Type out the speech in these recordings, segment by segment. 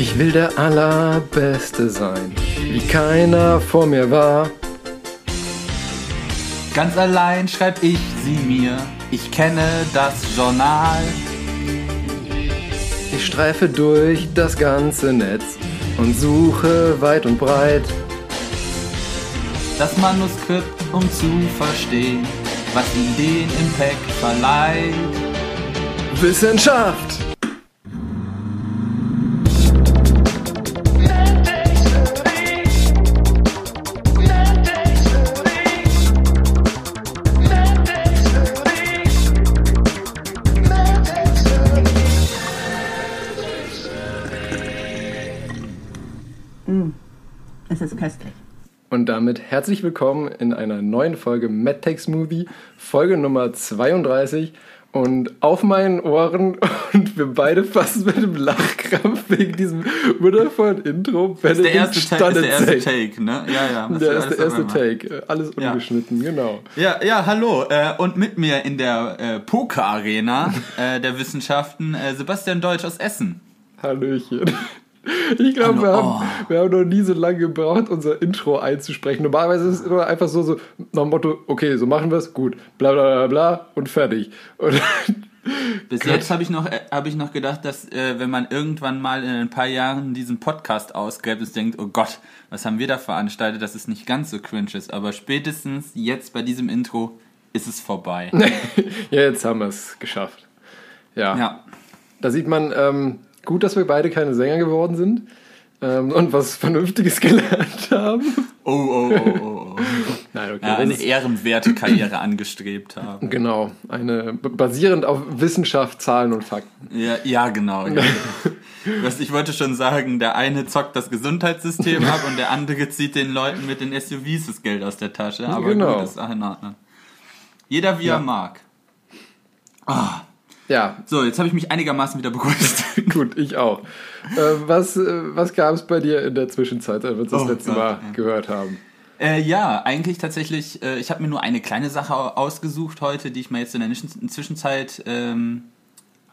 Ich will der Allerbeste sein, wie keiner vor mir war. Ganz allein schreib ich sie mir, ich kenne das Journal. Ich streife durch das ganze Netz und suche weit und breit. Das Manuskript, um zu verstehen, was ihm den Impact verleiht. Wissenschaft! Damit herzlich willkommen in einer neuen Folge MedTech Smoothie, Folge Nummer 32. Und auf meinen Ohren und wir beide fast mit dem Lachkrampf wegen diesem wundervollen Intro. Das ist der erste, Ta ist der erste Take, ne? Ja, ja. Der ist der erste Take. Alles ungeschnitten, ja. genau. Ja, ja, hallo. Äh, und mit mir in der äh, Poker-Arena äh, der Wissenschaften Sebastian Deutsch aus Essen. Hallöchen. Ich glaube, wir, haben, oh. wir haben noch nie so lange gebraucht, unser Intro einzusprechen. Normalerweise ist es immer einfach so, so nach dem Motto, okay, so machen wir es, gut, bla bla bla bla und fertig. Und Bis Gott. jetzt habe ich, noch, äh, hab ich noch gedacht, dass äh, wenn man irgendwann mal in ein paar Jahren diesen Podcast ausgräbt und denkt, oh Gott, was haben wir da veranstaltet, dass es nicht ganz so cringe ist. Aber spätestens jetzt bei diesem Intro ist es vorbei. ja, jetzt haben wir es geschafft. Ja. ja. Da sieht man, ähm, gut, dass wir beide keine Sänger geworden sind ähm, und was Vernünftiges gelernt haben. Oh, oh, oh, oh. oh. Nein, okay. Ja, eine ehrenwerte Karriere angestrebt haben. Genau, eine basierend auf Wissenschaft, Zahlen und Fakten. Ja, ja genau. Ja. ich wollte schon sagen, der eine zockt das Gesundheitssystem ab und der andere zieht den Leuten mit den SUVs das Geld aus der Tasche. Aber genau. gut, ist auch in Ordnung. Jeder wie ja. er mag. Ah. Ja. So, jetzt habe ich mich einigermaßen wieder begrüßt. Gut, ich auch. Äh, was äh, was gab es bei dir in der Zwischenzeit, als wir uns das oh, letzte Gott, Mal ja. gehört haben? Äh, ja, eigentlich tatsächlich, äh, ich habe mir nur eine kleine Sache ausgesucht heute, die ich mal jetzt in der Zwischenzeit ähm,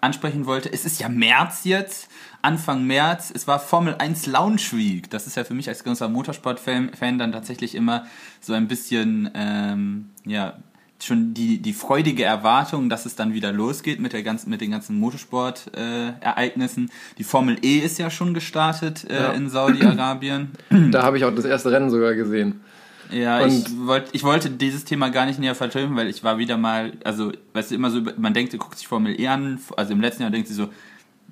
ansprechen wollte. Es ist ja März jetzt, Anfang März. Es war Formel 1 Lounge Week. Das ist ja für mich als großer Motorsport-Fan dann tatsächlich immer so ein bisschen, ähm, ja, schon die, die freudige Erwartung, dass es dann wieder losgeht mit, der ganzen, mit den ganzen Motorsport-Ereignissen. Äh, die Formel E ist ja schon gestartet äh, ja. in Saudi-Arabien. Da habe ich auch das erste Rennen sogar gesehen. Ja, und ich, wollt, ich wollte dieses Thema gar nicht näher vertiefen, weil ich war wieder mal, also, weißt du, immer so, man denkt, guckt sich Formel E an, also im letzten Jahr denkt sie so,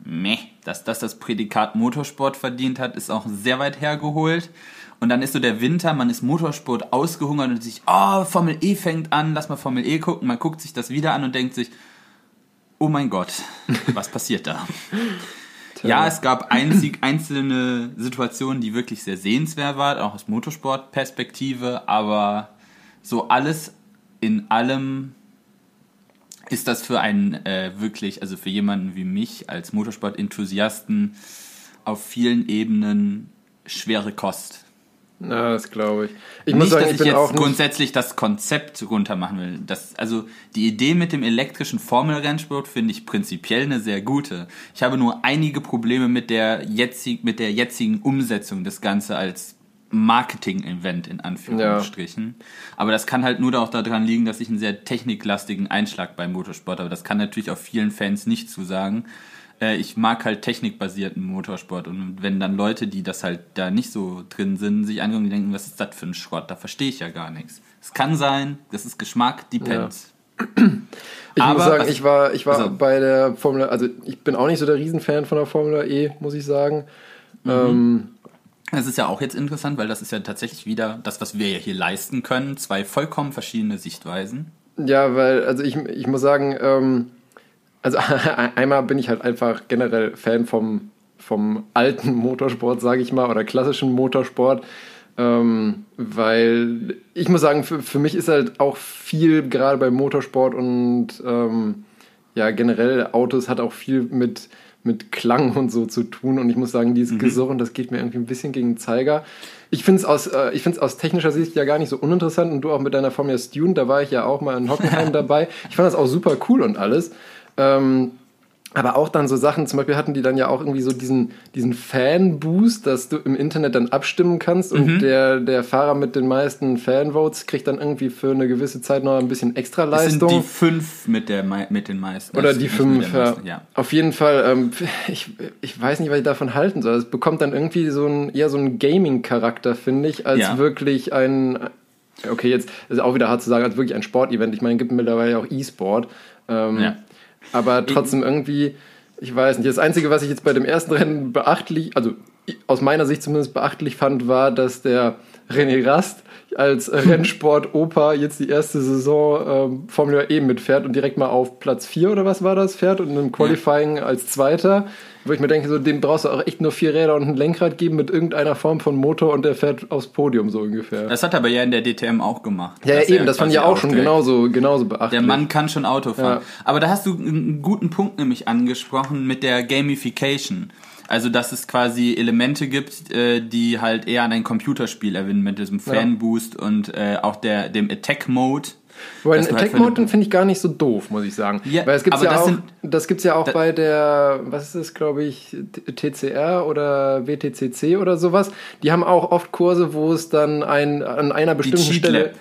meh, dass das das Prädikat Motorsport verdient hat, ist auch sehr weit hergeholt. Und dann ist so der Winter, man ist Motorsport ausgehungert und sich, oh, Formel E fängt an, lass mal Formel E gucken. Man guckt sich das wieder an und denkt sich, oh mein Gott, was passiert da? ja, es gab einzig, einzelne Situationen, die wirklich sehr sehenswert waren, auch aus Motorsport-Perspektive, aber so alles in allem ist das für einen äh, wirklich, also für jemanden wie mich als Motorsport-Enthusiasten auf vielen Ebenen schwere Kost. Ja, das glaube ich. Ich nicht, muss sagen, dass ich, ich jetzt grundsätzlich das Konzept runter machen will. Das, also die Idee mit dem elektrischen Formelrennsport finde ich prinzipiell eine sehr gute. Ich habe nur einige Probleme mit der, jetzig, mit der jetzigen Umsetzung des Ganze als Marketing-Event in Anführungsstrichen. Ja. Aber das kann halt nur auch daran liegen, dass ich einen sehr techniklastigen Einschlag beim Motorsport habe. Das kann natürlich auch vielen Fans nicht zusagen äh, ich mag halt technikbasierten Motorsport. Und wenn dann Leute, die das halt da nicht so drin sind, sich angucken und denken, was ist das für ein Schrott, da verstehe ich ja gar nichts. Es kann sein, das ist Geschmack, depends. Ja. Ich Aber, muss sagen, ich war, ich war also, bei der Formel, also ich bin auch nicht so der Riesenfan von der Formel E, muss ich sagen. Mhm. Ähm, das ist ja auch jetzt interessant, weil das ist ja tatsächlich wieder das, was wir ja hier leisten können. Zwei vollkommen verschiedene Sichtweisen. Ja, weil, also ich, ich muss sagen, ähm, also einmal bin ich halt einfach generell Fan vom, vom alten Motorsport, sage ich mal, oder klassischen Motorsport. Ähm, weil ich muss sagen, für, für mich ist halt auch viel, gerade beim Motorsport und ähm, ja, generell Autos hat auch viel mit, mit Klang und so zu tun. Und ich muss sagen, dieses mhm. Gesurren, das geht mir irgendwie ein bisschen gegen den Zeiger. Ich finde es aus, äh, aus technischer Sicht ja gar nicht so uninteressant. Und du auch mit deiner Formel Student, da war ich ja auch mal in Hockenheim dabei. Ich fand das auch super cool und alles. Ähm, aber auch dann so Sachen, zum Beispiel hatten die dann ja auch irgendwie so diesen, diesen Fan-Boost, dass du im Internet dann abstimmen kannst und Mhm. der, der Fahrer mit den meisten Fanvotes kriegt dann irgendwie für eine gewisse Zeit noch ein bisschen extra Das sind Leistung. die fünf mit, der, mit den meisten. Oder Das die fünf, ja. ja. Auf jeden Fall, ähm, ich, ich weiß nicht, was ich davon halten soll. Es bekommt dann irgendwie so ein, eher so einen Gaming-Charakter, finde ich, als Ja. wirklich ein, okay, jetzt ist auch wieder hart zu sagen, als wirklich ein Sportevent. Ich meine, es gibt mittlerweile auch E-Sport. Ähm, Ja. Aber trotzdem irgendwie, ich weiß nicht, das Einzige, was ich jetzt bei dem ersten Rennen beachtlich, also aus meiner Sicht zumindest beachtlich fand, war, dass der René Rast als Rennsport-Opa jetzt die erste Saison ähm, Formel E mitfährt und direkt mal auf Platz 4 oder was war das fährt und im Qualifying als Zweiter, wo ich mir denke, so dem brauchst du auch echt nur vier Räder und ein Lenkrad geben mit irgendeiner Form von Motor und der fährt aufs Podium so ungefähr. Das hat er aber ja in der DTM auch gemacht. ja, ja, eben, das fand ich auch schon genauso, genauso beachtlich. Der Mann kann schon Auto fahren. Ja. Aber da hast du einen guten Punkt nämlich angesprochen mit der Gamification. Also, dass es quasi Elemente gibt, äh, die halt eher an ein Computerspiel erinnern mit diesem Fanboost und äh, auch der, dem Attack-Mode. Wobei den halt Attack für eine- Mode den finde ich gar nicht so doof, muss ich sagen. Ja, Weil es gibt's ja das auch, sind- das gibt's ja auch bei der, was ist das, glaube ich, TCR oder WTCC oder sowas. Die haben auch oft Kurse, wo es dann ein, an einer bestimmten Stelle.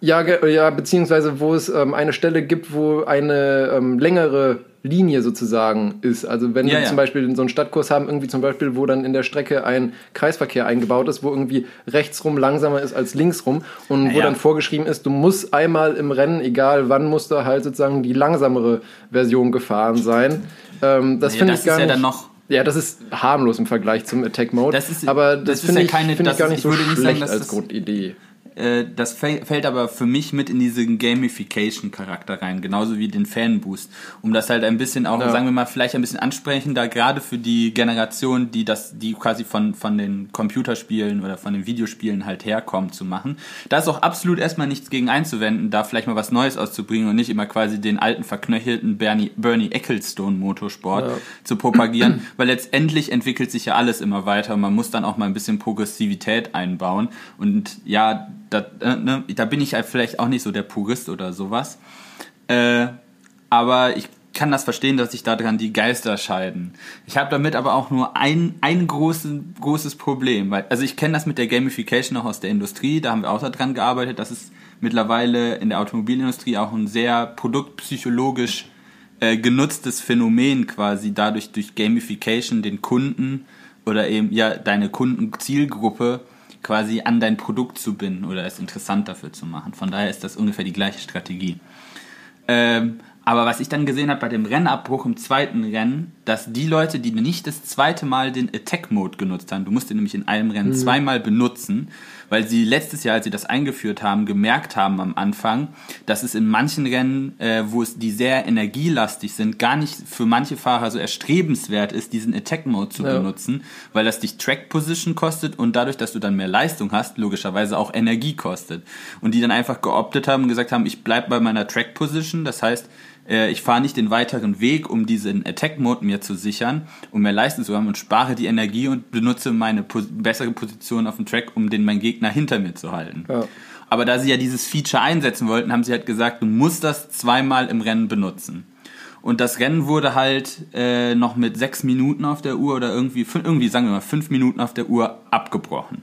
Ja, ja, beziehungsweise wo es ähm, eine Stelle gibt, wo eine ähm, längere Linie sozusagen ist. Also wenn Ja, wir zum Beispiel so einen Stadtkurs haben, irgendwie zum Beispiel, wo dann in der Strecke ein Kreisverkehr eingebaut ist, wo irgendwie rechtsrum langsamer ist als linksrum und wo dann vorgeschrieben ist, du musst einmal im Rennen, egal wann, musst du halt sozusagen die langsamere Version gefahren sein. Ähm, das Ja, finde ich gar ist ja nicht. dann noch- ja, das ist harmlos im Vergleich zum Attack Mode. Das ist- aber das das, ist finde ja ich, keine- finde das ich gar ist- nicht ich so nicht sagen, schlecht dass als Grundidee. Äh, das fäll- fällt aber für mich mit in diesen Gamification-Charakter rein, genauso wie den Fanboost. Um das halt ein bisschen auch, Ja. sagen wir mal, vielleicht ein bisschen ansprechender, gerade für die Generation, die das, die quasi von, von den Computerspielen oder von den Videospielen halt herkommt, zu machen. Da ist auch absolut erstmal nichts gegen einzuwenden, da vielleicht mal was Neues auszubringen und nicht immer quasi den alten, verknöchelten Bernie, Bernie Ecclestone-Motorsport Ja. zu propagieren, weil letztendlich entwickelt sich ja alles immer weiter und man muss dann auch mal ein bisschen Progressivität einbauen. Und ja, da, äh, ne, da bin ich halt vielleicht auch nicht so der Purist oder sowas. Äh, aber ich kann das verstehen, dass sich daran die Geister scheiden. Ich habe damit aber auch nur ein, ein großes, großes Problem. Weil, also ich kenne das mit der Gamification noch aus der Industrie, da haben wir auch daran gearbeitet. Das ist mittlerweile in der Automobilindustrie auch ein sehr produktpsychologisch äh, genutztes Phänomen quasi, dadurch durch Gamification den Kunden oder eben ja deine Kundenzielgruppe quasi an dein Produkt zu binden oder es interessant dafür zu machen. Von daher ist das ungefähr die gleiche Strategie. Ähm, aber was ich dann gesehen habe bei dem Rennabbruch im zweiten Rennen, dass die Leute, die nicht das zweite Mal den Attack-Mode genutzt haben, du musst den nämlich in einem Rennen zweimal benutzen, weil sie letztes Jahr, als sie das eingeführt haben, gemerkt haben am Anfang, dass es in manchen Rennen, äh, wo es die sehr energielastig sind, gar nicht für manche Fahrer so erstrebenswert ist, diesen Attack-Mode zu Ja. benutzen, weil das dich Track-Position kostet und dadurch, dass du dann mehr Leistung hast, logischerweise auch Energie kostet. Und die dann einfach geoptet haben und gesagt haben, ich bleib bei meiner Track-Position, das heißt, äh, ich fahre nicht den weiteren Weg, um diesen Attack-Mode mir zu sichern, um mehr Leistung zu haben und spare die Energie und benutze meine pos bessere Position auf dem Track, um den mein Gegner hinter mir zu halten. Ja. Aber da sie ja dieses Feature einsetzen wollten, haben sie halt gesagt, du musst das zweimal im Rennen benutzen. Und das Rennen wurde halt äh, noch mit sechs Minuten auf der Uhr oder irgendwie, irgendwie sagen wir mal fünf Minuten auf der Uhr abgebrochen.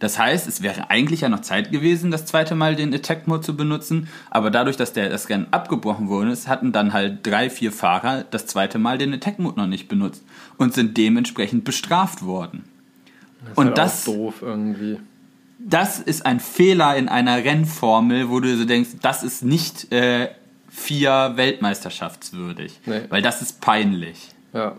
Das heißt, es wäre eigentlich ja noch Zeit gewesen, das zweite Mal den Attack Mode zu benutzen, aber dadurch, dass der, das Rennen abgebrochen wurde, hatten dann halt drei, vier Fahrer das zweite Mal den Attack Mode noch nicht benutzt und sind dementsprechend bestraft worden. Ist und halt das, doof irgendwie. das ist ein Fehler in einer Rennformel, wo du so denkst, das ist nicht äh, vier Weltmeisterschaftswürdig, Nee. weil das ist peinlich. Ja.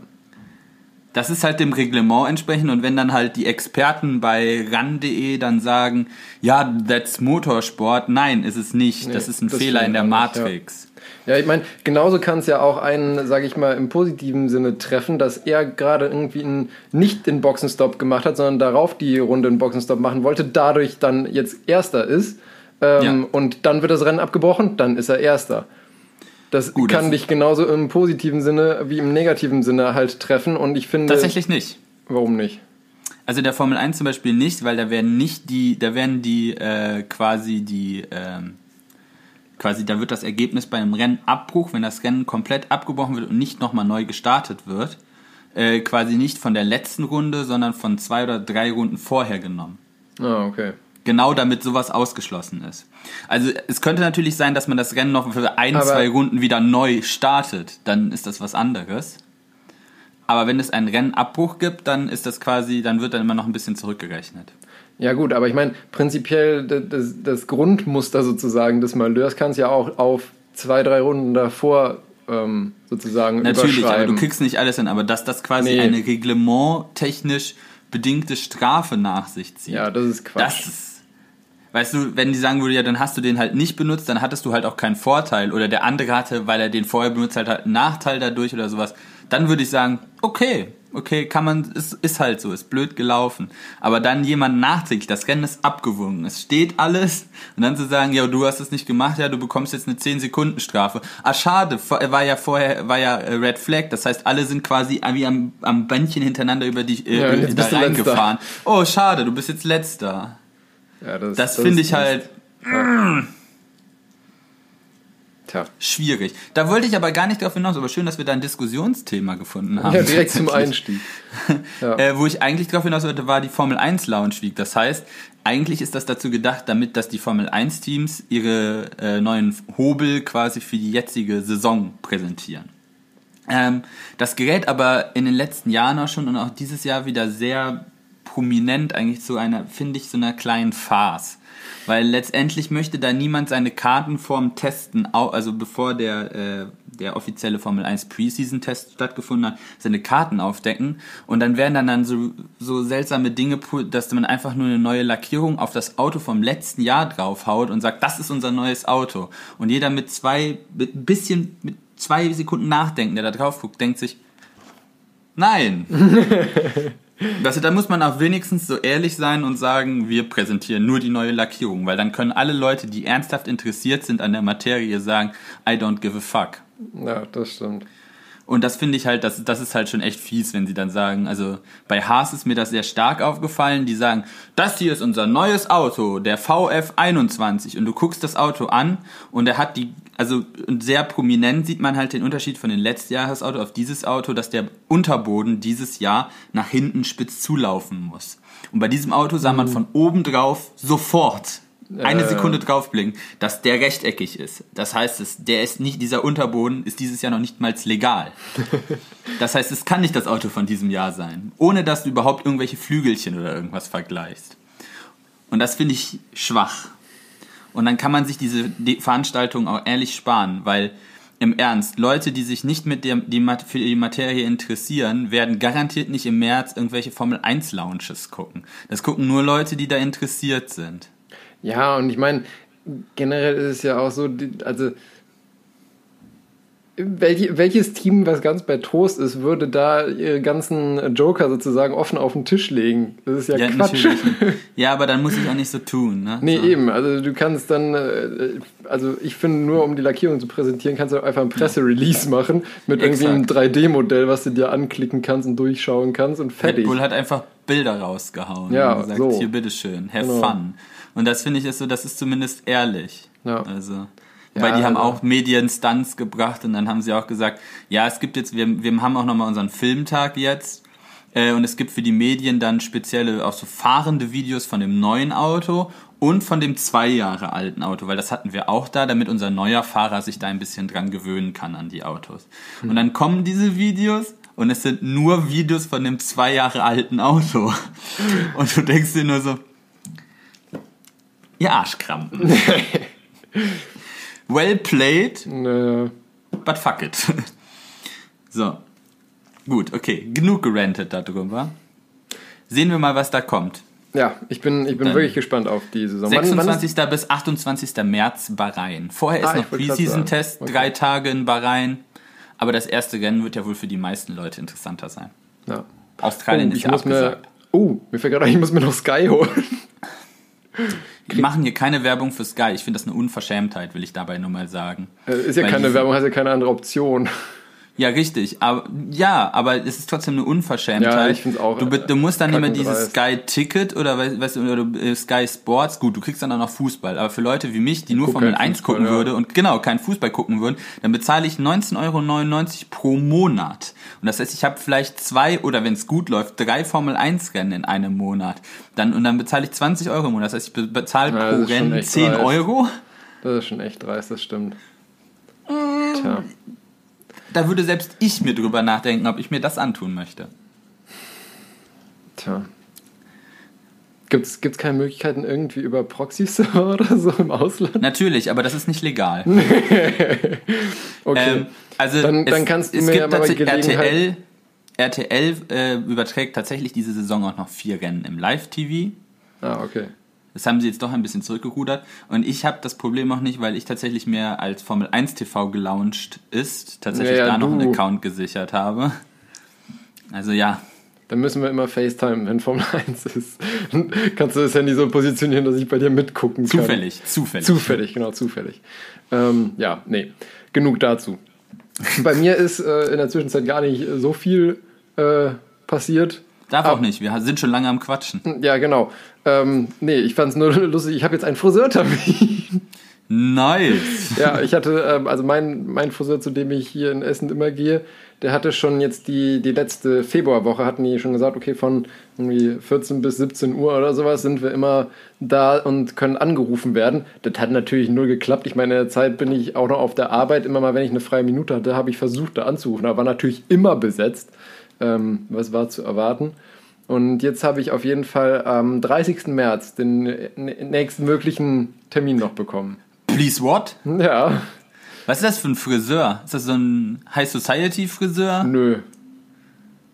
Das ist halt dem Reglement entsprechend und wenn dann halt die Experten bei ran.de dann sagen, ja, that's Motorsport, nein, ist es nicht, Nee, das ist ein das Fehler in der auch nicht, ja. Matrix. Ja, ich meine, genauso kann es ja auch einen, sage ich mal, im positiven Sinne treffen, dass er gerade irgendwie einen, nicht den Boxenstopp gemacht hat, sondern darauf die Runde einen Boxenstopp machen wollte, dadurch dann jetzt Erster ist. Ähm, Ja. Und dann wird das Rennen abgebrochen, dann ist er Erster. Das Gut, kann das- dich genauso im positiven Sinne wie im negativen Sinne halt treffen. Und ich finde. Tatsächlich nicht. Warum nicht? Also der Formel 1 zum Beispiel nicht, weil da werden nicht die, da werden die äh, quasi die, ähm, quasi da wird das Ergebnis bei einem Rennabbruch, wenn das Rennen komplett abgebrochen wird und nicht nochmal neu gestartet wird, äh, quasi nicht von der letzten Runde, sondern von zwei oder drei Runden vorher genommen. Ah, okay. Genau damit sowas ausgeschlossen ist. Also es könnte natürlich sein, dass man das Rennen noch für ein, Aber- zwei Runden wieder neu startet. Dann ist das was anderes. Aber wenn es einen Rennabbruch gibt, dann ist das quasi, dann wird dann immer noch ein bisschen zurückgerechnet. Ja gut, aber ich meine, prinzipiell das, das Grundmuster sozusagen des Malheurs kannst ja auch auf zwei, drei Runden davor ähm, sozusagen Natürlich, aber du kriegst nicht alles hin. Aber dass das quasi Nee. eine reglementtechnisch bedingte Strafe nach sich zieht. ja, das ist Quatsch. Das ist. Weißt du, wenn die sagen würde, ja, dann hast du den halt nicht benutzt, dann hattest du halt auch keinen Vorteil. Oder der andere hatte, weil er den vorher benutzt hat, halt einen Nachteil dadurch oder sowas. Dann würde ich sagen, okay, okay, kann man, ist, ist halt so, ist blöd gelaufen. Aber dann jemand nachträglich, das Rennen ist abgewogen, es steht alles, und dann zu sagen, ja, du hast es nicht gemacht, ja, du bekommst jetzt eine 10 Sekunden Strafe. Ah, schade, war ja vorher, war ja äh, Red Flag, das heißt, alle sind quasi wie am, am Bändchen hintereinander über die, äh, Ja, da reingefahren. Oh, schade, du bist jetzt Letzter. Ja, das Das, finde ist- ich halt Tja. schwierig. Da wollte ich aber gar nicht darauf hinaus, aber schön, dass wir da ein Diskussionsthema gefunden haben. Ja, direkt zum. Einstieg. Ja. Äh, wo ich eigentlich darauf hinaus wollte, war die Formel 1 Lounge Week. Das heißt, eigentlich ist das dazu gedacht, damit, dass die Formel 1 Teams ihre äh, neuen Hobel quasi für die jetzige Saison präsentieren. Ähm, das gerät aber in den letzten Jahren auch schon und auch dieses Jahr wieder sehr prominent eigentlich zu einer, finde ich, so einer kleinen Farce. Weil letztendlich möchte da niemand seine Karten vorm Testen, also bevor der, äh, der offizielle Formel 1 Preseason-Test stattgefunden hat, seine Karten aufdecken. Und dann werden dann, so, so seltsame Dinge, dass man einfach nur eine neue Lackierung auf das Auto vom letzten Jahr draufhaut und sagt, das ist unser neues Auto. Und jeder mit zwei, mit bisschen, mit zwei Sekunden Nachdenken, der da drauf guckt, denkt sich, nein. Also da muss man auch wenigstens so ehrlich sein und sagen, wir präsentieren nur die neue Lackierung, weil dann können alle Leute, die ernsthaft interessiert sind an der Materie, sagen, I don't give a fuck. ja, das stimmt. Und das finde ich halt, das, das ist halt schon echt fies, wenn sie dann sagen, also bei Haas ist mir das sehr stark aufgefallen, die sagen, das hier ist unser neues Auto, der VF21 und du guckst das Auto an und er hat die, also sehr prominent sieht man halt den Unterschied von den Letztjahresauto auf dieses Auto, dass der Unterboden dieses Jahr nach hinten spitz zulaufen muss. Und bei diesem Auto sah man von oben drauf sofort eine Äh. Sekunde draufblicken, dass der rechteckig ist. Das heißt, es, der ist nicht, dieser Unterboden ist dieses Jahr noch nicht mal legal. Das heißt, es kann nicht das Auto von diesem Jahr sein, ohne dass du überhaupt irgendwelche Flügelchen oder irgendwas vergleichst. Und das finde ich schwach. Und dann kann man sich diese die Veranstaltung auch ehrlich sparen, weil im Ernst, Leute, die sich nicht mit der, die, für die Materie interessieren, werden garantiert nicht im März irgendwelche Formel 1 Lounges gucken. Das gucken nur Leute, die da interessiert sind. Ja, und ich meine, generell ist es ja auch so, also welche, welches Team, was ganz bei Toast ist, würde da ihre ganzen Joker sozusagen offen auf den Tisch legen? Das ist ja, Quatsch. natürlich. Ja, aber dann muss ich auch nicht so tun. Ne? Nee, so. eben. Also du kannst dann, äh, also ich finde nur, um die Lackierung zu präsentieren, kannst du einfach ein Presserelease machen mit irgendwie einem Exakt. 3D-Modell, was du dir anklicken kannst und durchschauen kannst und Red fertig. Bull hat einfach Bilder rausgehauen Ja, und gesagt, so. hier bitteschön, have Genau. fun. Und das finde ich ist so, das ist zumindest ehrlich. Ja. Also, weil Ja, die haben also- auch Medien-Stunts gebracht und dann haben sie auch gesagt, ja, es gibt jetzt, wir, wir haben auch nochmal unseren Filmtag jetzt äh, und es gibt für die Medien dann spezielle, auch so fahrende Videos von dem neuen Auto und von dem zwei Jahre alten Auto, weil das hatten wir auch da, damit unser neuer Fahrer sich da ein bisschen dran gewöhnen kann an die Autos. Und dann kommen diese Videos und es sind nur Videos von dem zwei Jahre alten Auto. Und du denkst dir nur so, ihr Arschkrampen. well played, Naja. but fuck it. so. Gut, okay. Genug gerantet darüber. Sehen wir mal, was da kommt. Ja, ich bin, ich bin Dann wirklich gespannt auf die Saison. Wann- wann ist- 26. bis 28. März Bahrain. Vorher ist Ah, noch wollte grad Preseason-Test. Okay. drei Tage in Bahrain. Aber das erste Rennen wird ja wohl für die meisten Leute interessanter sein. Ja. Australien Oh, ist ich ja muss mir, abgesagt. oh, mir fällt gerade ein, ich muss mir noch Sky holen. Wir machen hier keine Werbung für Sky. Ich finde das eine Unverschämtheit, will ich dabei nur mal sagen. Äh, Ist ja Weil keine Werbung, hast ja keine andere Option. Ja, richtig. Aber, ja, aber es ist trotzdem eine Unverschämtheit. Ja, ich find's auch, Du, du musst dann immer dieses kackendreist. Sky-Ticket oder, weißt du, oder äh, Sky Sports, gut, du kriegst dann auch noch Fußball. Aber für Leute wie mich, die nur Formel keinen 1 Fußball, gucken ja. würde und genau, keinen Fußball gucken würden, dann bezahle ich 19,99 Euro pro Monat. Und das heißt, ich habe vielleicht zwei oder wenn es gut läuft, drei Formel 1 Rennen in einem Monat. Dann, und dann bezahle ich 20 Euro im Monat. Das heißt, ich be- bezahle Ja, pro Rennen echt 10 dreist. Euro. Das ist schon echt dreist, das stimmt. Ähm. Tja. Da würde selbst ich mir drüber nachdenken, ob ich mir das antun möchte. Tja. Gibt es keine Möglichkeiten irgendwie über Proxy-Server oder so im Ausland? Natürlich, aber das ist nicht legal. Okay. Ähm, also Dann- es, dann kannst du es mir gibt ja tatsächlich RTL, RTL äh, überträgt tatsächlich diese Saison auch noch vier Rennen im Live-TV. ah, okay. Das haben sie jetzt doch ein bisschen zurückgerudert. Und ich habe das Problem auch nicht, weil ich tatsächlich mehr als Formel 1 TV gelauncht ist, tatsächlich Ja, ja, da noch einen du. Account gesichert habe. Also ja, Dann müssen wir immer FaceTime, wenn Formel 1 ist. Dann Kannst du das Handy so positionieren, dass ich bei dir mitgucken kann. zufällig, zufällig. Zufällig, genau, zufällig. Ähm, ja, nee, genug dazu. Bei mir ist äh, in der Zwischenzeit gar nicht so viel äh, passiert. Darf Ab- auch nicht, wir sind schon lange am Quatschen. Ja, genau. Ähm, nee, ich fand es nur lustig. Ich habe jetzt einen Friseurtermin. Nice. ja, ich hatte, ähm, also mein, mein Friseur, zu dem ich hier in Essen immer gehe, der hatte schon jetzt die, die letzte Februarwoche, hatten die schon gesagt, okay, von irgendwie 14 bis 17 Uhr oder sowas sind wir immer da und können angerufen werden. Das hat natürlich null geklappt. Ich meine, in der Zeit bin ich auch noch auf der Arbeit. Immer mal, wenn ich eine freie Minute hatte, habe ich versucht, da anzurufen. Aber war natürlich immer besetzt. Ähm, was war zu erwarten? Und jetzt habe ich auf jeden Fall am 30. März den nächsten möglichen Termin noch bekommen. Please what? Ja, Was ist das für ein Friseur? Ist das so ein High Society Friseur? nö.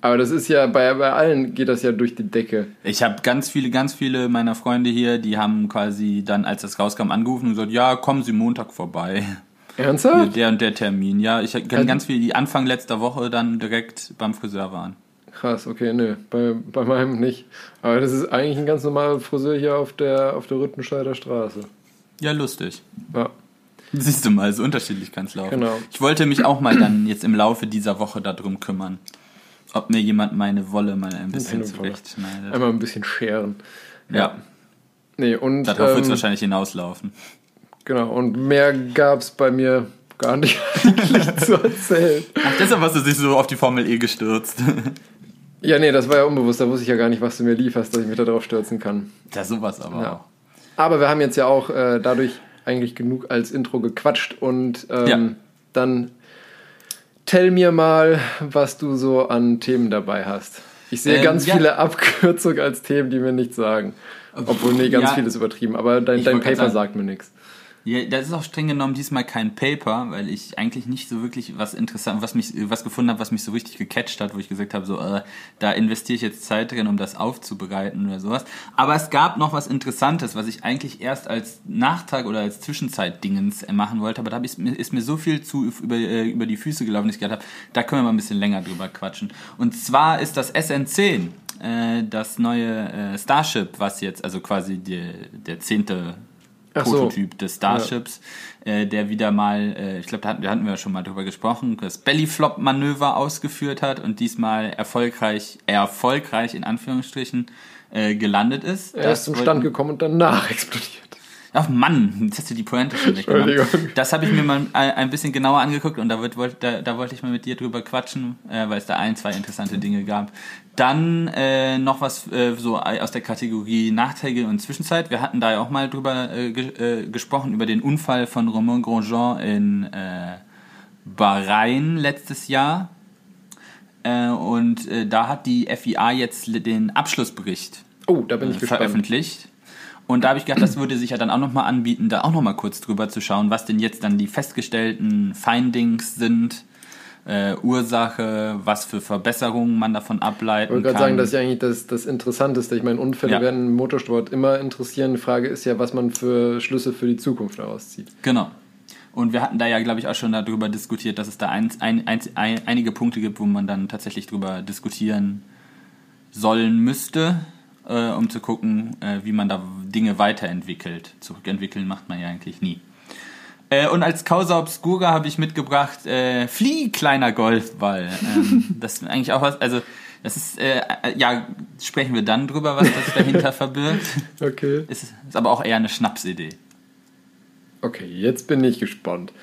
Aber das ist ja, bei, bei allen geht das ja durch die Decke. Ich habe ganz viele, ganz viele meiner Freunde hier, die haben quasi dann, als das rauskam, angerufen und gesagt, ja, kommen Sie Montag vorbei. Ernsthaft? der und der Termin. Ja, ich kenne Also- ganz viele, die Anfang letzter Woche dann direkt beim Friseur waren. Krass, okay, nö, bei, bei meinem nicht. Aber das ist eigentlich ein ganz normaler Friseur hier auf der, auf der Rüttenscheider Straße. Ja, lustig. Ja, Siehst du mal, so unterschiedlich kann es laufen. Genau. Ich wollte mich auch mal dann jetzt im Laufe dieser Woche darum kümmern, ob mir jemand meine Wolle mal ein bisschen zurechtschneidet. einmal ein bisschen scheren. Ja, Nee, und, darauf wird es ähm, wahrscheinlich hinauslaufen. Genau, und mehr gab es bei mir gar nicht eigentlich zu erzählen. Ach, deshalb hast du dich so auf die Formel E gestürzt. Ja, nee, das war ja unbewusst, da wusste ich ja gar nicht, was du mir lieferst, dass ich mich da drauf stürzen kann. ja, sowas aber Ja. auch. Aber wir haben jetzt ja auch äh, dadurch eigentlich genug als Intro gequatscht und ähm, Ja. dann tell mir mal, was du so an Themen dabei hast. Ich sehe Ähm, ganz ja. viele Abkürzungen als Themen, die mir nichts sagen. Obwohl, nee, ganz Ja. vieles übertrieben, aber dein, dein Paper sagen- sagt mir nichts. Ja, das ist auch streng genommen diesmal kein Paper, weil ich eigentlich nicht so wirklich was interessant, was mich, was gefunden habe, was mich so richtig gecatcht hat, wo ich gesagt habe, so, äh, da investiere ich jetzt Zeit drin, um das aufzubereiten oder sowas. Aber es gab noch was Interessantes, was ich eigentlich erst als Nachtrag oder als Zwischenzeitdingens machen wollte, aber da ich's, mir- ist mir so viel zu über, äh, über die Füße gelaufen, dass ich gedacht habe, da können wir mal ein bisschen länger drüber quatschen. Und zwar ist das SN10, äh, das neue äh, Starship, was jetzt, also quasi die, der zehnte Ach so. Prototyp des Starships, äh, der wieder mal, äh, ich glaube, da hatten, da hatten wir ja schon mal drüber gesprochen, das Bellyflop-Manöver ausgeführt hat und diesmal erfolgreich, erfolgreich in Anführungsstrichen, äh, gelandet ist. Er ist zum Stand gekommen und danach explodiert. Ach Mann, jetzt hast du die Pointe schon weggenommen. Das habe ich mir mal ein, bisschen genauer angeguckt und da, wird, da, da wollte ich mal mit dir drüber quatschen, äh, weil es da ein, zwei interessante Dinge gab. Dann äh, noch was äh, so aus der Kategorie Nachträge und Zwischenzeit. Wir hatten da ja auch mal drüber äh, ge äh, gesprochen, über den Unfall von Romain Grosjean in äh, Bahrain letztes Jahr. Äh, und äh, da hat die FIA jetzt den Abschlussbericht Oh, da bin ich gespannt. veröffentlicht. Und da habe ich gedacht, das würde sich ja dann auch nochmal anbieten, da auch nochmal kurz drüber zu schauen, was denn jetzt dann die festgestellten Findings sind, äh, Ursache, was für Verbesserungen man davon Ich ableiten wollte kann. gerade sagen, das ist ja eigentlich das, das Interessanteste. Ich meine, Unfälle Ja. werden im Motorsport immer interessieren. Die Frage ist ja, was man für Schlüsse für die Zukunft daraus zieht. Genau. Und wir hatten da ja, glaube ich, auch schon darüber diskutiert, dass es da ein, ein, ein, ein, einige Punkte gibt, wo man dann tatsächlich drüber diskutieren sollen müsste, äh, um zu gucken, äh, wie man da Dinge weiterentwickelt. Zurückentwickeln macht man ja eigentlich nie. Äh, und als Causa Obscura habe ich mitgebracht äh, Flieh, kleiner Golfball. Ähm, das ist eigentlich auch was, also das ist, äh, äh ja, sprechen wir dann drüber, was das dahinter verbirgt. Okay. Ist, ist aber auch eher eine Schnapsidee. Okay, jetzt bin ich gespannt.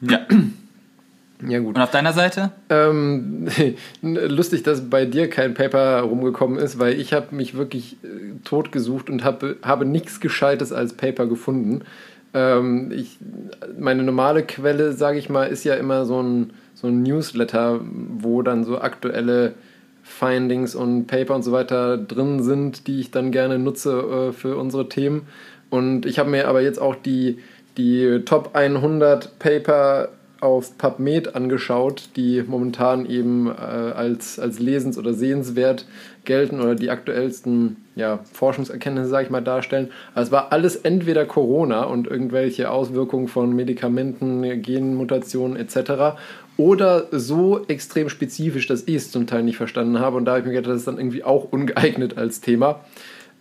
Ja. Ja, gut. Und auf deiner Seite? Ähm, lustig, dass bei dir kein Paper rumgekommen ist, weil ich habe mich wirklich äh, tot gesucht und hab, habe nichts Gescheites als Paper gefunden. Ähm, ich, meine normale Quelle, sage ich mal, ist ja immer so ein, so ein Newsletter, wo dann so aktuelle Findings und Paper und so weiter drin sind, die ich dann gerne nutze äh, für unsere Themen. Und ich habe mir aber jetzt auch die, die Top 100 Paper auf PubMed angeschaut, die momentan eben äh, als, als lesens- oder sehenswert gelten oder die aktuellsten ja, Forschungserkenntnisse, sage ich mal, darstellen. Also es war alles entweder Corona und irgendwelche Auswirkungen von Medikamenten, Genmutationen etc. oder so extrem spezifisch, dass ich es zum Teil nicht verstanden habe. Und da habe ich mir gedacht, das ist dann irgendwie auch ungeeignet als Thema.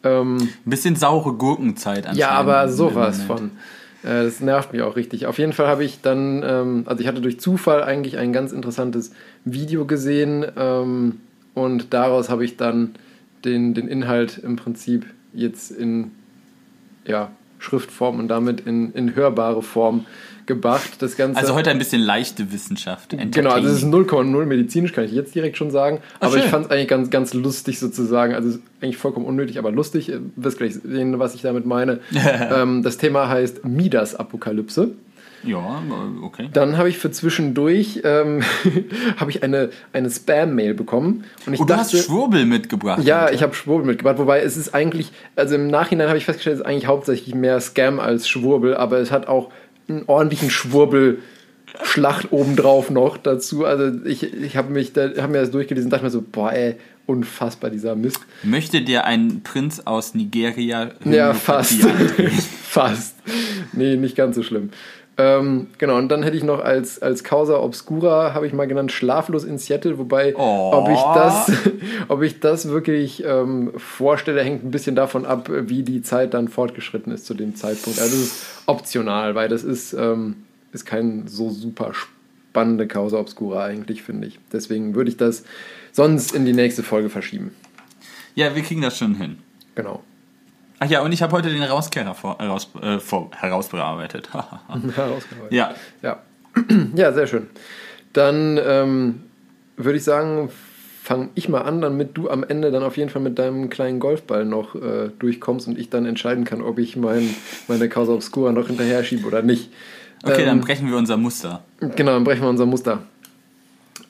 Ähm, Ein bisschen saure Gurkenzeit anscheinend. Ja, aber sowas von. Äh, das nervt mich auch richtig. Auf jeden Fall habe ich dann, ähm, also ich hatte durch Zufall eigentlich ein ganz interessantes Video gesehen ähm, und daraus habe ich dann den, den Inhalt im Prinzip jetzt in ja, Schriftform und damit in, in hörbare Form gebracht. Das Ganze, also heute ein bisschen leichte Wissenschaft. Genau, also es ist 0,0 medizinisch, kann ich jetzt direkt schon sagen. Ach, aber schön. ich fand es eigentlich ganz, ganz lustig sozusagen. Also eigentlich vollkommen unnötig, aber lustig. Ihr wirst gleich sehen, was ich damit meine. ähm, das Thema heißt Midas-Apokalypse. Ja, okay. Dann habe ich für zwischendurch ähm, habe ich eine, eine Spam-Mail bekommen. Und ich oh, dachte, du hast Schwurbel mitgebracht. Ja, ich habe Schwurbel mitgebracht. Wobei es ist eigentlich, also im Nachhinein habe ich festgestellt, es ist eigentlich hauptsächlich mehr Scam als Schwurbel, aber es hat auch einen ordentlichen Schwurbel. Schlacht obendrauf noch dazu. Also ich, ich habe mich da, hab mir das durchgelesen und dachte mir so, boah ey, unfassbar dieser Mist. Möchte dir ein Prinz aus Nigeria Ja, fast. fast. Nee, nicht ganz so schlimm. Ähm, genau, und dann hätte ich noch als, als Causa Obscura, habe ich mal genannt, Schlaflos in Seattle, wobei, oh. ob, ich das, ob ich das wirklich ähm, vorstelle, hängt ein bisschen davon ab, wie die Zeit dann fortgeschritten ist zu dem Zeitpunkt. Also das ist optional, weil das ist, ähm, ist kein so super spannende Causa Obscura eigentlich, finde ich. Deswegen würde ich das sonst in die nächste Folge verschieben. Ja, wir kriegen das schon hin. Genau. Ach ja, und ich habe heute den Rauskehrer vor, heraus, äh, vor, herausbearbeitet. herausgearbeitet. Ja. ja. Ja, sehr schön. Dann ähm, würde ich sagen, fange ich mal an, damit du am Ende dann auf jeden Fall mit deinem kleinen Golfball noch äh, durchkommst und ich dann entscheiden kann, ob ich mein, meine Causa Obscura noch hinterher schiebe oder nicht. Okay, ähm, dann brechen wir unser Muster. Genau, dann brechen wir unser Muster.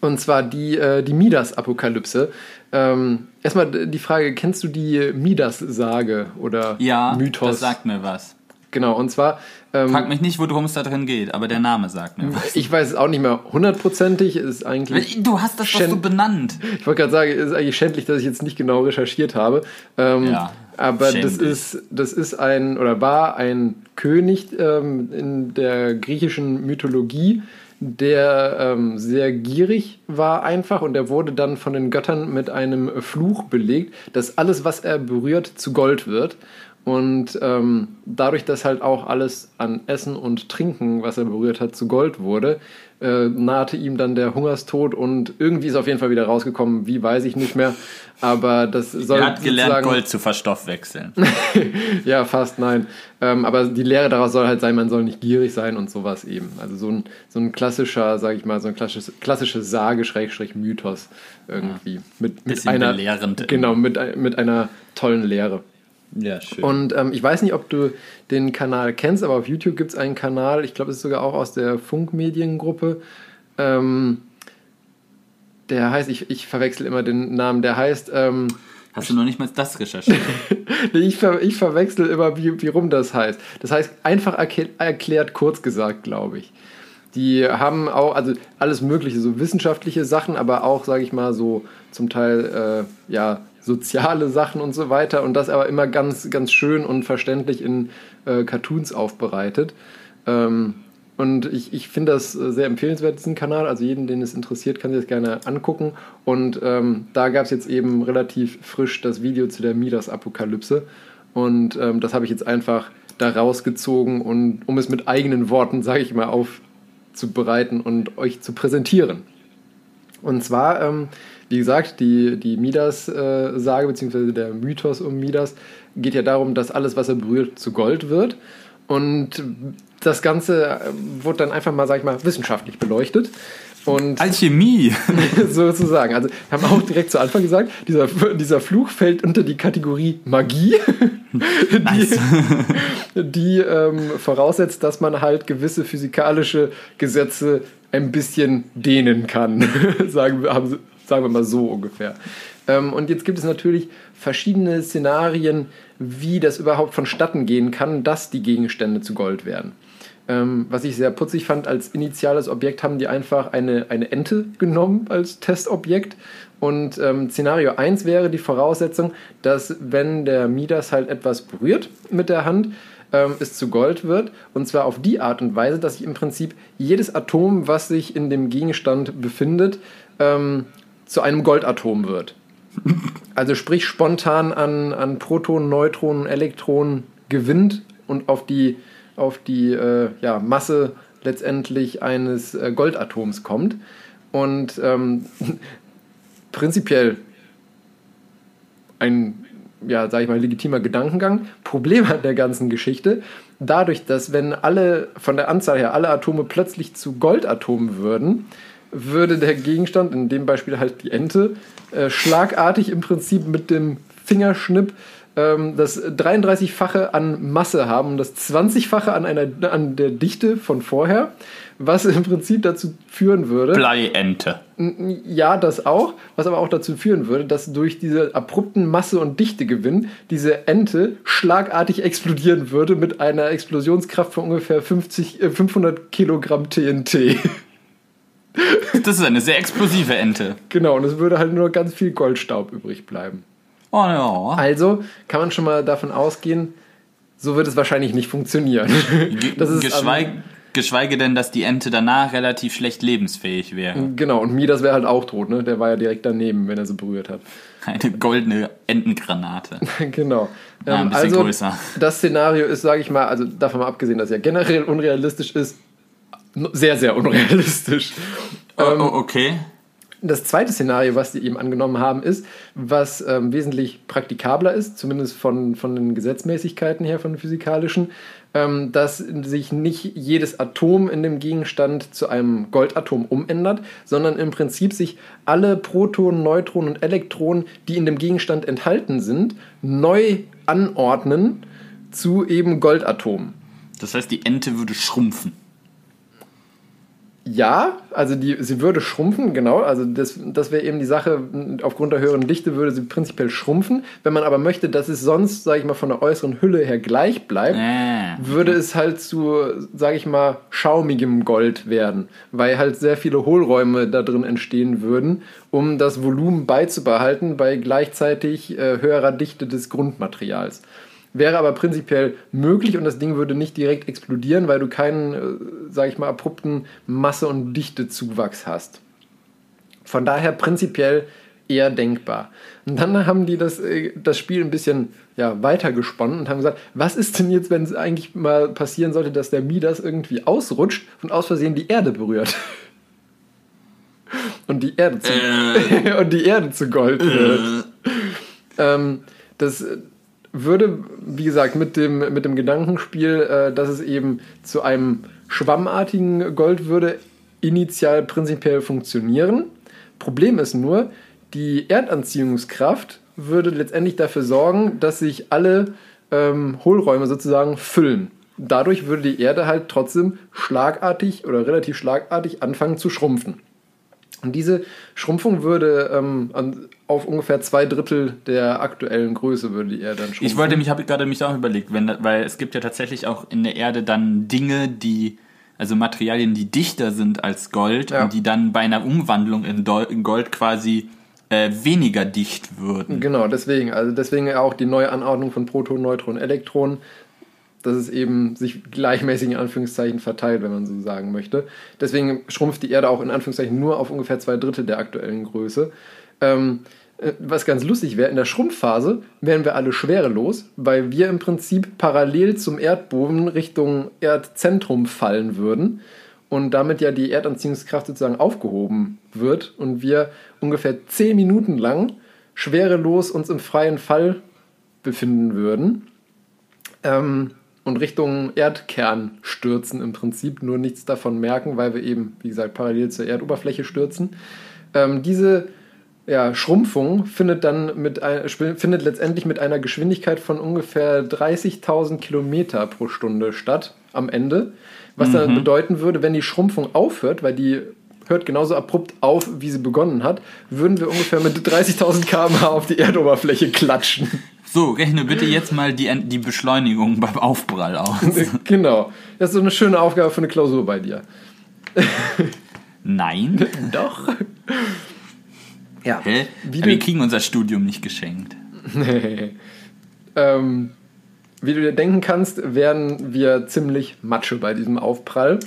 Und zwar die, äh, die Midas-Apokalypse. Ähm, erstmal die Frage, kennst du die Midas-Sage oder ja, Mythos? Ja, das sagt mir was. Genau, und zwar... Ähm, Frag mich nicht, worum es da drin geht, aber der Name sagt mir was. Ich weiß es auch nicht mehr hundertprozentig, ist eigentlich... Du hast das doch so benannt. Ich wollte gerade sagen, es ist eigentlich schändlich, dass ich jetzt nicht genau recherchiert habe. Ähm, ja, aber das ist, das ist ein, oder war ein König ähm, in der griechischen Mythologie, der ähm, sehr gierig war einfach und er wurde dann von den Göttern mit einem Fluch belegt, dass alles, was er berührt, zu Gold wird. Und ähm, dadurch, dass halt auch alles an Essen und Trinken, was er berührt hat, zu Gold wurde, äh, nahte ihm dann der Hungerstod und irgendwie ist auf jeden Fall wieder rausgekommen, wie weiß ich nicht mehr. Aber das soll. Er hat gelernt, Gold zu verstoffwechseln. ja, fast nein. Ähm, aber die Lehre daraus soll halt sein, man soll nicht gierig sein und sowas eben. Also so ein, so ein klassischer, sag ich mal, so ein klassisches, klassische Sage, Schrägstrich, Mythos irgendwie. Mit, mit einer. Belehrend. Genau, mit, mit einer tollen Lehre. Ja, schön. Und ähm, ich weiß nicht, ob du den Kanal kennst, aber auf YouTube gibt es einen Kanal, ich glaube, es ist sogar auch aus der Funkmediengruppe. Ähm, der heißt, ich, ich verwechsel immer den Namen, der heißt. Ähm, Hast du noch nicht mal das recherchiert? ich, ver, ich verwechsel immer, wie, wie rum das heißt. Das heißt, einfach erklärt, kurz gesagt, glaube ich. Die haben auch, also alles Mögliche, so wissenschaftliche Sachen, aber auch, sage ich mal, so zum Teil, äh, ja, soziale Sachen und so weiter und das aber immer ganz, ganz schön und verständlich in äh, Cartoons aufbereitet. Ähm, und ich, ich finde das äh, sehr empfehlenswert, diesen Kanal. Also jeden, den es interessiert, kann sich das gerne angucken. Und ähm, da gab es jetzt eben relativ frisch das Video zu der Midas-Apokalypse. Und ähm, das habe ich jetzt einfach da rausgezogen und um es mit eigenen Worten, sage ich mal, aufzubereiten und euch zu präsentieren. Und zwar, ähm, wie gesagt, die, die Midas-Sage, äh, beziehungsweise der Mythos um Midas, geht ja darum, dass alles, was er berührt, zu Gold wird. Und das Ganze äh, wurde dann einfach mal, sag ich mal, wissenschaftlich beleuchtet. Und Alchemie! sozusagen. Also haben auch direkt zu Anfang gesagt, dieser, dieser Fluch fällt unter die Kategorie Magie, nice. die, die ähm, voraussetzt, dass man halt gewisse physikalische Gesetze ein bisschen dehnen kann. sagen, wir, haben, sagen wir mal so ungefähr. Ähm, und jetzt gibt es natürlich verschiedene Szenarien, wie das überhaupt vonstatten gehen kann, dass die Gegenstände zu Gold werden. Ähm, was ich sehr putzig fand, als initiales Objekt haben die einfach eine, eine Ente genommen als Testobjekt. Und ähm, Szenario 1 wäre die Voraussetzung, dass wenn der Midas halt etwas berührt mit der Hand, ähm, es zu Gold wird. Und zwar auf die Art und Weise, dass sich im Prinzip jedes Atom, was sich in dem Gegenstand befindet, ähm, zu einem Goldatom wird. Also sprich spontan an, an Protonen, Neutronen, Elektronen gewinnt und auf die auf die äh, ja, Masse letztendlich eines äh, Goldatoms kommt. Und ähm, prinzipiell ein, ja, sag ich mal, legitimer Gedankengang. Problem an der ganzen Geschichte, dadurch, dass wenn alle, von der Anzahl her, alle Atome plötzlich zu Goldatomen würden, würde der Gegenstand, in dem Beispiel halt die Ente, äh, schlagartig im Prinzip mit dem Fingerschnipp ähm, das 33-fache an Masse haben, das 20-fache an, einer, an der Dichte von vorher, was im Prinzip dazu führen würde. Bleiente. Ja, das auch, was aber auch dazu führen würde, dass durch diese abrupten Masse- und Dichtegewinn diese Ente schlagartig explodieren würde mit einer Explosionskraft von ungefähr 50, äh, 500 Kilogramm TNT. Das ist eine sehr explosive Ente. Genau, und es würde halt nur ganz viel Goldstaub übrig bleiben. Oh ja. Also kann man schon mal davon ausgehen, so wird es wahrscheinlich nicht funktionieren. Das ist, geschweige, um, geschweige denn, dass die Ente danach relativ schlecht lebensfähig wäre. Genau, und Midas wäre halt auch tot, ne? Der war ja direkt daneben, wenn er sie berührt hat. Eine goldene Entengranate. genau. Ja, ein bisschen also, größer. Das Szenario ist, sage ich mal, also davon mal abgesehen, dass ja generell unrealistisch ist, sehr, sehr unrealistisch. Oh, oh, okay. Das zweite Szenario, was sie eben angenommen haben, ist, was ähm, wesentlich praktikabler ist, zumindest von, von den Gesetzmäßigkeiten her, von den physikalischen, ähm, dass sich nicht jedes Atom in dem Gegenstand zu einem Goldatom umändert, sondern im Prinzip sich alle Protonen, Neutronen und Elektronen, die in dem Gegenstand enthalten sind, neu anordnen zu eben Goldatomen. Das heißt, die Ente würde schrumpfen. Ja, also die, sie würde schrumpfen, genau. Also das, das wäre eben die Sache, aufgrund der höheren Dichte würde sie prinzipiell schrumpfen. Wenn man aber möchte, dass es sonst, sage ich mal, von der äußeren Hülle her gleich bleibt, äh. würde es halt zu, sage ich mal, schaumigem Gold werden, weil halt sehr viele Hohlräume da drin entstehen würden, um das Volumen beizubehalten bei gleichzeitig äh, höherer Dichte des Grundmaterials. Wäre aber prinzipiell möglich und das Ding würde nicht direkt explodieren, weil du keinen, äh, sage ich mal, abrupten Masse- und Dichtezuwachs hast. Von daher prinzipiell eher denkbar. Und dann haben die das, äh, das Spiel ein bisschen ja, weitergesponnen und haben gesagt, was ist denn jetzt, wenn es eigentlich mal passieren sollte, dass der Midas irgendwie ausrutscht und aus Versehen die Erde berührt? und die Erde zu, äh. und die Erde zu Gold wird. Äh. Ähm, das, würde, wie gesagt, mit dem, mit dem Gedankenspiel, äh, dass es eben zu einem schwammartigen Gold würde, initial prinzipiell funktionieren. Problem ist nur, die Erdanziehungskraft würde letztendlich dafür sorgen, dass sich alle ähm, Hohlräume sozusagen füllen. Dadurch würde die Erde halt trotzdem schlagartig oder relativ schlagartig anfangen zu schrumpfen. Und diese Schrumpfung würde ähm, an, auf ungefähr zwei Drittel der aktuellen Größe würde die Erde dann schrumpfen. Ich wollte mich, habe gerade mich auch überlegt, wenn, weil es gibt ja tatsächlich auch in der Erde dann Dinge, die, also Materialien, die dichter sind als Gold ja. und die dann bei einer Umwandlung in, Gold quasi äh, weniger dicht würden. Genau, deswegen, also deswegen auch die neue Anordnung von Protonen, Neutronen, Elektronen dass es eben sich gleichmäßig in Anführungszeichen verteilt, wenn man so sagen möchte. Deswegen schrumpft die Erde auch in Anführungszeichen nur auf ungefähr zwei Drittel der aktuellen Größe. Ähm, äh, was ganz lustig wäre, in der Schrumpfphase wären wir alle schwerelos, weil wir im Prinzip parallel zum Erdboden Richtung Erdzentrum fallen würden und damit ja die Erdanziehungskraft sozusagen aufgehoben wird und wir ungefähr 10 Minuten lang schwerelos uns im freien Fall befinden würden ähm, und Richtung Erdkern stürzen im Prinzip, nur nichts davon merken, weil wir eben, wie gesagt, parallel zur Erdoberfläche stürzen. Ähm, diese ja, Schrumpfung findet dann mit findet letztendlich mit einer Geschwindigkeit von ungefähr 30.000 Kilometer pro Stunde statt am Ende. Was mhm. dann bedeuten würde, wenn die Schrumpfung aufhört, weil die hört genauso abrupt auf, wie sie begonnen hat, würden wir ungefähr mit 30.000 km/h auf die Erdoberfläche klatschen. So, rechne bitte jetzt mal die, die Beschleunigung beim Aufprall aus. genau. Das ist so eine schöne Aufgabe für eine Klausur bei dir. Nein. Doch. Ja. Hä? Wie wir kriegen unser Studium nicht geschenkt. ähm, wie du dir denken kannst, werden wir ziemlich Matsche bei diesem Aufprall.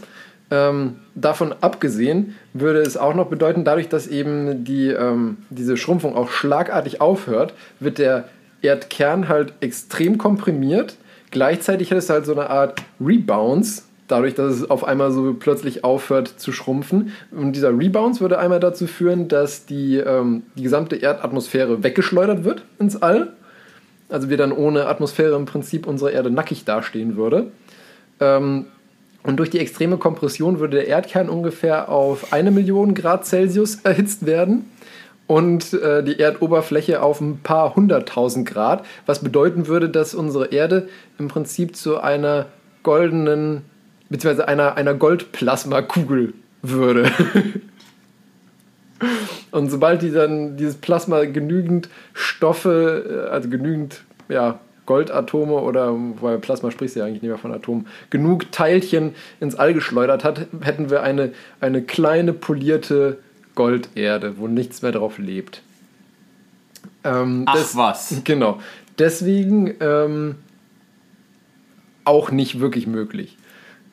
Ähm, davon abgesehen würde es auch noch bedeuten, dadurch, dass eben die, ähm, diese Schrumpfung auch schlagartig aufhört, wird der Erdkern halt extrem komprimiert. Gleichzeitig hat es halt so eine Art Rebounce, dadurch, dass es auf einmal so plötzlich aufhört zu schrumpfen. Und dieser Rebounce würde einmal dazu führen, dass die, ähm, die gesamte Erdatmosphäre weggeschleudert wird ins All. Also wir dann ohne Atmosphäre im Prinzip unsere Erde nackig dastehen würde. Ähm, und durch die extreme Kompression würde der Erdkern ungefähr auf eine Million Grad Celsius erhitzt werden und äh, die Erdoberfläche auf ein paar hunderttausend Grad, was bedeuten würde, dass unsere Erde im Prinzip zu einer goldenen beziehungsweise einer, einer Goldplasmakugel würde. Und sobald die dann dieses Plasma genügend Stoffe, äh, also genügend ja, Goldatome oder, weil Plasma sprichst du ja eigentlich nicht mehr von Atomen, genug Teilchen ins All geschleudert hat, hätten wir eine, eine kleine polierte Golderde, wo nichts mehr drauf lebt. Ähm, Ach das, was. Genau. Deswegen ähm, auch nicht wirklich möglich.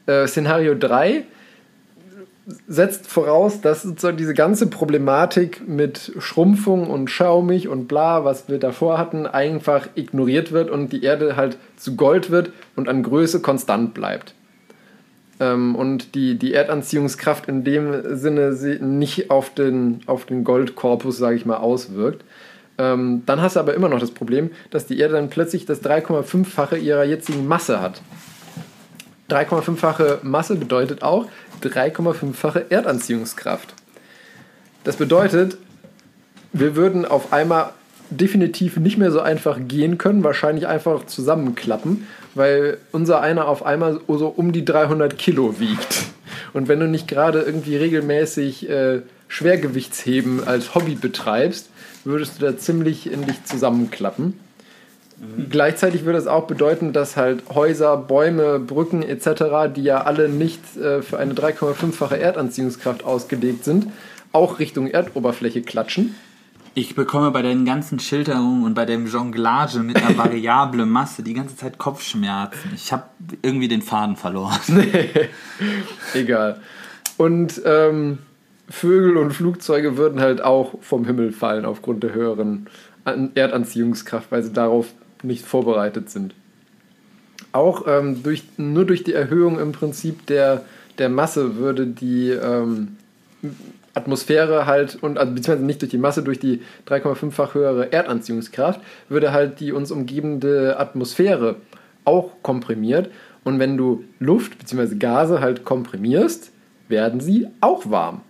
Äh, Szenario 3 setzt voraus, dass sozusagen diese ganze Problematik mit Schrumpfung und schaumig und bla, was wir davor hatten, einfach ignoriert wird und die Erde halt zu Gold wird und an Größe konstant bleibt. Ähm, und die, die Erdanziehungskraft in dem Sinne nicht auf den, auf den Goldkorpus, sage ich mal, auswirkt. Ähm, dann hast du aber immer noch das Problem, dass die Erde dann plötzlich das 3,5-fache ihrer jetzigen Masse hat. 3,5-fache Masse bedeutet auch 3,5-fache Erdanziehungskraft. Das bedeutet, wir würden auf einmal definitiv nicht mehr so einfach gehen können, wahrscheinlich einfach zusammenklappen, weil unser einer auf einmal so um die 300 Kilo wiegt. Und wenn du nicht gerade irgendwie regelmäßig äh, Schwergewichtsheben als Hobby betreibst, würdest du da ziemlich in dich zusammenklappen. Mhm. Gleichzeitig würde es auch bedeuten, dass halt Häuser, Bäume, Brücken etc., die ja alle nicht äh, für eine 3,5-fache Erdanziehungskraft ausgelegt sind, auch Richtung Erdoberfläche klatschen. Ich bekomme bei deinen ganzen Schilderungen und bei dem Jonglage mit einer variablen Masse die ganze Zeit Kopfschmerzen. Ich habe irgendwie den Faden verloren. Egal. Und ähm, Vögel und Flugzeuge würden halt auch vom Himmel fallen aufgrund der höheren Erdanziehungskraft, weil sie darauf nicht vorbereitet sind. Auch ähm, durch, nur durch die Erhöhung im Prinzip der, der Masse würde die ähm, Atmosphäre halt, und also, beziehungsweise nicht durch die Masse, durch die 3,5-fach höhere Erdanziehungskraft, würde halt die uns umgebende Atmosphäre auch komprimiert. Und wenn du Luft bzw. Gase halt komprimierst, werden sie auch warm.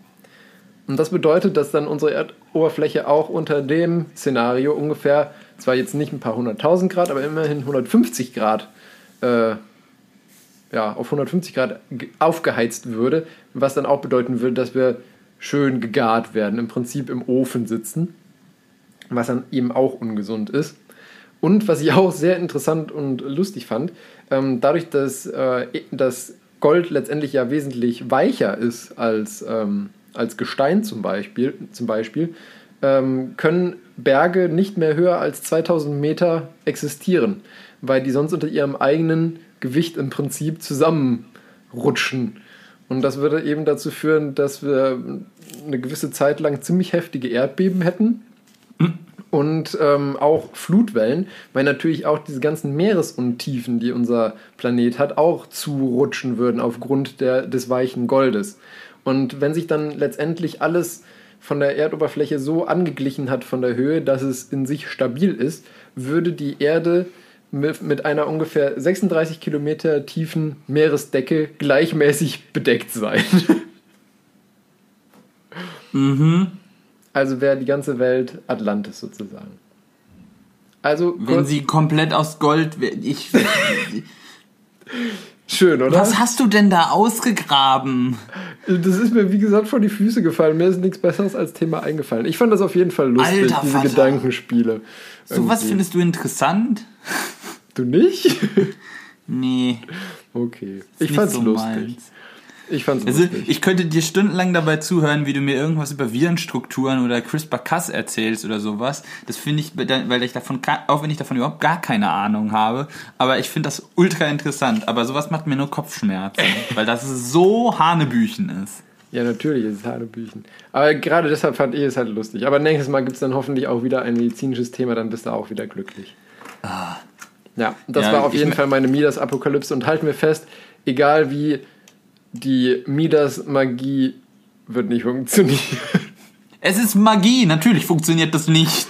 Und das bedeutet, dass dann unsere Erdoberfläche auch unter dem Szenario ungefähr zwar jetzt nicht ein paar hunderttausend Grad, aber immerhin 150 Grad, äh, ja, auf 150 Grad aufgeheizt würde, was dann auch bedeuten würde, dass wir schön gegart werden, im Prinzip im Ofen sitzen, was dann eben auch ungesund ist. Und was ich auch sehr interessant und lustig fand, ähm, dadurch, dass äh, das Gold letztendlich ja wesentlich weicher ist als, ähm, als Gestein zum Beispiel, zum Beispiel ähm, können Berge nicht mehr höher als 2000 Meter existieren, weil die sonst unter ihrem eigenen Gewicht im Prinzip zusammenrutschen. Und das würde eben dazu führen, dass wir eine gewisse Zeit lang ziemlich heftige Erdbeben hätten und ähm, auch Flutwellen, weil natürlich auch diese ganzen Meeresuntiefen, die unser Planet hat, auch zurutschen würden aufgrund der, des weichen Goldes. Und wenn sich dann letztendlich alles von der Erdoberfläche so angeglichen hat von der Höhe, dass es in sich stabil ist, würde die Erde mit, einer ungefähr 36 Kilometer tiefen Meeresdecke gleichmäßig bedeckt sein. Mhm. Also wäre die ganze Welt Atlantis sozusagen. Also Wenn sie komplett aus Gold. Ich, schön, oder? was hast du denn da ausgegraben? Das ist mir wie gesagt vor die Füße gefallen. Mir ist nichts Besseres als Thema eingefallen. Ich fand das auf jeden Fall lustig, Alter diese Vater. Gedankenspiele. So was findest du interessant? du nicht? Nee. Okay. ist Ich fand's so lustig. meins. Ich fand's Also lustig. ich könnte dir stundenlang dabei zuhören, wie du mir irgendwas über Virenstrukturen oder CRISPR-Cas erzählst oder sowas. Das finde ich, weil ich davon, auch wenn ich davon überhaupt gar keine Ahnung habe, aber ich finde das ultra interessant. Aber sowas macht mir nur Kopfschmerzen, weil das so Hanebüchen ist. Ja, natürlich ist es Hanebüchen. Aber gerade deshalb fand ich es halt lustig. Aber nächstes Mal gibt es dann hoffentlich auch wieder ein medizinisches Thema, dann bist du auch wieder glücklich. Ja, das Ja, war auf jeden Fall meine Midas-Apokalypse und halten wir fest, egal wie die Midas-Magie wird nicht funktionieren. Es ist Magie, natürlich funktioniert das nicht.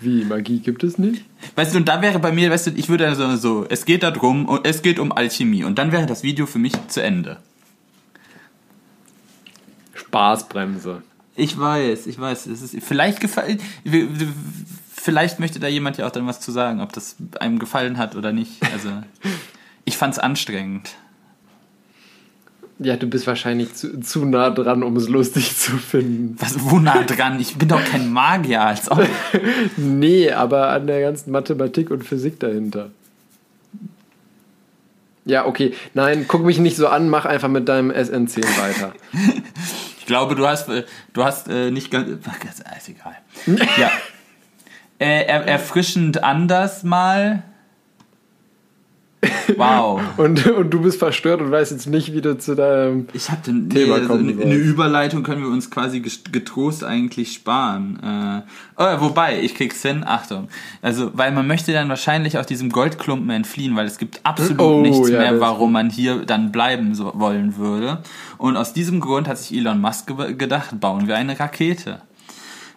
Wie, Magie gibt es nicht? Weißt du, und da wäre bei mir, weißt du, ich würde also so, es geht darum, und es geht um Alchemie. Und dann wäre das Video für mich zu Ende. Spaßbremse. Ich weiß, ich weiß. Es ist, vielleicht gefallen. Vielleicht möchte da jemand ja auch dann was zu sagen, ob das einem gefallen hat oder nicht. Also, ich fand's anstrengend. Ja, du bist wahrscheinlich zu, zu nah dran, um es lustig zu finden. Was, wo nah dran? Ich bin doch kein Magier. Als ob. Nee, aber an der ganzen Mathematik und Physik dahinter. Ja, okay. Nein, guck mich nicht so an, mach einfach mit deinem SN10 weiter. Ich glaube, du hast, äh, du hast äh, nicht ganz. Ist egal. Ja. Äh, er, erfrischend anders mal. Wow. Und, und du bist verstört und weißt jetzt nicht, wie du zu deinem. Ich hatte nee, Thema also kommen eine, soll. eine Überleitung können wir uns quasi getrost eigentlich sparen. Äh, oh, wobei, ich krieg's hin, Achtung. Also, weil man möchte dann wahrscheinlich aus diesem Goldklumpen entfliehen, weil es gibt absolut Oh, nichts ja, mehr, warum man hier dann bleiben so, wollen würde. Und aus diesem Grund hat sich Elon Musk ge gedacht, bauen wir eine Rakete.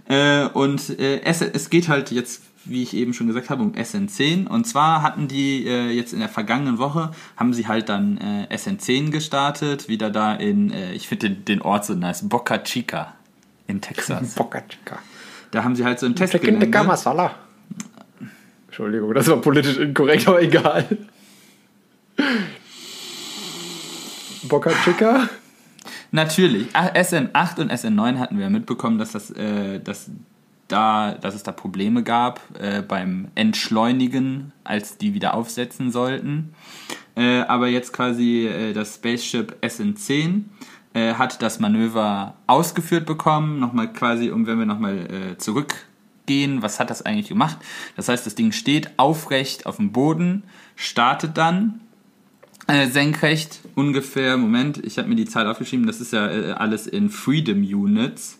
Äh, und äh, es, es geht halt jetzt, wie ich eben schon gesagt habe, um SN10. Und zwar hatten die äh, jetzt in der vergangenen Woche, haben sie halt dann äh, SN10 gestartet, wieder da in, äh, ich finde den, den Ort so nice, Boca Chica in Texas. Boca Chica. Da haben sie halt so einen Test tikka masala. Entschuldigung, das war politisch inkorrekt, aber egal. Boca Chica? Natürlich. Ah, SN8 und SN9 hatten wir mitbekommen, dass das, äh, dass da, dass es da Probleme gab äh, beim Entschleunigen, als die wieder aufsetzen sollten. Äh, aber jetzt quasi äh, das Spaceship SN10 äh, hat das Manöver ausgeführt bekommen. Nochmal quasi, um wenn wir nochmal äh, zurückgehen, was hat das eigentlich gemacht? Das heißt, das Ding steht aufrecht auf dem Boden, startet dann äh, senkrecht ungefähr, Moment, ich habe mir die Zahl aufgeschrieben, das ist ja äh, alles in Freedom Units.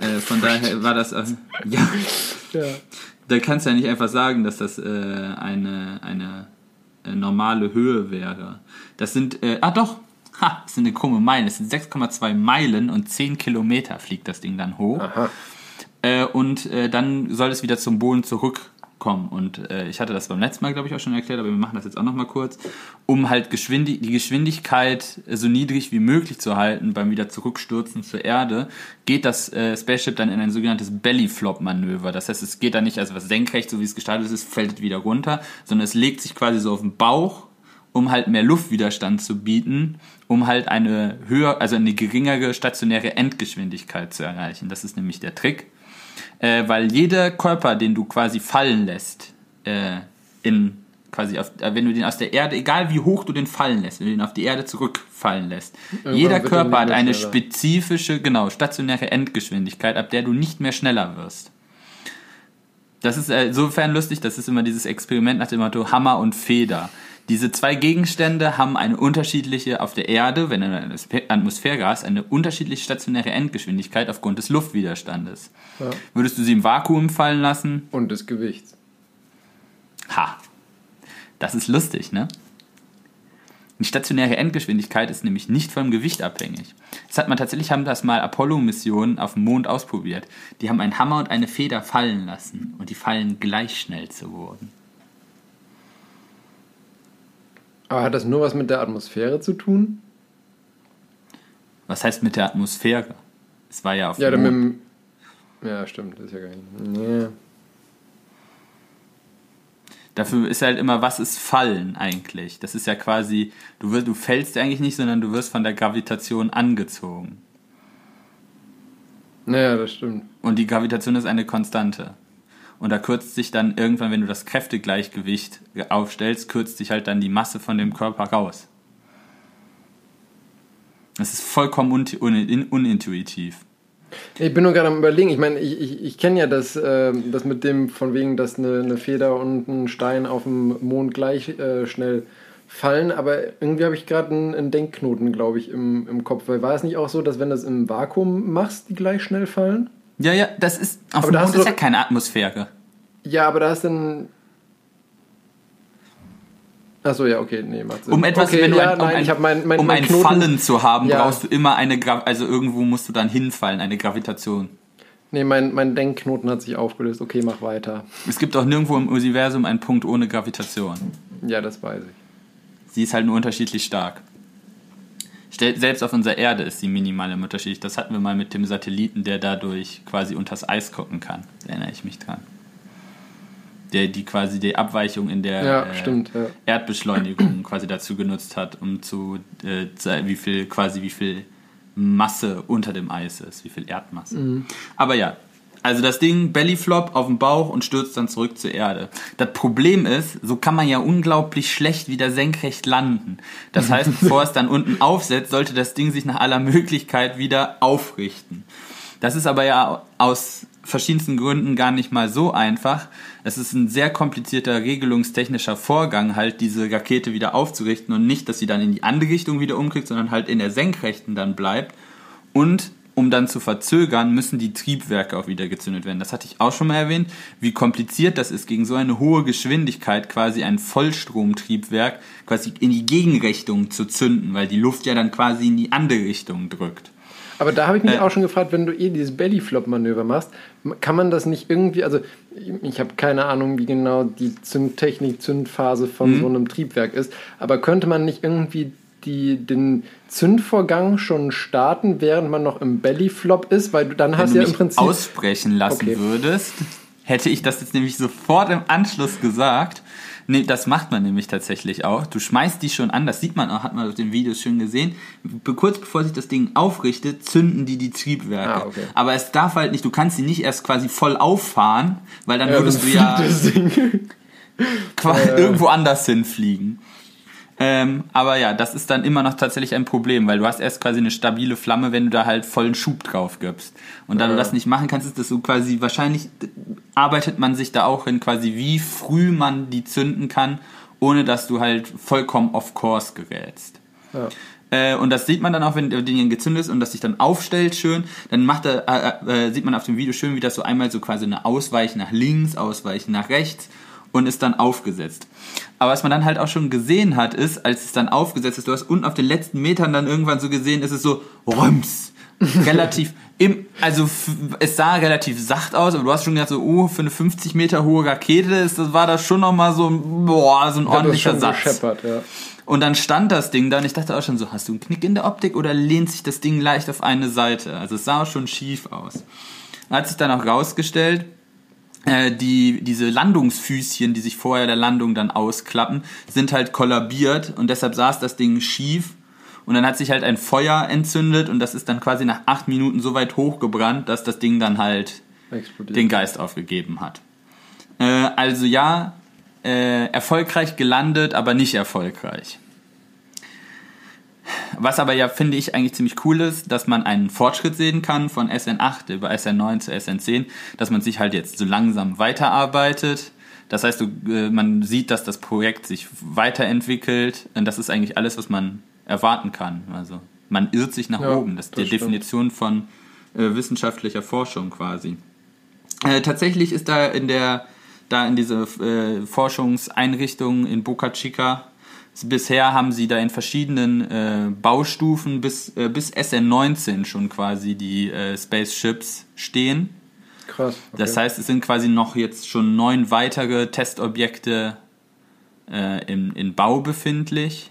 Äh, von daher war das, äh, ja, Ja. da kannst du ja nicht einfach sagen, dass das äh, eine, eine äh, normale Höhe wäre. Das sind, äh, ah doch, ha, das sind eine krumme Meilen, das sind 6,2 Meilen und 10 Kilometer fliegt das Ding dann hoch. Aha. Äh, und äh, dann soll es wieder zum Boden zurückkommen. Und äh, ich hatte das beim letzten Mal, glaube ich, auch schon erklärt, aber wir machen das jetzt auch nochmal kurz. Um halt Geschwindi die Geschwindigkeit so niedrig wie möglich zu halten beim wieder zurückstürzen zur Erde, geht das äh, Spaceship dann in ein sogenanntes Belly-Flop-Manöver. Das heißt, es geht dann nicht, also was senkrecht, so wie es gestartet ist, fällt wieder runter, sondern es legt sich quasi so auf den Bauch um halt mehr Luftwiderstand zu bieten, um halt eine höher, also eine geringere stationäre Endgeschwindigkeit zu erreichen. Das ist nämlich der Trick. Äh, weil jeder Körper, den du quasi fallen lässt, äh, in quasi auf, äh, wenn du den aus der Erde, egal wie hoch du den fallen lässt, wenn du den auf die Erde zurückfallen lässt, jeder wird er Körper hat eine schneller. spezifische, genau, stationäre Endgeschwindigkeit, ab der du nicht mehr schneller wirst. Das ist äh, insofern lustig, das ist immer dieses Experiment nach dem Motto Hammer und Feder. Diese zwei Gegenstände haben eine unterschiedliche auf der Erde, wenn ein Atmosphärgas, eine unterschiedliche stationäre Endgeschwindigkeit aufgrund des Luftwiderstandes. Ja. Würdest du sie im Vakuum fallen lassen? Und des Gewichts. Ha. Das ist lustig, ne? Die stationäre Endgeschwindigkeit ist nämlich nicht vom Gewicht abhängig. Das hat man tatsächlich, haben das mal Apollo-Missionen auf dem Mond ausprobiert. Die haben einen Hammer und eine Feder fallen lassen und die fallen gleich schnell zu Boden. Aber hat das nur was mit der Atmosphäre zu tun? Was heißt mit der Atmosphäre? Es war ja auf Ja, dem Mond. Ja, stimmt, das ist ja gar nicht. Nee. Dafür ist halt immer, was ist Fallen eigentlich? Das ist ja quasi, du, wirst, du fällst eigentlich nicht, sondern du wirst von der Gravitation angezogen. Naja, das stimmt. Und die Gravitation ist eine Konstante. Und da kürzt sich dann irgendwann, wenn du das Kräftegleichgewicht aufstellst, kürzt sich halt dann die Masse von dem Körper raus. Das ist vollkommen un un unintuitiv. Ich bin nur gerade am überlegen, ich meine, ich, ich, ich kenne ja das, äh, das mit dem, von wegen, dass eine, eine Feder und ein Stein auf dem Mond gleich äh, schnell fallen, aber irgendwie habe ich gerade einen, einen Denkknoten, glaube ich, im, im Kopf. Weil war es nicht auch so, dass wenn du es im Vakuum machst, die gleich schnell fallen? Ja, ja, das ist. Auf Aber dem Mond ist ja keine Atmosphäre. Ja, aber da ist dann. Achso, ja, okay, nee, macht Sinn. Um etwas, okay, wenn du ja, ein, um nein, ein, mein, mein, um mein ein Knoten, Fallen zu haben, Ja. brauchst du immer eine Gra also irgendwo musst du dann hinfallen, eine Gravitation. Nee, mein, mein Denkknoten hat sich aufgelöst. Okay, mach weiter. Es gibt auch nirgendwo im Universum einen Punkt ohne Gravitation. Ja, das weiß ich. Sie ist halt nur unterschiedlich stark. Selbst auf unserer Erde ist sie minimal im Unterschied. Das hatten wir mal mit dem Satelliten, der dadurch quasi unters Eis gucken kann. Da erinnere ich mich dran. Der die quasi die Abweichung in der Ja, äh, stimmt, ja. Erdbeschleunigung quasi dazu genutzt hat, um zu äh, wie viel quasi wie viel Masse unter dem Eis ist, wie viel Erdmasse. Mhm. Aber ja, also das Ding Bellyflop auf den Bauch und stürzt dann zurück zur Erde. Das Problem ist, so kann man ja unglaublich schlecht wieder senkrecht landen. Das heißt, bevor es dann unten aufsetzt, sollte das Ding sich nach aller Möglichkeit wieder aufrichten. Das ist aber ja aus verschiedensten Gründen gar nicht mal so einfach. Es ist ein sehr komplizierter regelungstechnischer Vorgang, halt diese Rakete wieder aufzurichten und nicht, dass sie dann in die andere Richtung wieder umkriegt, sondern halt in der Senkrechten dann bleibt. Und um dann zu verzögern, müssen die Triebwerke auch wieder gezündet werden. Das hatte ich auch schon mal erwähnt, wie kompliziert das ist, gegen so eine hohe Geschwindigkeit quasi ein Vollstromtriebwerk quasi in die Gegenrichtung zu zünden, weil die Luft ja dann quasi in die andere Richtung drückt. Aber da habe ich mich Äh. auch schon gefragt, wenn du eh dieses Bellyflop-Manöver machst, kann man das nicht irgendwie, also ich, habe keine Ahnung, wie genau die Zündtechnik, Zündphase von Mhm. so einem Triebwerk ist, aber könnte man nicht irgendwie die, den Zündvorgang schon starten, während man noch im Bellyflop ist, weil du dann Wenn hast du ja im Prinzip aussprechen lassen Okay. würdest, hätte ich das jetzt nämlich sofort im Anschluss gesagt. Nee, das macht man nämlich tatsächlich auch. Du schmeißt die schon an, das sieht man auch, hat man auf den Videos schön gesehen. Kurz bevor sich das Ding aufrichtet, zünden die die Triebwerke. Ah, okay. Aber es darf halt nicht, du kannst sie nicht erst quasi voll auffahren, weil dann Ja, würdest dann du ja quasi irgendwo anders hinfliegen. Ähm, aber ja, das ist dann immer noch tatsächlich ein Problem, weil du hast erst quasi eine stabile Flamme, wenn du da halt vollen Schub drauf gibst. Und da du Ja. das nicht machen kannst, ist das so quasi, wahrscheinlich arbeitet man sich da auch in quasi, wie früh man die zünden kann, ohne dass du halt vollkommen off course gerätst. Ja. Äh, und das sieht man dann auch, wenn der Ding gezündet ist und das sich dann aufstellt schön. Dann macht er, äh, äh, sieht man auf dem Video schön, wie das so einmal so quasi eine Ausweichen nach links, Ausweichen nach rechts und ist dann aufgesetzt. Aber was man dann halt auch schon gesehen hat, ist, als es dann aufgesetzt ist, du hast unten auf den letzten Metern dann irgendwann so gesehen, ist es so rums. relativ im, also es sah relativ sacht aus, aber du hast schon gedacht so, oh, für eine 50 Meter hohe Rakete ist, das war da schon noch mal so, ein- boah, so ein das ordentlicher Satz. ja. Und dann stand das Ding da und ich dachte auch schon so, hast du einen Knick in der Optik oder lehnt sich das Ding leicht auf eine Seite? Also es sah auch schon schief aus. Hat sich dann auch rausgestellt, die, diese Landungsfüßchen, die sich vorher der Landung dann ausklappen, sind halt kollabiert und deshalb saß das Ding schief und dann hat sich halt ein Feuer entzündet und das ist dann quasi nach acht Minuten so weit hochgebrannt, dass das Ding dann halt Explodiert. den Geist aufgegeben hat. Äh, also ja, äh, erfolgreich gelandet, aber nicht erfolgreich. Was aber ja, finde ich, eigentlich ziemlich cool ist, dass man einen Fortschritt sehen kann von SN8 über SN9 zu SN10, dass man sich halt jetzt so langsam weiterarbeitet, Das heißt, äh, man sieht, dass das Projekt sich weiterentwickelt und das ist eigentlich alles, was man erwarten kann. Also man irrt sich nach Ja, oben. Das ist die. Definition von äh, wissenschaftlicher Forschung quasi. Äh, tatsächlich ist da in der da in diese äh, Forschungseinrichtung in Boca Chica bisher haben sie da in verschiedenen äh, Baustufen bis äh, bis SN19 schon quasi die äh, Spaceships stehen. Krass. Okay. Das heißt, es sind quasi noch jetzt schon neun weitere Testobjekte äh, in, in Bau befindlich.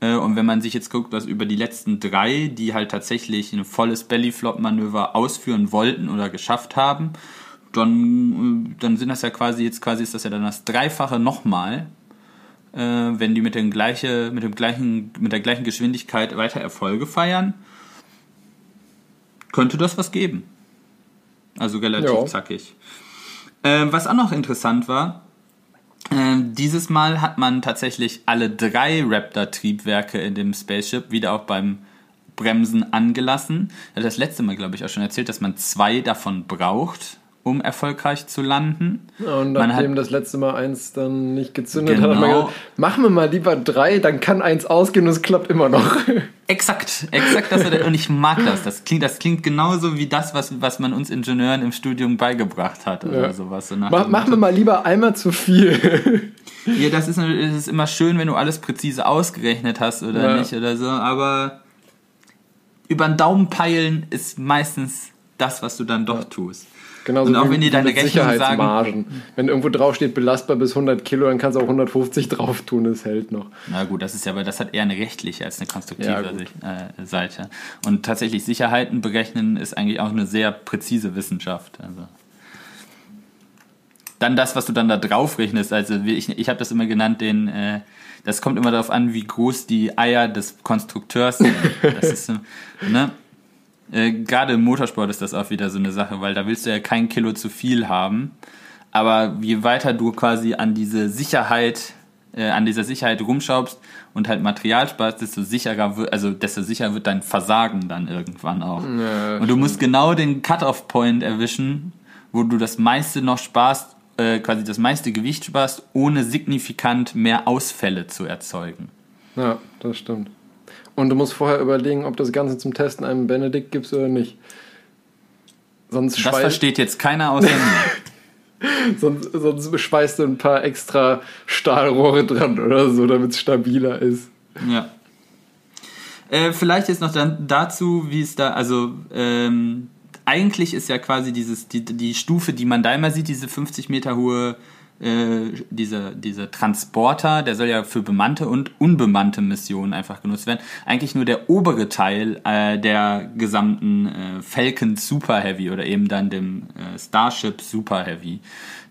Äh, und wenn man sich jetzt guckt, was über die letzten drei, die halt tatsächlich ein volles Bellyflop-Manöver ausführen wollten oder geschafft haben, dann, äh, dann sind das ja quasi, jetzt quasi ist das ja dann das Dreifache nochmal, wenn die mit, den gleiche, mit, dem gleichen, mit der gleichen Geschwindigkeit weiter Erfolge feiern, könnte das was geben. Also relativ Ja. zackig. Ähm, was auch noch interessant war, ähm, dieses Mal hat man tatsächlich alle drei Raptor-Triebwerke in dem Spaceship wieder auch beim Bremsen angelassen. Das letzte Mal, glaube ich, auch schon erzählt, dass man zwei davon braucht, um erfolgreich zu landen. Ja, und man nachdem hat- das letzte Mal eins dann nicht gezündet hat, hat man Genau. gesagt, machen wir mal lieber drei, dann kann eins ausgehen und es klappt immer noch. Exakt, exakt das und ich mag das. Das klingt, das klingt genauso wie das, was, was man uns Ingenieuren im Studium beigebracht hat oder Ja. sowas. So Ma machen wir mal lieber einmal zu viel. Ja, das ist, es ist immer schön, wenn du alles präzise ausgerechnet hast oder Ja. nicht oder so, aber über den Daumen peilen ist meistens das, was du dann doch tust. Genauso Und auch wie wenn die deine Rechnung sagen- Sicherheitsmargen. Wenn irgendwo drauf steht, belastbar bis 100 Kilo, dann kannst du auch 150 drauf tun, es hält noch. Na gut, das ist ja, aber das hat eher eine rechtliche als eine konstruktive Ja. Sicht- äh, Seite. Und tatsächlich Sicherheiten berechnen ist eigentlich auch eine sehr präzise Wissenschaft. Also. Dann das, was du dann da drauf rechnest, also ich, ich habe das immer genannt, den, äh, das kommt immer darauf an, wie groß die Eier des Konstrukteurs sind. Das ist, ne? Äh, Gerade im Motorsport ist das auch wieder so eine Sache, weil da willst du ja kein Kilo zu viel haben. Aber je weiter du quasi an diese Sicherheit, äh, an dieser Sicherheit rumschraubst und halt Material sparst, desto sicherer wird, also desto sicherer wird dein Versagen dann irgendwann auch. Ja, und du musst genau den Cut-off-Point erwischen, wo du das meiste noch sparst, äh, quasi das meiste Gewicht sparst, ohne signifikant mehr Ausfälle zu erzeugen. Ja, das stimmt. Und du musst vorher überlegen, ob das Ganze zum Testen einem Benedikt gibst oder nicht. Sonst, Das versteht jetzt keiner außer mir. sonst, sonst schweißt du ein paar extra Stahlrohre dran oder so, damit es stabiler ist. Ja. Äh, vielleicht jetzt noch dann dazu, wie es da, also ähm, eigentlich ist ja quasi dieses, die, die Stufe, die man da immer sieht, diese 50 Meter hohe, äh, dieser, dieser Transporter, der soll ja für bemannte und unbemannte Missionen einfach genutzt werden. Eigentlich nur der obere Teil äh, der gesamten äh, Falcon Super Heavy oder eben dann dem äh, Starship Super Heavy.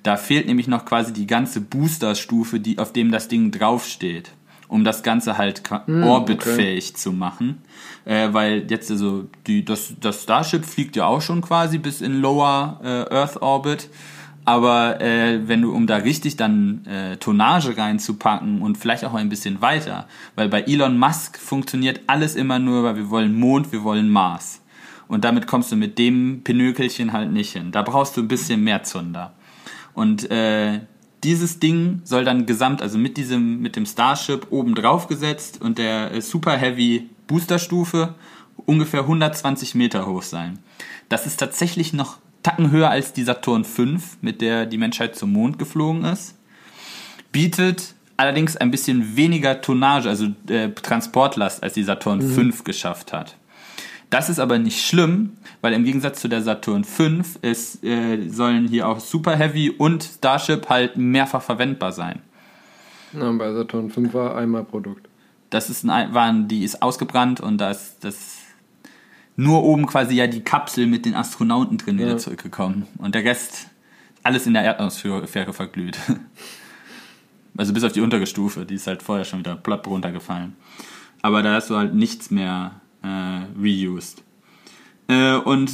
Da fehlt nämlich noch quasi die ganze Booster-Stufe, die, auf dem das Ding draufsteht um das Ganze halt qua- orbitfähig zu machen. Äh, weil jetzt also die, das, das Starship fliegt ja auch schon quasi bis in Lower äh, Earth Orbit. Aber äh, wenn du, um da richtig dann äh, Tonnage reinzupacken und vielleicht auch ein bisschen weiter, weil bei Elon Musk funktioniert alles immer nur, weil wir wollen Mond, wir wollen Mars. Und damit kommst du mit dem Pinökelchen halt nicht hin. Da brauchst du ein bisschen mehr Zunder. Und äh, dieses Ding soll dann gesamt, also mit diesem, mit dem Starship oben drauf gesetzt und der äh, Super Heavy Boosterstufe ungefähr 120 Meter hoch sein. Das ist tatsächlich noch Tacken höher als die Saturn V, mit der die Menschheit zum Mond geflogen ist. Bietet allerdings ein bisschen weniger Tonnage, also äh, Transportlast, als die Saturn V geschafft hat. Das ist aber nicht schlimm, weil im Gegensatz zu der Saturn V ist, äh, sollen hier auch Super Heavy und Starship halt mehrfach verwendbar sein. Na, bei Saturn 5 war einmal Produkt. Das ist ein, waren, die ist ausgebrannt und da ist das nur oben quasi ja die Kapsel mit den Astronauten drin wieder Ja. zurückgekommen. Und der Rest alles in der Erdatmosphäre verglüht. Also bis auf die untere Stufe, die ist halt vorher schon wieder platt runtergefallen. Aber da hast du halt nichts mehr äh, reused. Äh, und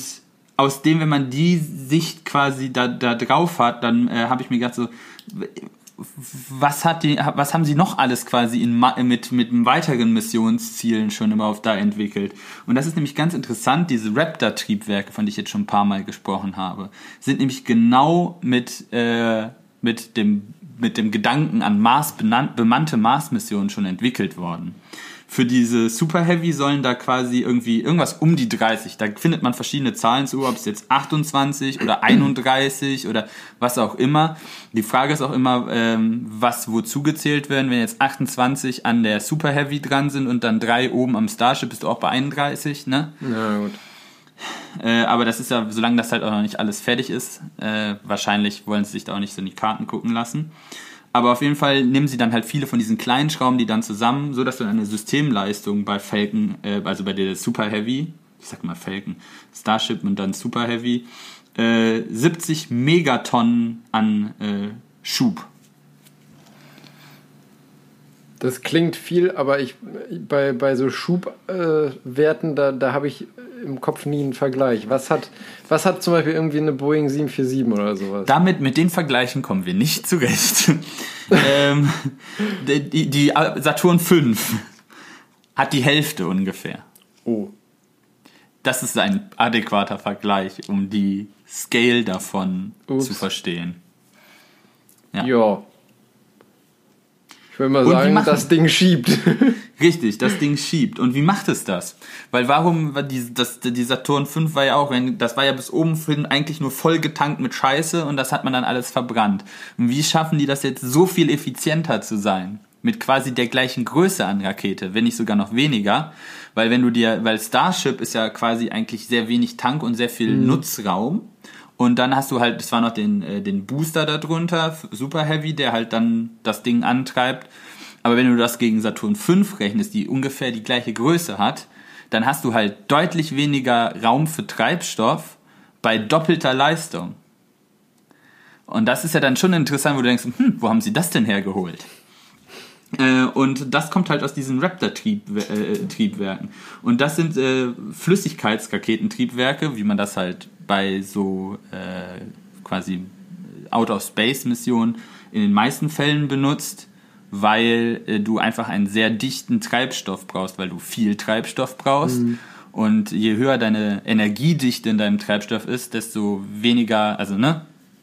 aus dem, wenn man die Sicht quasi da, da drauf hat, dann äh, habe ich mir gedacht so, was hat die, was haben sie noch alles quasi in, mit, mit weiteren Missionszielen schon immer auf da entwickelt? Und das ist nämlich ganz interessant, diese Raptor-Triebwerke, von denen ich jetzt schon ein paar Mal gesprochen habe, sind nämlich genau mit, äh, mit dem, mit dem Gedanken an Mars benannt, bemannte Mars-Missionen schon entwickelt worden für diese Super Heavy sollen da quasi irgendwie irgendwas um die 30. Da findet man verschiedene Zahlen zu, ob es jetzt 28 oder 31 oder was auch immer. Die Frage ist auch immer, ähm, was wozu gezählt werden. Wenn jetzt 28 an der Super Heavy dran sind und dann drei oben am Starship, bist du auch bei 31, ne? Ja, gut. Äh, aber das ist ja, solange das halt auch noch nicht alles fertig ist, äh, wahrscheinlich wollen sie sich da auch nicht so in die Karten gucken lassen. Aber auf jeden Fall nehmen sie dann halt viele von diesen kleinen Schrauben, die dann zusammen, so dass du eine Systemleistung bei Falcon, äh, also bei der Super Heavy, ich sag mal Falcon, Starship und dann Super Heavy, äh, 70 Megatonnen an äh, Schub. Das klingt viel, aber ich bei, bei so Schubwerten, äh, da, da habe ich im Kopf nie einen Vergleich. Was hat, was hat zum Beispiel irgendwie eine Boeing 747 oder sowas? Damit, mit den Vergleichen kommen wir nicht zurecht. ähm, die, die Saturn 5 hat die Hälfte ungefähr. Oh. Das ist ein adäquater Vergleich, um die Scale davon Ups. zu verstehen. Ja. ja. Ich will mal sagen, das Ding schiebt. Richtig, das Ding schiebt. Und wie macht es das? Weil warum war die, das, die Saturn 5 war ja auch, das war ja bis oben hin eigentlich nur voll getankt mit Scheiße und das hat man dann alles verbrannt. Und wie schaffen die das jetzt so viel effizienter zu sein? Mit quasi der gleichen Größe an Rakete, wenn nicht sogar noch weniger. Weil wenn du dir, weil Starship ist ja quasi eigentlich sehr wenig Tank und sehr viel mhm. Nutzraum. Und dann hast du halt, es war noch den, äh, den Booster darunter, Super Heavy, der halt dann das Ding antreibt. Aber wenn du das gegen Saturn 5 rechnest, die ungefähr die gleiche Größe hat, dann hast du halt deutlich weniger Raum für Treibstoff bei doppelter Leistung. Und das ist ja dann schon interessant, wo du denkst, hm, wo haben sie das denn hergeholt? Äh, und das kommt halt aus diesen Raptor-Triebwerken. Äh, und das sind äh, Flüssigkeitsraketentriebwerke, wie man das halt bei so äh, quasi Out-of-Space-Missionen in den meisten Fällen benutzt, weil äh, du einfach einen sehr dichten Treibstoff brauchst, weil du viel Treibstoff brauchst. Mhm. Und je höher deine Energiedichte in deinem Treibstoff ist, desto weniger, also ne,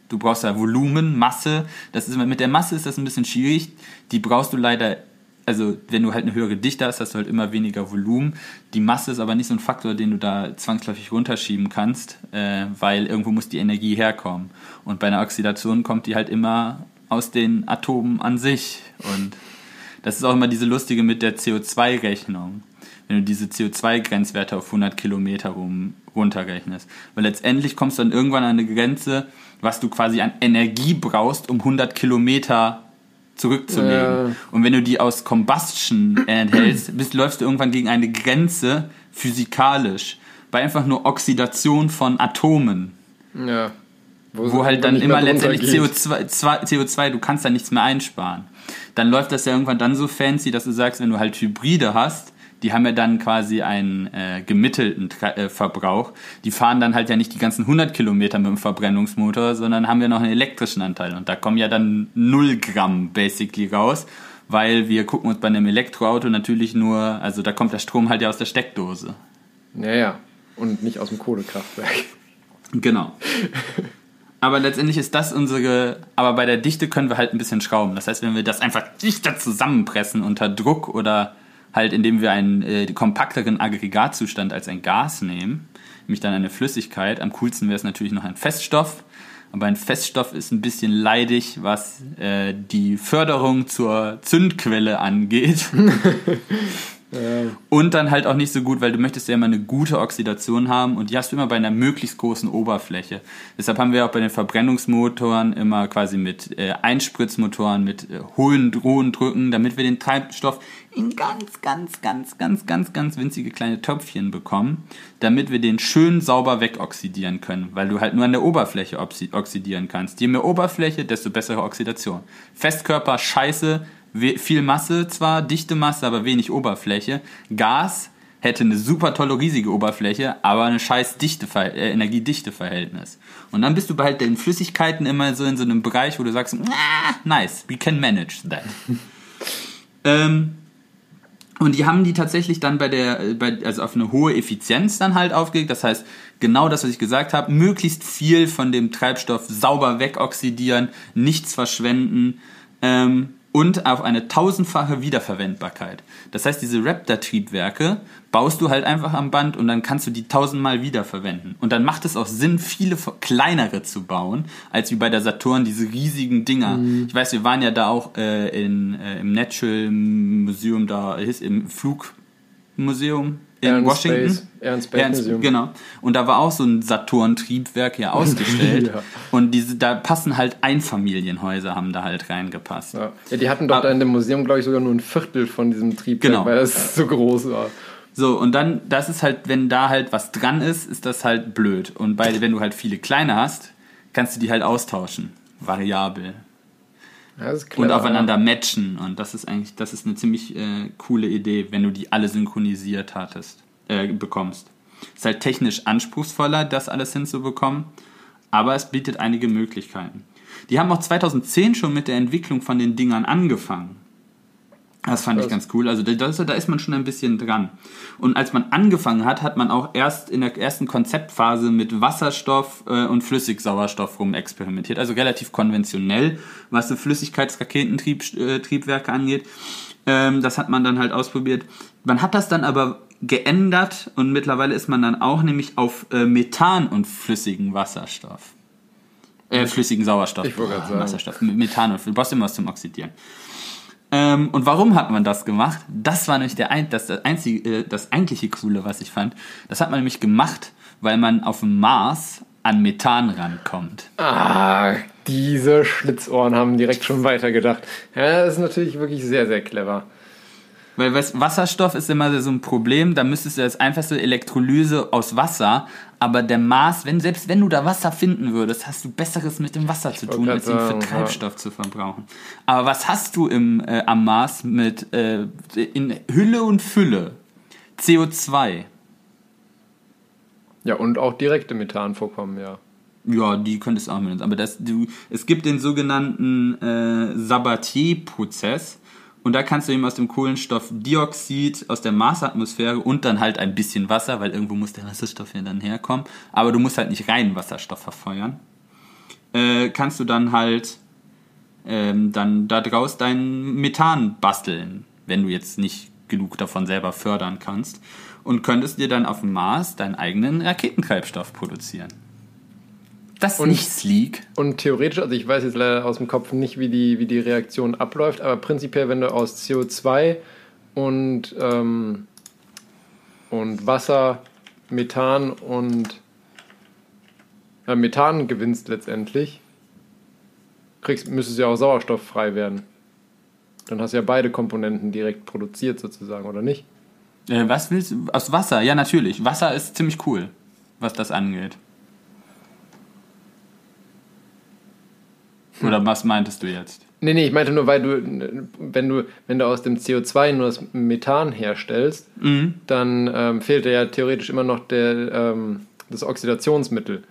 du brauchst ja Volumen, Masse. Das ist mit der Masse ist das ein bisschen schwierig. Die brauchst du leider also wenn du halt eine höhere Dichte hast, hast du halt immer weniger Volumen. Die Masse ist aber nicht so ein Faktor, den du da zwangsläufig runterschieben kannst, äh, weil irgendwo muss die Energie herkommen. Und bei einer Oxidation kommt die halt immer aus den Atomen an sich. Und das ist auch immer diese lustige mit der CO2-Rechnung. Wenn du diese CO2-Grenzwerte auf 100 Kilometer rum, runterrechnest. Weil letztendlich kommst du dann irgendwann an eine Grenze, was du quasi an Energie brauchst, um 100 Kilometer zurückzulegen. Ja. Und wenn du die aus Combustion enthältst, bist, läufst du irgendwann gegen eine Grenze physikalisch. Bei einfach nur Oxidation von Atomen. Ja. Wo, wo halt dann immer letztendlich CO2, CO2, du kannst da nichts mehr einsparen. Dann läuft das ja irgendwann dann so fancy, dass du sagst, wenn du halt Hybride hast, die haben ja dann quasi einen äh, gemittelten Tra äh, Verbrauch. Die fahren dann halt ja nicht die ganzen 100 Kilometer mit dem Verbrennungsmotor, sondern haben ja noch einen elektrischen Anteil. Und da kommen ja dann 0 Gramm basically raus, weil wir gucken uns bei einem Elektroauto natürlich nur, also da kommt der Strom halt ja aus der Steckdose. Naja, und nicht aus dem Kohlekraftwerk. Genau. Aber letztendlich ist das unsere, aber bei der Dichte können wir halt ein bisschen schrauben. Das heißt, wenn wir das einfach dichter zusammenpressen unter Druck oder halt indem wir einen äh, kompakteren Aggregatzustand als ein Gas nehmen, nämlich dann eine Flüssigkeit. Am coolsten wäre es natürlich noch ein Feststoff, aber ein Feststoff ist ein bisschen leidig, was äh, die Förderung zur Zündquelle angeht. Und dann halt auch nicht so gut, weil du möchtest ja immer eine gute Oxidation haben und die hast du immer bei einer möglichst großen Oberfläche. Deshalb haben wir auch bei den Verbrennungsmotoren immer quasi mit äh, Einspritzmotoren, mit äh, hohen, hohen Drücken, damit wir den Treibstoff in ganz, ganz, ganz, ganz, ganz, ganz winzige kleine Töpfchen bekommen, damit wir den schön sauber wegoxidieren können, weil du halt nur an der Oberfläche oxidieren kannst. Je mehr Oberfläche, desto bessere Oxidation. Festkörper, scheiße, viel Masse zwar, dichte Masse, aber wenig Oberfläche. Gas hätte eine super tolle riesige Oberfläche, aber eine scheiß dichte äh, Energiedichte-Verhältnis. Und dann bist du bei halt den Flüssigkeiten immer so in so einem Bereich, wo du sagst, ah, nice, we can manage that. ähm, Und die haben die tatsächlich dann bei der, äh, bei, also auf eine hohe Effizienz dann halt aufgelegt. Das heißt, genau das, was ich gesagt habe, möglichst viel von dem Treibstoff sauber wegoxidieren, nichts verschwenden. Ähm, und auf eine tausendfache Wiederverwendbarkeit. Das heißt, diese Raptor-Triebwerke baust du halt einfach am Band und dann kannst du die tausendmal wiederverwenden. Und dann macht es auch Sinn, viele kleinere zu bauen, als wie bei der Saturn diese riesigen Dinger. Mhm. Ich weiß, wir waren ja da auch äh, in, äh, im Natural Museum, da ist im Flugmuseum in Air Washington. Space. Air and Space Air Museum. Genau. Und da war auch so ein Saturn-Triebwerk ja ausgestellt. ja. Und diese, da passen halt Einfamilienhäuser, haben da halt reingepasst. Ja, ja die hatten doch Aber, da in dem Museum, glaube ich, sogar nur ein Viertel von diesem Triebwerk, genau. weil das so groß war. So, und dann, das ist halt, wenn da halt was dran ist, ist das halt blöd. Und bei, wenn du halt viele kleine hast, kannst du die halt austauschen. Variabel. Und aufeinander matchen. Und das ist eigentlich, das ist eine ziemlich äh, coole Idee, wenn du die alle synchronisiert hattest, äh, bekommst. Ist halt technisch anspruchsvoller, das alles hinzubekommen, aber es bietet einige Möglichkeiten. Die haben auch 2010 schon mit der Entwicklung von den Dingern angefangen. Das fand ich ganz cool. Also da, da ist man schon ein bisschen dran. Und als man angefangen hat, hat man auch erst in der ersten Konzeptphase mit Wasserstoff äh, und Flüssigsauerstoff rum experimentiert. Also relativ konventionell, was so Flüssigkeitsraketentriebwerke äh, angeht. Ähm, das hat man dann halt ausprobiert. Man hat das dann aber geändert und mittlerweile ist man dann auch nämlich auf äh, Methan und flüssigen Wasserstoff. Äh, flüssigen Sauerstoff. Ich wollte gerade sagen. Wasserstoff. Methan und du brauchst immer was zum Oxidieren. Ähm, und warum hat man das gemacht? Das war nämlich der, das, das, einzige, äh, das eigentliche Coole, was ich fand. Das hat man nämlich gemacht, weil man auf dem Mars an Methan rankommt. Ah, diese Schlitzohren haben direkt schon weitergedacht. Ja, das ist natürlich wirklich sehr, sehr clever. Weil Wasserstoff ist immer so ein Problem, da müsstest du das einfachste Elektrolyse aus Wasser, aber der Mars, wenn, selbst wenn du da Wasser finden würdest, hast du Besseres mit dem Wasser zu tun, als ihn für Treibstoff ja. zu verbrauchen. Aber was hast du im, äh, am Mars mit äh, in Hülle und Fülle? CO2. Ja, und auch direkte Methanvorkommen, ja. Ja, die könntest du auch mit. Aber das, du, es gibt den sogenannten äh, Sabatier-Prozess und da kannst du eben aus dem Kohlenstoffdioxid aus der Marsatmosphäre und dann halt ein bisschen Wasser, weil irgendwo muss der Wasserstoff ja dann herkommen, aber du musst halt nicht rein Wasserstoff verfeuern, äh, kannst du dann halt ähm, dann daraus dein Methan basteln, wenn du jetzt nicht genug davon selber fördern kannst. Und könntest dir dann auf dem Mars deinen eigenen Raketentreibstoff produzieren. Das und, nicht sleek. Und theoretisch, also ich weiß jetzt leider aus dem Kopf nicht, wie die, wie die Reaktion abläuft, aber prinzipiell, wenn du aus CO2 und, ähm, und Wasser, Methan und äh, Methan gewinnst letztendlich, kriegst, müsste es ja auch sauerstofffrei werden. Dann hast du ja beide Komponenten direkt produziert sozusagen, oder nicht? Äh, was willst du? Aus Wasser, ja natürlich. Wasser ist ziemlich cool, was das angeht. Oder was meintest du jetzt? Nee, nee, ich meinte nur, weil du, wenn du, wenn du aus dem CO2 nur das Methan herstellst, mhm. dann ähm, fehlt dir ja theoretisch immer noch der, ähm, das Oxidationsmittel.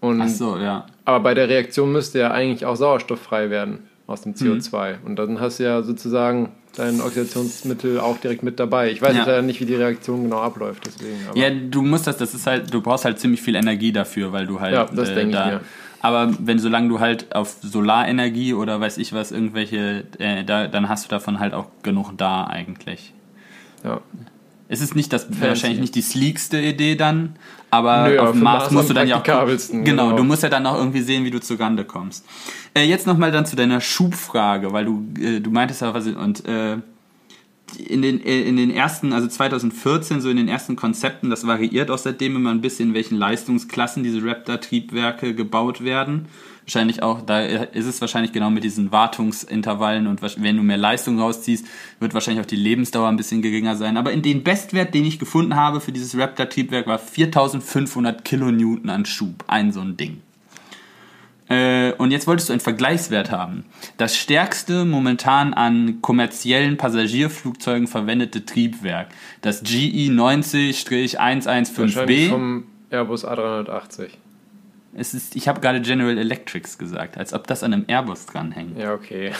Und, Ach so, ja. Aber bei der Reaktion müsste ja eigentlich auch Sauerstoff frei werden aus dem CO2. Mhm. Und dann hast du ja sozusagen dein Oxidationsmittel auch direkt mit dabei. Ich weiß ja. leider nicht, wie die Reaktion genau abläuft, deswegen. ja, du musst das, das ist halt, du brauchst halt ziemlich viel Energie dafür, weil du halt. Ja, das äh, denke da, ich mir aber wenn solange du halt auf Solarenergie oder weiß ich was, irgendwelche, äh, da, dann hast du davon halt auch genug da eigentlich. Ja. Es ist nicht das Fancy. wahrscheinlich nicht die sleekste Idee dann, aber Nö, auf dem Mars, Mars musst du dann ja auch genau, genau, du musst ja dann auch irgendwie sehen, wie du zugande kommst. Äh, jetzt nochmal dann zu deiner Schubfrage, weil du äh, du meintest ja was und äh, in den, äh, in den ersten, also 2014, so in den ersten Konzepten, das variiert auch seitdem immer ein bisschen, in welchen Leistungsklassen diese Raptor-Triebwerke gebaut werden. Wahrscheinlich auch, da ist es wahrscheinlich genau mit diesen Wartungsintervallen und wenn du mehr Leistung rausziehst, wird wahrscheinlich auch die Lebensdauer ein bisschen geringer sein. Aber in den Bestwert, den ich gefunden habe für dieses Raptor-Triebwerk, war 4500 Kilonewton an Schub. Ein so ein Ding. Äh, und jetzt wolltest du einen Vergleichswert haben. Das stärkste momentan an kommerziellen Passagierflugzeugen verwendete Triebwerk, das GE 90-115B. vom Airbus A380. Es ist, ich habe gerade General Electrics gesagt, als ob das an einem Airbus dranhängt. Ja, okay.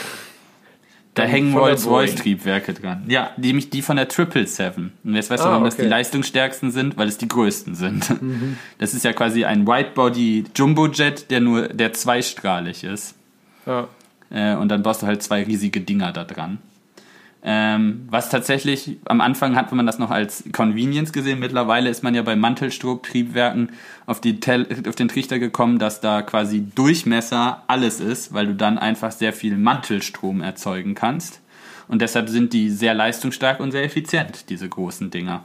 Da hängen Rolls-Royce-Triebwerke dran. Ja, nämlich die von der 777. Und jetzt weißt du, Ah, warum das die okay. leistungsstärksten sind? Weil es die größten sind. Mhm. Das ist ja quasi ein Widebody Jumbojet, der nur, der zweistrahlig ist. Ja. Äh, und dann baust du halt zwei riesige Dinger da dran. Ähm, was tatsächlich, am Anfang hat man das noch als Convenience gesehen. Mittlerweile ist man ja bei Mantelstromtriebwerken auf, auf den Trichter gekommen, dass da quasi Durchmesser alles ist, weil du dann einfach sehr viel Mantelstrom erzeugen kannst. Und deshalb sind die sehr leistungsstark und sehr effizient, diese großen Dinger.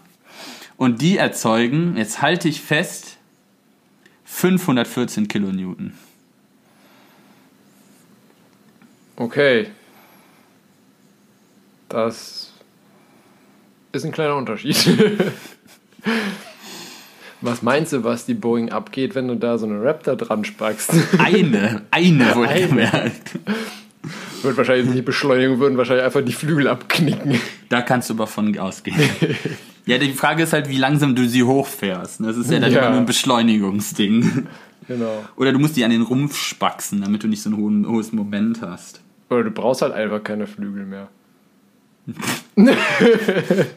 Und die erzeugen, jetzt halte ich fest, 514 Kilonewton. Okay. Das ist ein kleiner Unterschied. Was meinst du, was die Boeing abgeht, wenn du da so eine Raptor dran spackst? Eine, eine wurde Eine. gemerkt. Wird wahrscheinlich nicht Beschleunigung, würden wahrscheinlich einfach die Flügel abknicken. Da kannst du aber von ausgehen. ja, die Frage ist halt, wie langsam du sie hochfährst. Das ist ja dann Ja. immer nur ein Beschleunigungsding. Genau. Oder du musst die an den Rumpf spaxen, damit du nicht so ein hohes Moment hast. Oder du brauchst halt einfach keine Flügel mehr.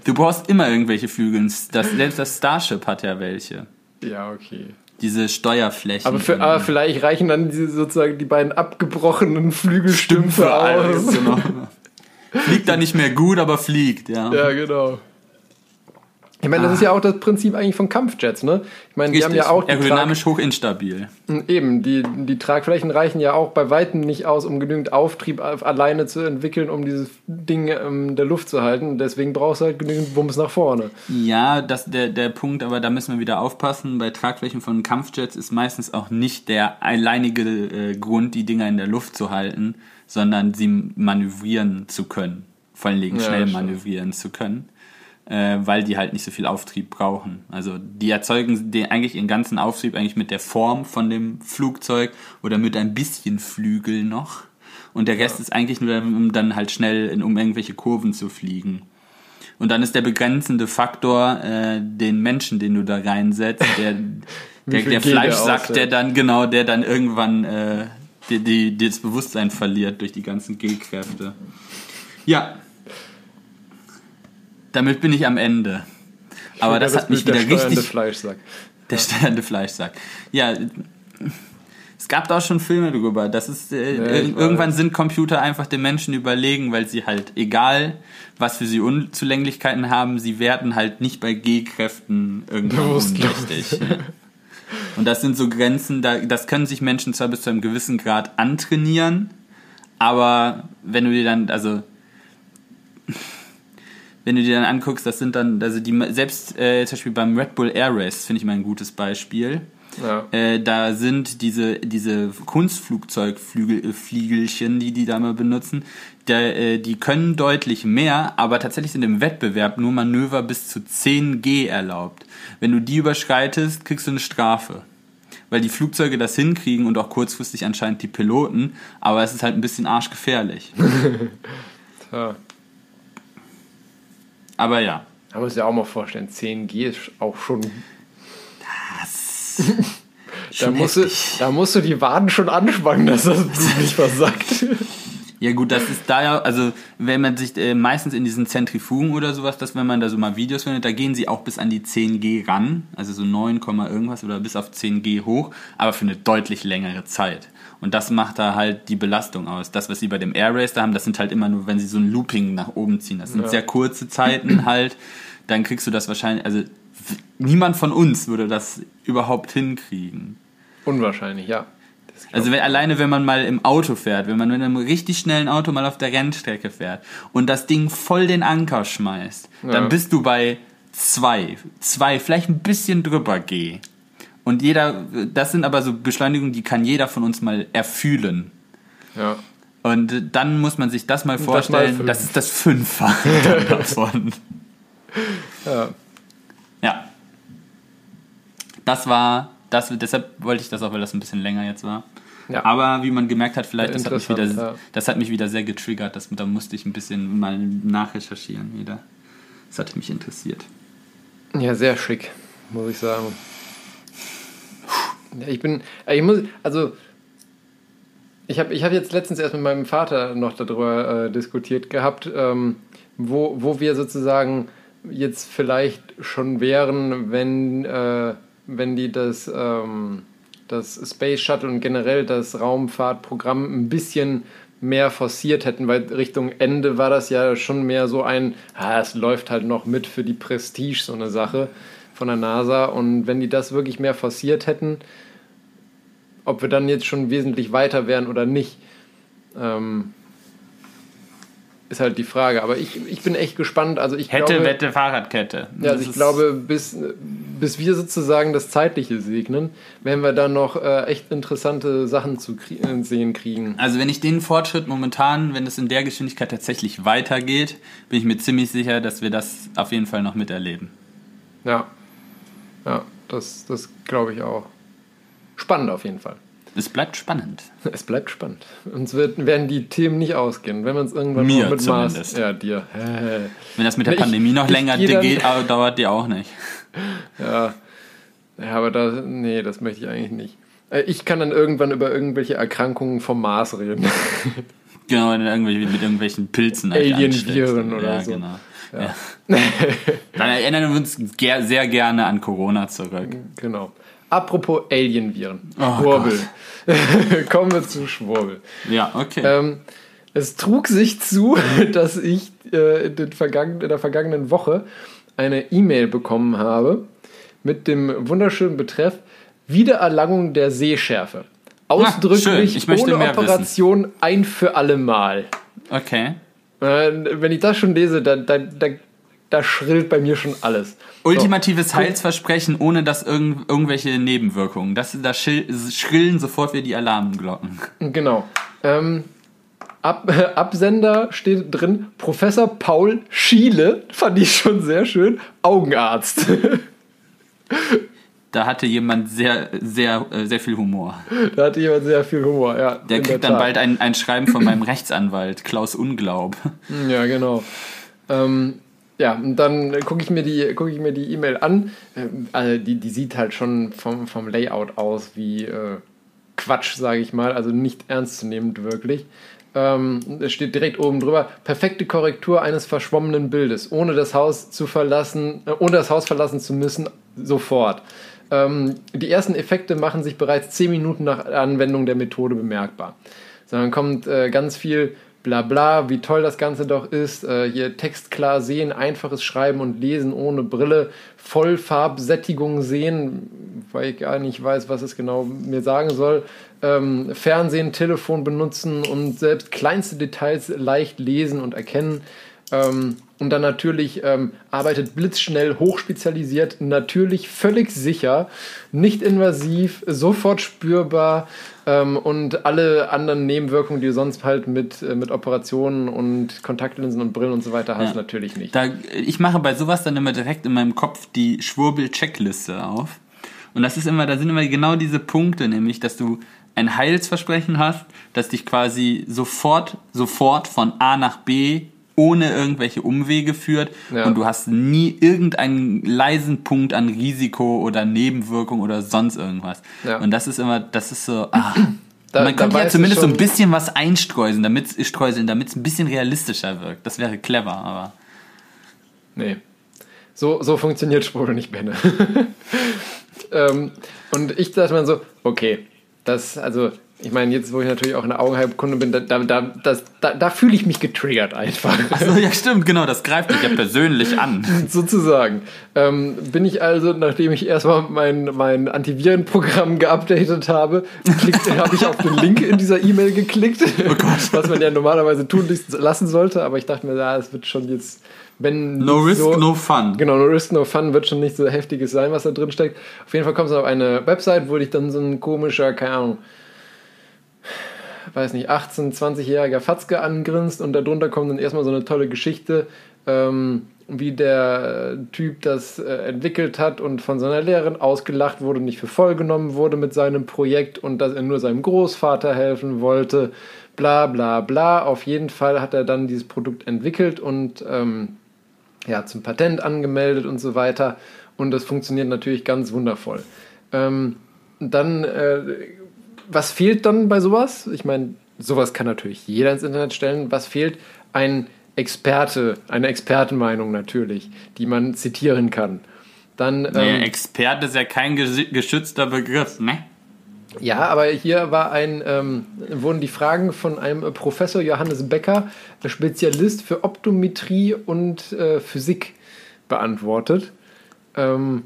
Du brauchst immer irgendwelche Flügel. Das, selbst das Starship hat ja welche. Ja, okay. Diese Steuerflächen. Aber, für, aber vielleicht reichen dann diese, sozusagen die beiden abgebrochenen Flügelstümpfe aus. Genau. Fliegt da nicht mehr gut, aber fliegt, ja. Ja, genau. Ich meine, das ist ja auch das Prinzip eigentlich von Kampfjets, ne? Ich meine, die haben ja auch die Trag aerodynamisch hochinstabil. eben die, die Tragflächen reichen ja auch bei weitem nicht aus, um genügend Auftrieb auf- alleine zu entwickeln, um dieses Ding ähm, in der Luft zu halten. Deswegen brauchst du halt genügend Wumms nach vorne. Ja, das der der Punkt, aber da müssen wir wieder aufpassen. Bei Tragflächen von Kampfjets ist meistens auch nicht der alleinige äh, Grund, die Dinger in der Luft zu halten, sondern sie manövrieren zu können. Vor allen Dingen Ja, schnell manövrieren zu können, äh, weil die halt nicht so viel Auftrieb brauchen. Also die erzeugen den, eigentlich ihren ganzen Auftrieb eigentlich mit der Form von dem Flugzeug oder mit ein bisschen Flügel noch. Und der Rest ist eigentlich nur, um dann halt schnell in, um irgendwelche Kurven zu fliegen. Und dann ist der begrenzende Faktor äh, den Menschen, den du da reinsetzt, der, der, der der Fleischsack, aushält. der dann, genau, der dann irgendwann äh, die, die, die das Bewusstsein verliert durch die ganzen G-Kräfte. Ja. Damit bin ich am Ende. Aber das, hat mich wieder der steuernde richtig. Fleischsack. Der steuernde Fleischsack. Ja, es gab da auch schon Filme drüber. Das ist, äh, Ja, ir- irgendwann sind Computer einfach den Menschen überlegen, weil sie halt, egal was für sie Unzulänglichkeiten haben, sie werden halt nicht bei G-Kräften irgendwann ohnmächtig. Ja. Und das sind so Grenzen, da, das können sich Menschen zwar bis zu einem gewissen Grad antrainieren, aber wenn du dir dann, also wenn du dir dann anguckst, das sind dann, also die selbst äh, zum Beispiel beim Red Bull Air Race finde ich mal ein gutes Beispiel. Ja. Äh, da sind diese, diese Kunstflugzeugfliegelchen, die die da mal benutzen, der, äh, die können deutlich mehr, aber tatsächlich sind im Wettbewerb nur Manöver bis zu 10 G erlaubt. Wenn du die überschreitest, kriegst du eine Strafe. Weil die Flugzeuge das hinkriegen und auch kurzfristig anscheinend die Piloten, aber es ist halt ein bisschen arschgefährlich. Ja. Aber ja. Da muss ich ja auch mal vorstellen, 10G ist auch schon. Das. Da musst, du, da musst du die Waden schon anspannen, dass das Blut nicht versackt. Ja gut, das ist da ja, also wenn man sich äh, meistens in diesen Zentrifugen oder sowas, dass wenn man da so mal Videos findet, da gehen sie auch bis an die 10G ran, also so 9, Komma irgendwas oder bis auf 10G hoch, aber für eine deutlich längere Zeit. Und das macht da halt die Belastung aus. Das, was sie bei dem Air Race da haben, das sind halt immer nur, wenn sie so ein Looping nach oben ziehen. Das sind Ja. sehr kurze Zeiten halt. Dann kriegst du das wahrscheinlich, also niemand von uns würde das überhaupt hinkriegen. Unwahrscheinlich, ja. Also wenn, alleine wenn man mal im Auto fährt, wenn man mit einem richtig schnellen Auto mal auf der Rennstrecke fährt und das Ding voll den Anker schmeißt, Ja. dann bist du bei zwei, zwei, vielleicht ein bisschen drüber G. Und jeder, das sind aber so Beschleunigungen, die kann jeder von uns mal erfühlen. ja. Und dann muss man sich das mal vorstellen, das ist das Fünffache davon. ja. Ja. Das war, das, deshalb wollte ich das auch, weil das ein bisschen länger jetzt war. Ja. Aber wie man gemerkt hat, vielleicht, das hat, mich wieder, ja. das hat mich wieder sehr getriggert. Das, da musste ich ein bisschen mal nachrecherchieren wieder. Das hatte mich interessiert. Ja, sehr schick, muss ich sagen. Ja, ich bin, ich muss, also ich habe ich hab jetzt letztens erst mit meinem Vater noch darüber äh, diskutiert gehabt, ähm, wo, wo wir sozusagen jetzt vielleicht schon wären, wenn, äh, wenn die das, ähm, das Space Shuttle und generell das Raumfahrtprogramm ein bisschen mehr forciert hätten, weil Richtung Ende war das ja schon mehr so ein, ah, es läuft halt noch mit für die Prestige, so eine Sache von der NASA. Und wenn die das wirklich mehr forciert hätten, ob wir dann jetzt schon wesentlich weiter wären oder nicht, ähm, ist halt die Frage. Aber ich, ich bin echt gespannt. Also ich Hätte, glaube, Wette, Fahrradkette. ja, also ich glaube, bis, bis wir sozusagen das Zeitliche segnen, werden wir da noch äh, echt interessante Sachen zu krie äh, sehen kriegen. Also wenn ich den Fortschritt momentan, wenn es in der Geschwindigkeit tatsächlich weitergeht, bin ich mir ziemlich sicher, dass wir das auf jeden Fall noch miterleben. Ja. Ja, das, das glaube ich auch. Spannend auf jeden Fall. Es bleibt spannend. Es bleibt spannend. Uns wird, werden die Themen nicht ausgehen. Wenn man es irgendwann Mir mit zumindest. Mars. Ja, dir. Wenn das mit der Ich- Pandemie noch länger geht, dauert die auch nicht. Ja. ja, aber da, nee, das möchte ich eigentlich nicht. Äh, Ich kann dann irgendwann über irgendwelche Erkrankungen vom Mars reden. Genau, mit irgendwelchen Pilzen Alien-Viren oder ja, so. Genau. Ja. Dann erinnern wir uns sehr gerne an Corona zurück. genau. Apropos Alienviren. Oh Schwurbel. Kommen wir zu Schwurbel. Ja, okay. Ähm, es trug sich zu, dass ich äh, in, in der vergangenen Woche eine E-Mail bekommen habe mit dem wunderschönen Betreff Wiedererlangung der Sehschärfe. Ausdrücklich Ah, schön. Ich möchte ohne Operation ein für alle Mal. Okay. Äh, wenn ich das schon lese, da, da, da, da schrillt bei mir schon alles. Ultimatives Heilsversprechen ohne dass irgend, irgendwelche Nebenwirkungen. Das, da schrillen sofort wieder die Alarmglocken. Genau. Ähm, Ab, Absender steht drin, Professor Paul Schiele, fand ich schon sehr schön, Augenarzt. Da hatte jemand sehr, sehr, äh, sehr viel Humor. da hatte jemand sehr viel Humor, ja. Der kriegt der dann bald ein, ein Schreiben von meinem Rechtsanwalt, Klaus Unglaub. Ja, genau. Ähm, ja, und dann gucke ich mir die gucke ich mir die E-Mail an. Ähm, also die, die sieht halt schon vom, vom Layout aus wie äh, Quatsch, sage ich mal, also nicht ernstzunehmend wirklich. Ähm, es steht direkt oben drüber: perfekte Korrektur eines verschwommenen Bildes, ohne das Haus zu verlassen, äh, ohne das Haus verlassen zu müssen, sofort. Ähm, die ersten Effekte machen sich bereits 10 Minuten nach Anwendung der Methode bemerkbar. So, dann kommt äh, ganz viel Blabla, wie toll das Ganze doch ist. Äh, hier Text klar sehen, einfaches Schreiben und Lesen ohne Brille, Vollfarbsättigung sehen, weil ich gar nicht weiß, was es genau mir sagen soll. Ähm, Fernsehen, Telefon benutzen und selbst kleinste Details leicht lesen und erkennen. Ähm, und dann natürlich ähm, arbeitet blitzschnell, hochspezialisiert, natürlich völlig sicher, nicht invasiv, sofort spürbar ähm, und alle anderen Nebenwirkungen, die du sonst halt mit, äh, mit Operationen und Kontaktlinsen und Brillen und so weiter hast, Ja. natürlich nicht. Da, ich mache bei sowas dann immer direkt in meinem Kopf die Schwurbel-Checkliste auf. Und das ist immer, da sind immer genau diese Punkte, nämlich, dass du ein Heilsversprechen hast, das dich quasi sofort, sofort von A nach B ohne irgendwelche Umwege führt Ja. und du hast nie irgendeinen leisen Punkt an Risiko oder Nebenwirkung oder sonst irgendwas. Ja. Und das ist immer, das ist so, ah. Da- Man könnte ja zumindest so ein bisschen was einstreuseln, damit streuseln, damit es ein bisschen realistischer wirkt. Das wäre clever, aber. Nee. So, so funktioniert Schwurbel nicht, Benne. ähm, und ich dachte mir so, okay, das, also, ich meine, jetzt, wo ich natürlich auch eine Augenheilkunde bin, da, da, da, das- da, da fühle ich mich getriggert einfach. Also, ja, stimmt, genau, das greift dich ja persönlich an. Sozusagen. Ähm, bin ich also, nachdem ich erstmal mein, mein Antivirenprogramm geupdatet habe, habe ich auf den Link in dieser E-Mail geklickt, Oh Gott. was man ja normalerweise tun lassen sollte, aber ich dachte mir, ja, es wird schon jetzt, wenn No risk, so, no fun. Genau, no risk, no fun wird schon nicht so heftiges sein, was da drin steckt. Auf jeden Fall kommst du auf eine Website, wo dich dann so ein komischer, keine Ahnung, weiß nicht, 18-, 20-jähriger Fatzke angrinst und darunter kommt dann erstmal so eine tolle Geschichte, ähm, wie der Typ das äh, entwickelt hat und von seiner Lehrerin ausgelacht wurde nicht für voll genommen wurde mit seinem Projekt und dass er nur seinem Großvater helfen wollte, bla bla bla. Auf jeden Fall hat er dann dieses Produkt entwickelt und ähm, ja, zum Patent angemeldet und so weiter. Und das funktioniert natürlich ganz wundervoll. Ähm, dann äh, was fehlt dann bei sowas? Ich meine, sowas kann natürlich jeder ins Internet stellen. Was fehlt? Ein Experte, eine Expertenmeinung natürlich, die man zitieren kann. Dann, Nee, ähm, Experte ist ja kein geschützter Begriff, ne? ja, aber hier war ein, ähm, wurden die Fragen von einem Professor Johannes Becker, äh, Spezialist für Optometrie und äh, Physik, beantwortet. Ähm,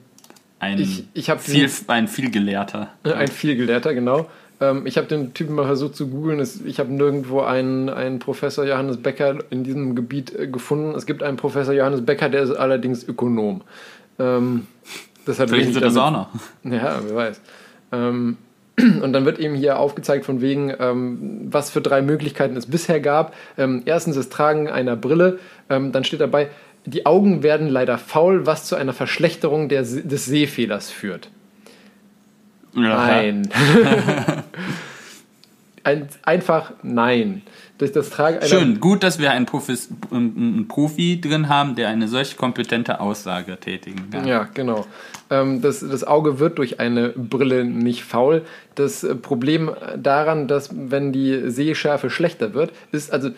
Ein, Ich- ich viel, ein vielgelehrter. Ein vielgelehrter, genau. Ähm, ich habe den Typen mal versucht zu googeln. Ich habe nirgendwo einen, einen Professor Johannes Becker in diesem Gebiet äh, gefunden. Es gibt einen Professor Johannes Becker, der ist allerdings Ökonom. Ähm, das hat Vielleicht sind das auch noch. Ja, wer weiß. Ähm, und dann wird eben hier aufgezeigt von wegen, ähm, was für drei Möglichkeiten es bisher gab. Ähm, erstens das Tragen einer Brille. Ähm, dann steht dabei, die Augen werden leider faul, was zu einer Verschlechterung der, des Sehfehlers führt. Nein. Ein, einfach nein. Durch das Tragen einer Schön, gut, dass wir einen, Profis, ähm, einen Profi drin haben, der eine solch kompetente Aussage tätigen kann. Ja, genau. Ähm, das, das Auge wird durch eine Brille nicht faul. Das Problem daran, dass wenn die Sehschärfe schlechter wird, ist also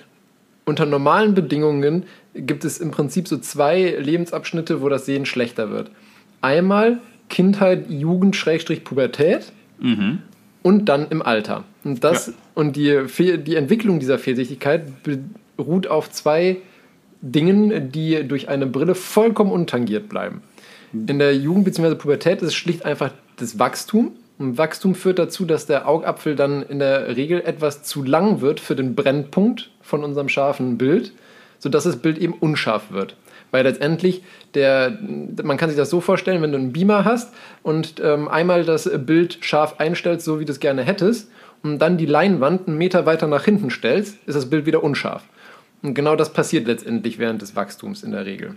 unter normalen Bedingungen gibt es im Prinzip so zwei Lebensabschnitte, wo das Sehen schlechter wird. Einmal Kindheit, Jugend, Schrägstrich, Pubertät und dann im Alter. Und, das, Ja. und die, Fehl- die Entwicklung dieser Fehlsichtigkeit beruht auf zwei Dingen, die durch eine Brille vollkommen untangiert bleiben. In der Jugend bzw. Pubertät ist es schlicht einfach das Wachstum. Und Wachstum führt dazu, dass der Augapfel dann in der Regel etwas zu lang wird für den Brennpunkt von unserem scharfen Bild, sodass das Bild eben unscharf wird. Weil letztendlich, der, man kann sich das so vorstellen, wenn du einen Beamer hast und ähm, einmal das Bild scharf einstellst, so wie du es gerne hättest, und dann die Leinwand einen Meter weiter nach hinten stellst, ist das Bild wieder unscharf. Und genau das passiert letztendlich während des Wachstums in der Regel.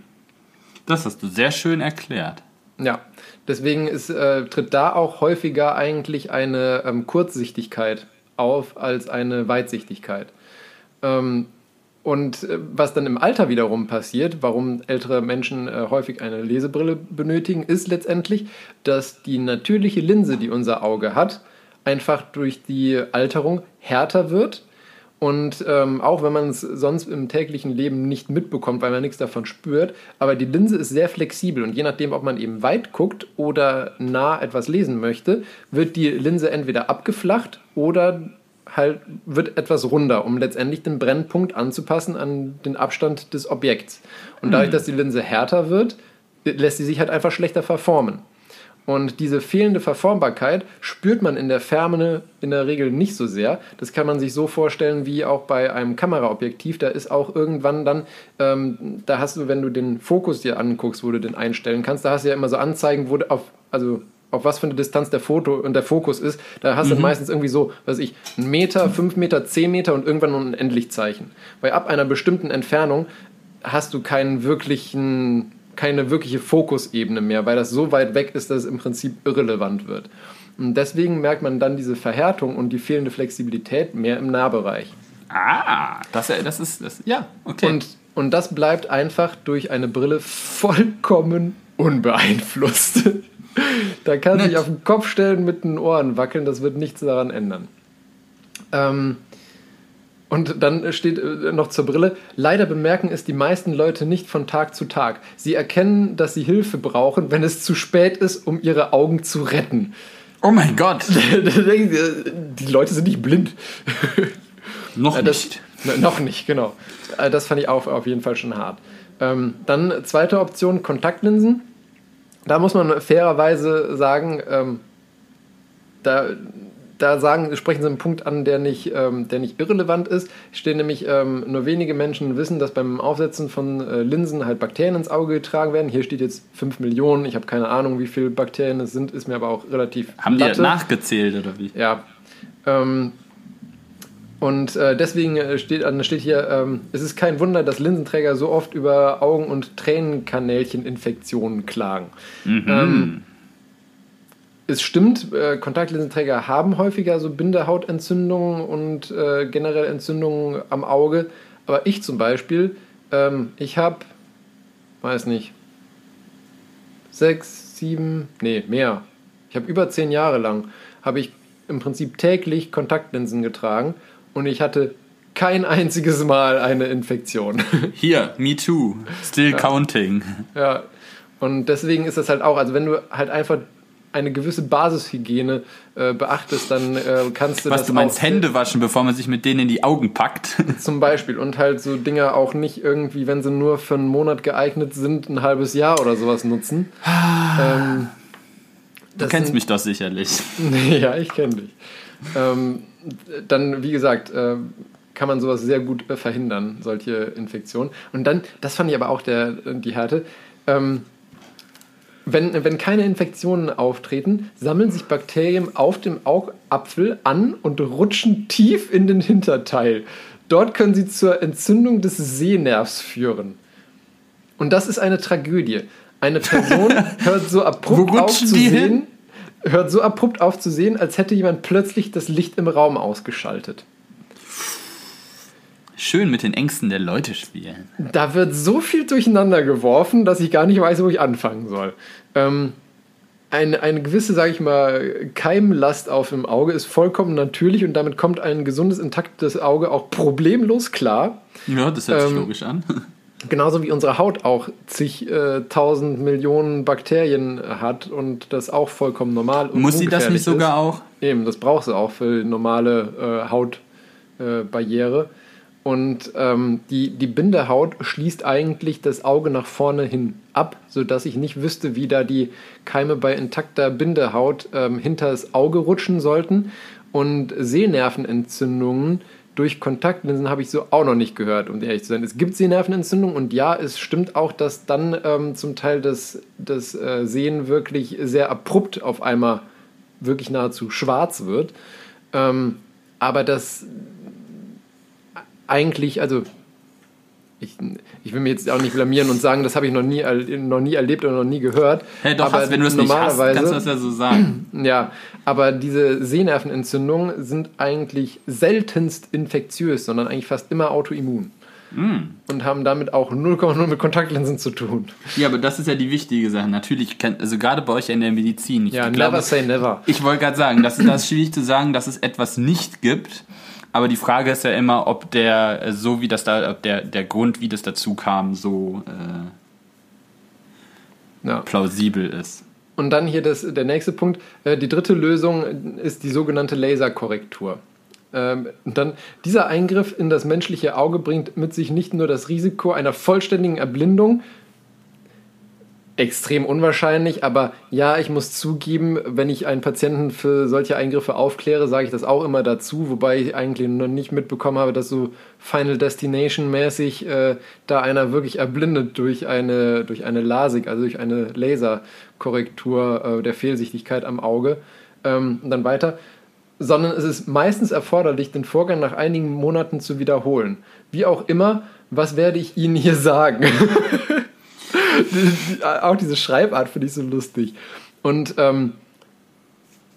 Das hast du sehr schön erklärt. Ja, deswegen ist, äh, tritt da auch häufiger eigentlich eine ähm, Kurzsichtigkeit auf als eine Weitsichtigkeit. Ähm, und äh, was dann im Alter wiederum passiert, warum ältere Menschen äh, häufig eine Lesebrille benötigen, ist letztendlich, dass die natürliche Linse, die unser Auge hat, einfach durch die Alterung härter wird. Und ähm, auch wenn man es sonst im täglichen Leben nicht mitbekommt, weil man nichts davon spürt, aber die Linse ist sehr flexibel und je nachdem, ob man eben weit guckt oder nah etwas lesen möchte, wird die Linse entweder abgeflacht oder halt wird etwas runder, um letztendlich den Brennpunkt anzupassen an den Abstand des Objekts. Und dadurch, dass die Linse härter wird, lässt sie sich halt einfach schlechter verformen. Und diese fehlende Verformbarkeit spürt man in der Ferne in der Regel nicht so sehr. Das kann man sich so vorstellen wie auch bei einem Kameraobjektiv. Da ist auch irgendwann dann, ähm, da hast du, wenn du den Fokus dir anguckst, wo du den einstellen kannst, da hast du ja immer so Anzeigen, wo du auf, also auf was für eine Distanz der Foto und der Fokus ist. Da hast du meistens irgendwie so, weiß ich, einen Meter, fünf Meter, zehn Meter und irgendwann noch ein Endlichzeichen. Weil ab einer bestimmten Entfernung hast du keinen wirklichen keine wirkliche Fokusebene mehr, weil das so weit weg ist, dass es im Prinzip irrelevant wird. Und deswegen merkt man dann diese Verhärtung und die fehlende Flexibilität mehr im Nahbereich. Ah, das, das ist, das, ja, okay. Und, und das bleibt einfach durch eine Brille vollkommen unbeeinflusst. da kann sich Nett. auf den Kopf stellen, mit den Ohren wackeln, das wird nichts daran ändern. Ähm, und dann steht äh, noch zur Brille, leider bemerken es die meisten Leute nicht von Tag zu Tag. Sie erkennen, dass sie Hilfe brauchen, wenn es zu spät ist, um ihre Augen zu retten. oh mein Gott, sie, die Leute sind nicht blind. noch Äh, das, nicht. Noch nicht, genau. Äh, Das fand ich auch auf jeden Fall schon hart. Ähm, dann zweite Option, Kontaktlinsen. Da muss man fairerweise sagen, ähm, da, da sagen, sprechen sie einen Punkt an, der nicht, ähm, der nicht irrelevant ist. Stehen nämlich ähm, nur wenige Menschen wissen, dass beim Aufsetzen von äh, Linsen halt Bakterien ins Auge getragen werden. Hier steht jetzt 5 Millionen. Ich habe keine Ahnung, wie viele Bakterien es sind, ist mir aber auch relativ Haben die Latte. nachgezählt oder wie? Ja. Ähm, und äh, deswegen äh, steht, äh, steht hier, ähm, es ist kein Wunder, dass Linsenträger so oft über Augen- und Tränenkanälcheninfektionen klagen. Ähm, es stimmt, äh, Kontaktlinsenträger haben häufiger so Bindehautentzündungen und äh, generell Entzündungen am Auge. Aber ich zum Beispiel, ähm, ich habe, weiß nicht, sechs, sieben, nee, mehr. Ich habe über zehn Jahre lang, habe ich im Prinzip täglich Kontaktlinsen getragen und ich hatte kein einziges Mal eine Infektion. Hier, me too. Still ja. counting. Ja, und deswegen ist das halt auch, also wenn du halt einfach eine gewisse Basishygiene äh, beachtest, dann äh, kannst du Was das du meinst, Hände waschen, bevor man sich mit denen in die Augen packt. zum Beispiel und halt so Dinger auch nicht irgendwie, wenn sie nur für einen Monat geeignet sind, ein halbes Jahr oder sowas nutzen. ähm, Du kennst mich doch sicherlich. ja, ich kenne dich. Ähm, dann, wie gesagt, äh, kann man sowas sehr gut verhindern, solche Infektionen. Und dann, das fand ich aber auch der, die Härte, ähm, wenn, wenn keine Infektionen auftreten, sammeln sich Bakterien auf dem Augapfel an und rutschen tief in den Hinterteil. Dort können sie zur Entzündung des Sehnervs führen. Und das ist eine Tragödie. Eine Person hört so abrupt auf zu sehen, hin? Hört so abrupt auf zu sehen, als hätte jemand plötzlich das Licht im Raum ausgeschaltet. Schön mit den Ängsten der Leute spielen. Da wird so viel durcheinander geworfen, dass ich gar nicht weiß, wo ich anfangen soll. Ähm, eine, eine gewisse, sage ich mal, Keimlast auf dem Auge ist vollkommen natürlich und damit kommt ein gesundes, intaktes Auge auch problemlos klar. Ja, das hört sich Ähm, logisch an. Genauso wie unsere Haut auch zig äh, tausend Millionen Bakterien hat und das auch vollkommen normal und Muss sie das nicht sogar auch? Ist. Eben, das braucht sie auch für die normale äh, Hautbarriere. Äh, und ähm, die, die Bindehaut schließt eigentlich das Auge nach vorne hin ab, sodass ich nicht wüsste, wie da die Keime bei intakter Bindehaut ähm, hinter das Auge rutschen sollten. Und Sehnervenentzündungen durch Kontaktlinsen habe ich so auch noch nicht gehört, um ehrlich zu sein. Es gibt Sehnervenentzündungen und ja, es stimmt auch, dass dann ähm, zum Teil das, das äh, Sehen wirklich sehr abrupt auf einmal wirklich nahezu schwarz wird. Ähm, aber das eigentlich, also ich, ich will mir jetzt auch nicht blamieren und sagen, das habe ich noch nie, noch nie erlebt oder noch nie gehört. Hey, doch, aber hast, wenn du es nicht hast, kannst du das ja so sagen. ja, aber diese Sehnervenentzündungen sind eigentlich seltenst infektiös, sondern eigentlich fast immer autoimmun. Mm. Und haben damit auch 0,0 mit Kontaktlinsen zu tun. Ja, aber das ist ja die wichtige Sache. Natürlich, kann, also gerade bei euch in der Medizin. Ich Ja, glaube, never say never. Ich wollte gerade sagen, das ist, das ist schwierig zu sagen, dass es etwas nicht gibt. Aber die Frage ist ja immer, ob der, äh, so wie das da, ob der, der Grund, wie das dazu kam, so äh, Ja. plausibel ist. Und dann hier das, der nächste Punkt. Äh, Die dritte Lösung ist die sogenannte Laserkorrektur. Ähm, Und dann, dieser Eingriff in das menschliche Auge bringt mit sich nicht nur das Risiko einer vollständigen Erblindung, extrem unwahrscheinlich, aber ja, ich muss zugeben, wenn ich einen Patienten für solche Eingriffe aufkläre, sage ich das auch immer dazu, wobei ich eigentlich noch nicht mitbekommen habe, dass so Final Destination mäßig äh, da einer wirklich erblindet durch eine, durch eine LASIK, also durch eine Laserkorrektur äh, der Fehlsichtigkeit am Auge. Ähm, und dann weiter. Sondern es ist meistens erforderlich, den Vorgang nach einigen Monaten zu wiederholen. Wie auch immer, was werde ich Ihnen hier sagen? die, die, auch diese Schreibart finde ich so lustig. Und ähm,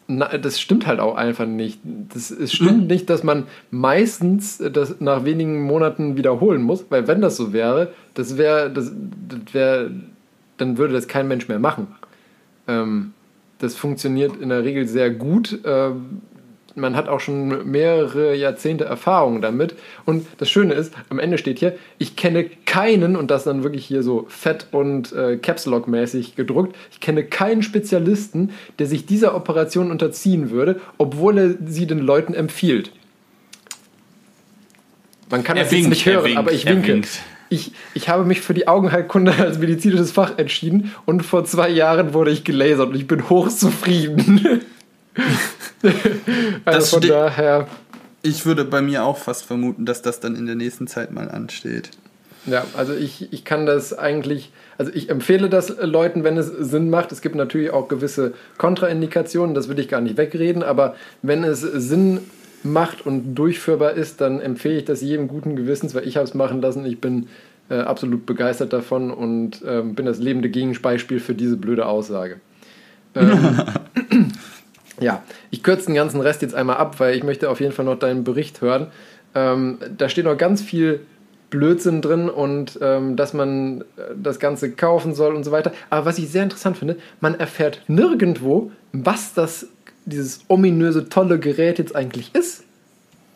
na, das stimmt halt auch einfach nicht. Das, es stimmt nicht, dass man meistens das nach wenigen Monaten wiederholen muss, weil wenn das so wäre, das wäre, das, das wäre, dann würde das kein Mensch mehr machen. Ähm, das funktioniert in der Regel sehr gut. Ähm, man hat auch schon mehrere Jahrzehnte Erfahrung damit. Und das Schöne ist, am Ende steht hier, ich kenne keinen, und das dann wirklich hier so fett und äh, Caps Lock mäßig gedruckt, ich kenne keinen Spezialisten, der sich dieser Operation unterziehen würde, obwohl er sie den Leuten empfiehlt. Man kann Er das jetzt winkt, nicht hören, winkt, aber ich winke. Ich, ich habe mich für die Augenheilkunde als medizinisches Fach entschieden und vor zwei Jahren wurde ich gelasert und ich bin hochzufrieden. also von daher, Ich würde bei mir auch fast vermuten, dass das dann in der nächsten Zeit mal ansteht. ja, also ich, ich kann das eigentlich, also ich empfehle das äh, Leuten, wenn es Sinn macht. Es gibt natürlich auch gewisse Kontraindikationen, das will ich gar nicht wegreden, aber wenn es Sinn macht und durchführbar ist, dann empfehle ich das jedem guten Gewissens, weil ich habe es machen lassen. Ich bin äh, absolut begeistert davon und ähm, bin das lebende Gegenbeispiel für diese blöde Aussage. Ähm, ja, ich kürze den ganzen Rest jetzt einmal ab, weil ich möchte auf jeden Fall noch deinen Bericht hören. Ähm, da steht noch ganz viel Blödsinn drin und ähm, dass man äh, das Ganze kaufen soll und so weiter. Aber was ich sehr interessant finde, man erfährt nirgendwo, was das dieses ominöse, tolle Gerät jetzt eigentlich ist.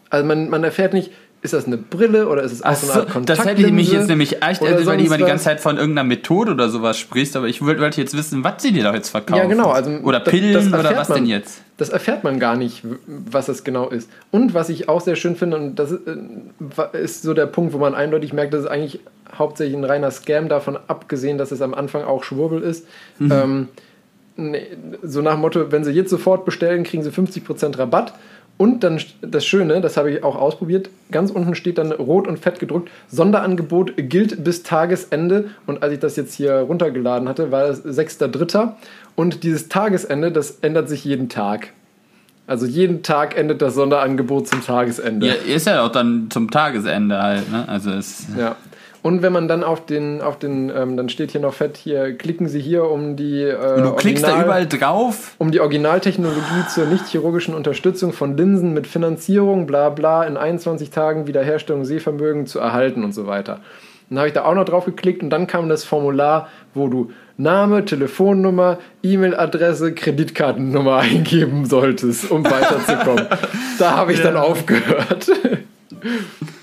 Also man, man erfährt nicht, ist das eine Brille oder ist es auch so eine Art das hätte ich mich jetzt Kontaktlinse nämlich echt, oder weil du immer die ganze Zeit von irgendeiner Methode oder sowas sprichst, aber ich wollte jetzt wissen, was sie dir da jetzt verkaufen. Ja, genau. Also oder das- Pillen das oder erfährt was man. denn jetzt? Das erfährt man gar nicht, was das genau ist. Und was ich auch sehr schön finde, und das ist, äh, ist so der Punkt, wo man eindeutig merkt, dass es eigentlich hauptsächlich ein reiner Scam, davon abgesehen, dass es am Anfang auch Schwurbel ist. Ähm, nee, so nach dem Motto, wenn Sie jetzt sofort bestellen, kriegen Sie 50% Rabatt. Und dann das Schöne, das habe ich auch ausprobiert, ganz unten steht dann rot und fett gedruckt, Sonderangebot gilt bis Tagesende. Und als ich das jetzt hier runtergeladen hatte, war es 6.3. Und dieses Tagesende, das ändert sich jeden Tag. Also jeden Tag endet das Sonderangebot zum Tagesende. Ja, ist ja auch dann zum Tagesende halt, ne? Also es. Ja. Und wenn man dann auf den, auf den, ähm, dann steht hier noch fett, hier klicken Sie hier um die äh, Und du klickst da Original- überall drauf. um die Originaltechnologie zur nicht-chirurgischen Unterstützung von Linsen mit Finanzierung, bla bla, in 21 Tagen Wiederherstellung Sehvermögen zu erhalten und so weiter. Dann habe ich da auch noch drauf geklickt und dann kam das Formular, wo du Name, Telefonnummer, E-Mail-Adresse, Kreditkartennummer eingeben solltest, um weiterzukommen. da habe ich dann aufgehört.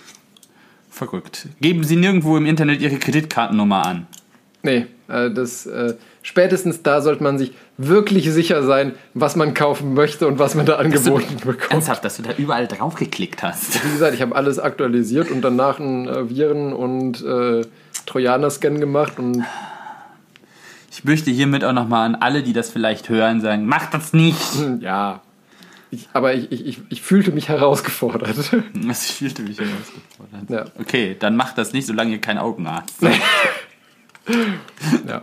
Verrückt. Geben Sie nirgendwo im Internet Ihre Kreditkartennummer an. nee, äh, das, äh, spätestens da sollte man sich wirklich sicher sein, was man kaufen möchte und was man da angeboten bekommt. Ernsthaft, dass du da überall drauf geklickt hast. Wie gesagt, ich habe alles aktualisiert und danach einen äh, Viren- und äh, Trojaner-Scan gemacht und Ich möchte hiermit auch nochmal an alle, die das vielleicht hören, sagen, macht das nicht. hm, ja. Ich, aber ich, ich, ich, ich fühlte mich herausgefordert. Das fühlte mich herausgefordert. Ja. Okay, dann macht das nicht, solange ihr kein Augenarzt seid. ja.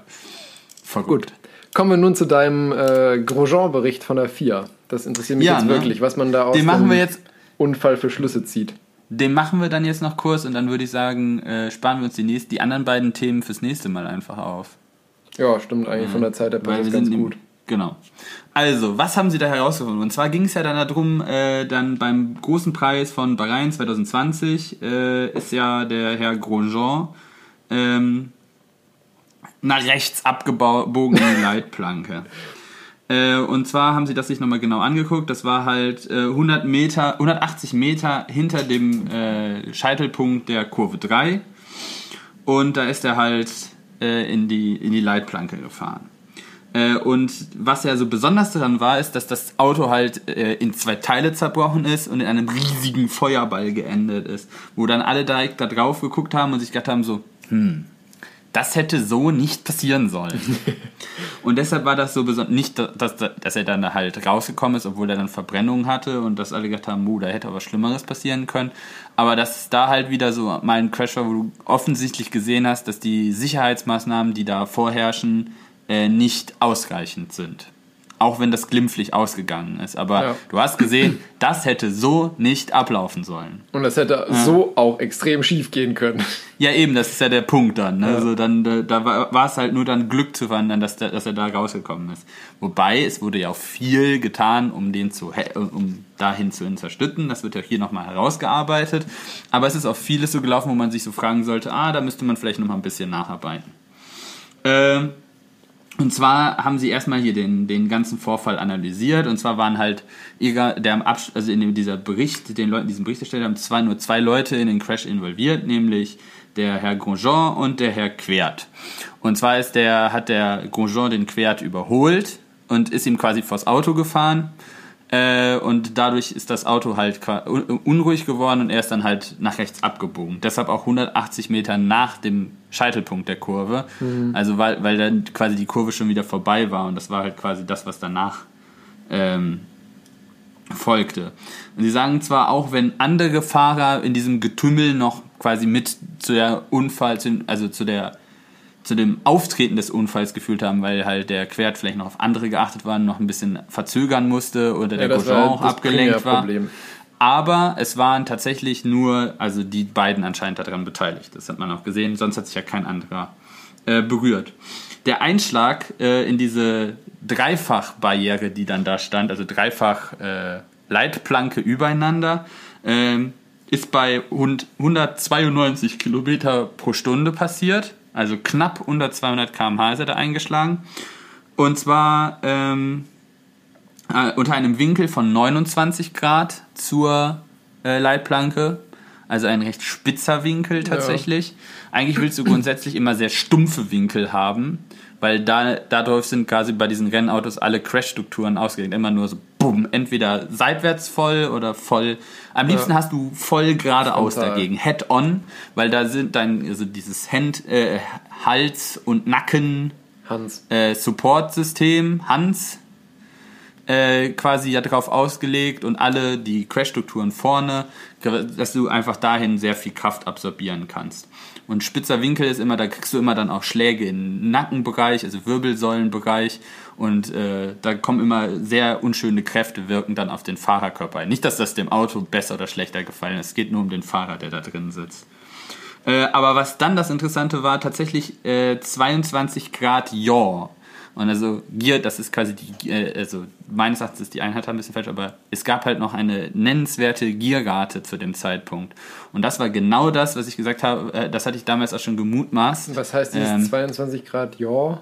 Verrückt. Kommen wir nun zu deinem äh, Grosjean-Bericht von der FIA. Das interessiert mich Ja, jetzt ne? wirklich, was man da aus dem wir jetzt, Unfall für Schlüsse zieht. den machen wir dann jetzt noch kurz und dann würde ich sagen, äh, sparen wir uns die, nächst, die anderen beiden Themen fürs nächste Mal einfach auf. Ja, stimmt eigentlich von der Zeit her passt ganz gut. Genau. Also, was haben Sie da herausgefunden? Und zwar ging es ja dann darum, äh, dann beim großen Preis von Bahrain 2020 äh, ist ja der Herr Grosjean ähm, nach rechts abgebogen in die Leitplanke. Äh, und zwar haben sie das sich nochmal genau angeguckt. Das war halt äh, 100 Meter, 180 Meter hinter dem äh, Scheitelpunkt der Kurve 3. Und da ist er halt äh, in, die, in die Leitplanke gefahren. Äh, und was ja so besonders daran war, ist, dass das Auto halt äh, in zwei Teile zerbrochen ist und in einem riesigen Feuerball geendet ist. Wo dann alle direkt da drauf geguckt haben und sich gedacht haben so, hm, das hätte so nicht passieren sollen. und deshalb war das so besonders, nicht, dass, dass er dann halt rausgekommen ist, obwohl er dann Verbrennungen hatte und dass alle gedacht haben, uh, da hätte aber Schlimmeres passieren können. Aber dass es da halt wieder so mal ein Crash war, wo du offensichtlich gesehen hast, dass die Sicherheitsmaßnahmen, die da vorherrschen, äh, nicht ausreichend sind. Auch wenn das glimpflich ausgegangen ist. Aber Ja. du hast gesehen, das hätte so nicht ablaufen sollen. Und das hätte so auch extrem schief gehen können. Ja, eben, das ist ja der Punkt dann. Ne? Also dann, da, da war es halt nur dann Glück zu verhindern, dass, der, dass er da rausgekommen ist. Wobei, es wurde ja auch viel getan, um den zu, um dahin zu unterstützen. Das wird ja hier nochmal herausgearbeitet. Aber es ist auch vieles so gelaufen, wo man sich so fragen sollte, ah, da müsste man vielleicht nochmal ein bisschen nacharbeiten. Ähm, und zwar haben sie erstmal hier den, den ganzen Vorfall analysiert. Und zwar waren halt, der am Absch also in dem, dieser Bericht, den Leuten diesen Bericht erstellt haben, zwei, nur zwei Leute in den Crash involviert, nämlich der Herr Grosjean und der Herr Quert. Und zwar ist der, hat der Grosjean den Quert überholt und ist ihm quasi vors Auto gefahren. Äh, und dadurch ist das Auto halt unruhig geworden und er ist dann halt nach rechts abgebogen. Deshalb auch 180 Meter nach dem Scheitelpunkt der Kurve. Also weil, weil dann quasi die Kurve schon wieder vorbei war und das war halt quasi das, was danach ähm, folgte. Und sie sagen zwar auch, wenn andere Fahrer in diesem Getümmel noch quasi mit zu der Unfall, also zu der zu dem Auftreten des Unfalls gefühlt haben, weil halt der Quert vielleicht noch auf andere geachtet war, noch ein bisschen verzögern musste oder der das Grosjean war auch abgelenkt war. Aber es waren tatsächlich nur, also die beiden anscheinend daran beteiligt. Das hat man auch gesehen, sonst hat sich ja kein anderer äh, berührt. Der Einschlag äh, in diese Dreifachbarriere, die dann da stand, also dreifach äh, Leitplanke übereinander, ähm, ist bei hund- 192 Kilometer pro Stunde passiert. Also knapp unter 200 km/h ist er da eingeschlagen. Und zwar ähm, äh, unter einem Winkel von 29 Grad zur äh, Leitplanke. Also ein recht spitzer Winkel tatsächlich. Ja. Eigentlich willst du grundsätzlich immer sehr stumpfe Winkel haben, weil da, dadurch sind quasi bei diesen Rennautos alle Crash-Strukturen ausgelegt. Immer nur so, bumm, entweder seitwärts voll oder voll. Am liebsten ja. hast du voll geradeaus dagegen, head-on, weil da sind dann also dieses Hand, äh, Hals und Nacken Hans. Äh, Support-System, Hans, äh, quasi ja darauf ausgelegt und alle die Crash-Strukturen vorne, dass du einfach dahin sehr viel Kraft absorbieren kannst. Und spitzer Winkel ist immer, da kriegst du immer dann auch Schläge im Nackenbereich, also Wirbelsäulenbereich und äh, da kommen immer sehr unschöne Kräfte wirken dann auf den Fahrerkörper ein. Nicht, dass das dem Auto besser oder schlechter gefallen ist, es geht nur um den Fahrer, der da drin sitzt. Äh, aber was dann das Interessante war, tatsächlich äh, 22 Grad Yaw. Und also Gier, das ist quasi die, äh, also meines Erachtens ist die Einheit ein bisschen falsch, aber es gab halt noch eine nennenswerte Gierrate zu dem Zeitpunkt. Und das war genau das, was ich gesagt habe, äh, das hatte ich damals auch schon gemutmaßt. Was heißt dieses ähm, 22 Grad Yaw?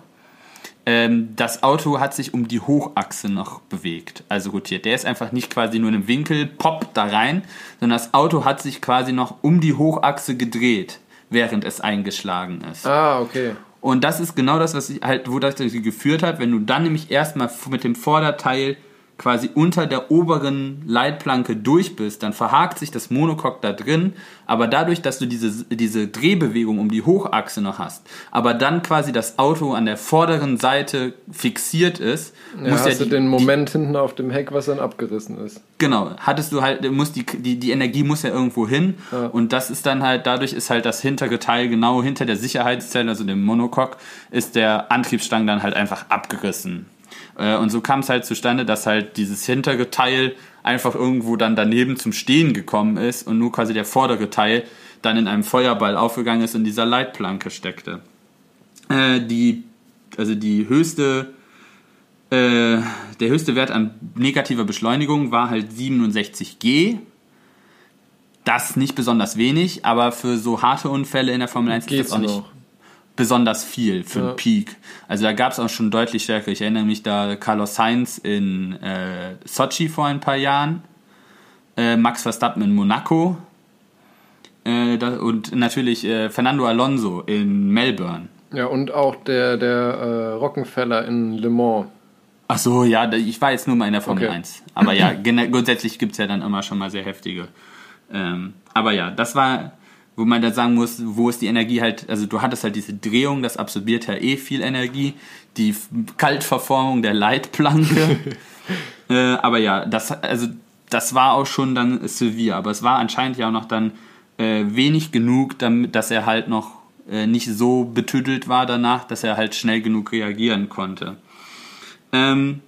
Ähm, das Auto hat sich um die Hochachse noch bewegt, also rotiert. Der ist einfach nicht quasi nur in einem Winkel, pop, da rein, sondern das Auto hat sich quasi noch um die Hochachse gedreht, während es eingeschlagen ist. Ah, okay. Und das ist genau das, was ich halt, wo das geführt hat, wenn du dann nämlich erstmal mit dem Vorderteil quasi unter der oberen Leitplanke durch bist, dann verhakt sich das Monocoque da drin, aber dadurch, dass du diese, diese Drehbewegung um die Hochachse noch hast, aber dann quasi das Auto an der vorderen Seite fixiert ist, ja, muss hast ja die, du den Moment die, hinten auf dem Heck, was dann abgerissen ist. Genau, hattest du halt, muss die, die, die Energie muss ja irgendwo hin ja. und das ist dann halt, dadurch ist halt das hintere Teil genau hinter der Sicherheitszelle, also dem Monocoque, ist der Antriebsstrang dann halt einfach abgerissen. Äh, und so kam es halt zustande, dass halt dieses hintere Teil einfach irgendwo dann daneben zum Stehen gekommen ist und nur quasi der vordere Teil dann in einem Feuerball aufgegangen ist und in dieser Leitplanke steckte. Äh, die, also die höchste, äh, der höchste Wert an negativer Beschleunigung war halt 67 G. Das nicht besonders wenig, aber für so harte Unfälle in der Formel 1 Geht's ist das auch noch. Besonders viel für ja. einen Peak. Also da gab es auch schon deutlich stärker. Ich erinnere mich da Carlos Sainz in äh, Sochi vor ein paar Jahren, äh, Max Verstappen in Monaco äh, da, und natürlich äh, Fernando Alonso in Melbourne. Ja, und auch der, der äh, Rockenfeller in Le Mans. Ach so, ja, ich war jetzt nur mal in der Formel okay. 1. Aber ja, grundsätzlich gibt es ja dann immer schon mal sehr heftige. Ähm, aber ja, das war wo man da sagen muss, wo ist die Energie halt, also du hattest halt diese Drehung, das absorbiert ja eh viel Energie, die Kaltverformung der Leitplanke. äh, aber ja, das, also das war auch schon dann severe, aber es war anscheinend ja auch noch dann äh, wenig genug, damit, dass er halt noch äh, nicht so betüdelt war danach, dass er halt schnell genug reagieren konnte. Ähm,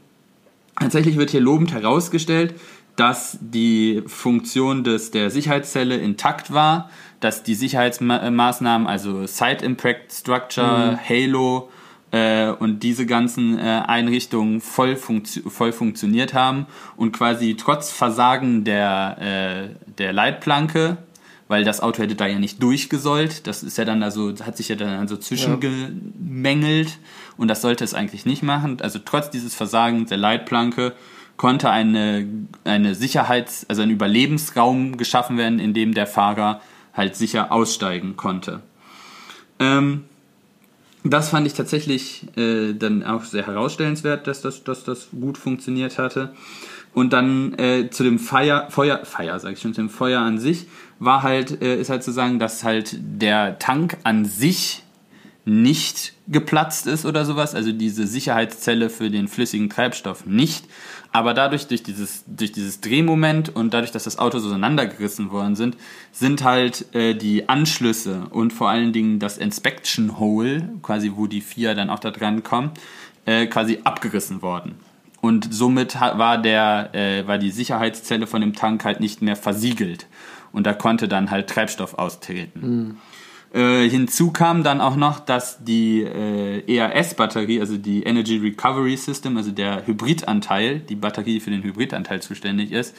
tatsächlich wird hier lobend herausgestellt, dass die Funktion des, der Sicherheitszelle intakt war, dass die Sicherheitsmaßnahmen, also Site Impact Structure, mhm. Halo äh, und diese ganzen äh, Einrichtungen voll, funktio voll funktioniert haben und quasi trotz Versagen der, äh, der Leitplanke, weil das Auto hätte da ja nicht durchgesollt, das ist ja dann also, hat sich ja dann so zwischengemängelt ja. und das sollte es eigentlich nicht machen. Also trotz dieses Versagens der Leitplanke konnte eine, eine Sicherheits-, also ein Überlebensraum geschaffen werden, in dem der Fahrer halt sicher aussteigen konnte. Ähm, das fand ich tatsächlich äh, dann auch sehr herausstellenswert, dass das, dass das gut funktioniert hatte. Und dann äh, zu dem Feuer, Feuer, Feuer, sag ich schon, zu dem Feuer an sich war halt, äh, ist halt zu sagen, dass halt der Tank an sich nicht geplatzt ist oder sowas, also diese Sicherheitszelle für den flüssigen Treibstoff nicht, aber dadurch, durch dieses, durch dieses Drehmoment und dadurch, dass das Auto so auseinandergerissen worden sind, sind halt äh, die Anschlüsse und vor allen Dingen das Inspection Hole, quasi wo die vier dann auch da dran kommen, äh, quasi abgerissen worden. Und somit war, der, äh, war die Sicherheitszelle von dem Tank halt nicht mehr versiegelt. Und da konnte dann halt Treibstoff austreten. Mhm. Äh, hinzu kam dann auch noch, dass die äh, ERS-Batterie, also die Energy Recovery System, also der Hybridanteil, die Batterie, die für den Hybridanteil zuständig ist,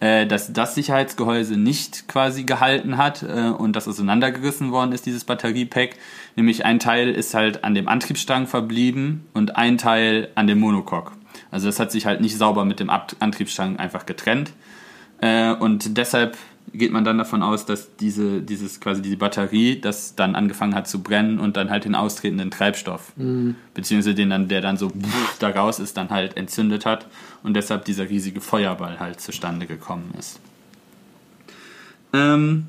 äh, dass das Sicherheitsgehäuse nicht quasi gehalten hat äh, und das auseinandergerissen worden ist, dieses Batteriepack. Nämlich ein Teil ist halt an dem Antriebsstrang verblieben und ein Teil an dem Monocoque. Also das hat sich halt nicht sauber mit dem Antriebsstrang einfach getrennt. Äh, und deshalb geht man dann davon aus, dass diese, dieses quasi diese Batterie, das dann angefangen hat zu brennen und dann halt den austretenden Treibstoff, mhm. beziehungsweise den dann, der dann so da raus ist, dann halt entzündet hat und deshalb dieser riesige Feuerball halt zustande gekommen ist. Ähm,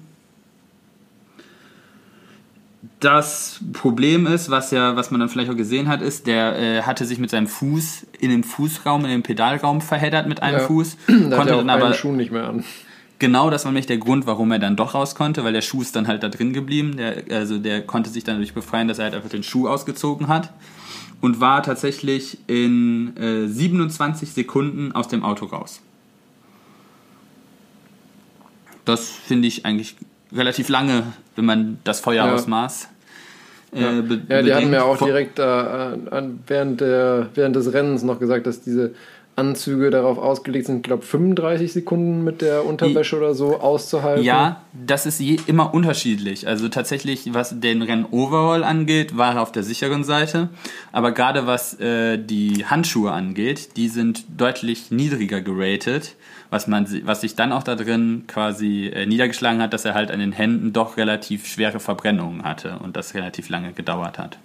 das Problem ist, was ja, was man dann vielleicht auch gesehen hat, ist, der äh, hatte sich mit seinem Fuß in den Fußraum, in den Pedalraum verheddert mit einem ja. Fuß, konnte dann aber Schuh nicht mehr an. Genau, das war nämlich der Grund, warum er dann doch raus konnte, weil der Schuh ist dann halt da drin geblieben. Der, also der konnte sich dann dadurch befreien, dass er halt einfach den Schuh ausgezogen hat und war tatsächlich in äh, 27 Sekunden aus dem Auto raus. Das finde ich eigentlich relativ lange, wenn man das Feuerausmaß. Ja. Äh, ja. ja, die hatten mir auch direkt äh, während, der, während des Rennens noch gesagt, dass diese Anzüge darauf ausgelegt sind, ich glaube 35 Sekunden mit der Unterwäsche oder so auszuhalten. Ja, das ist je, immer unterschiedlich. Also tatsächlich, was den Renn-Overall angeht, war er auf der sicheren Seite. Aber gerade was äh, die Handschuhe angeht, die sind deutlich niedriger geratet was man was sich dann auch da drin quasi äh, niedergeschlagen hat, dass er halt an den Händen doch relativ schwere Verbrennungen hatte und das relativ lange gedauert hat.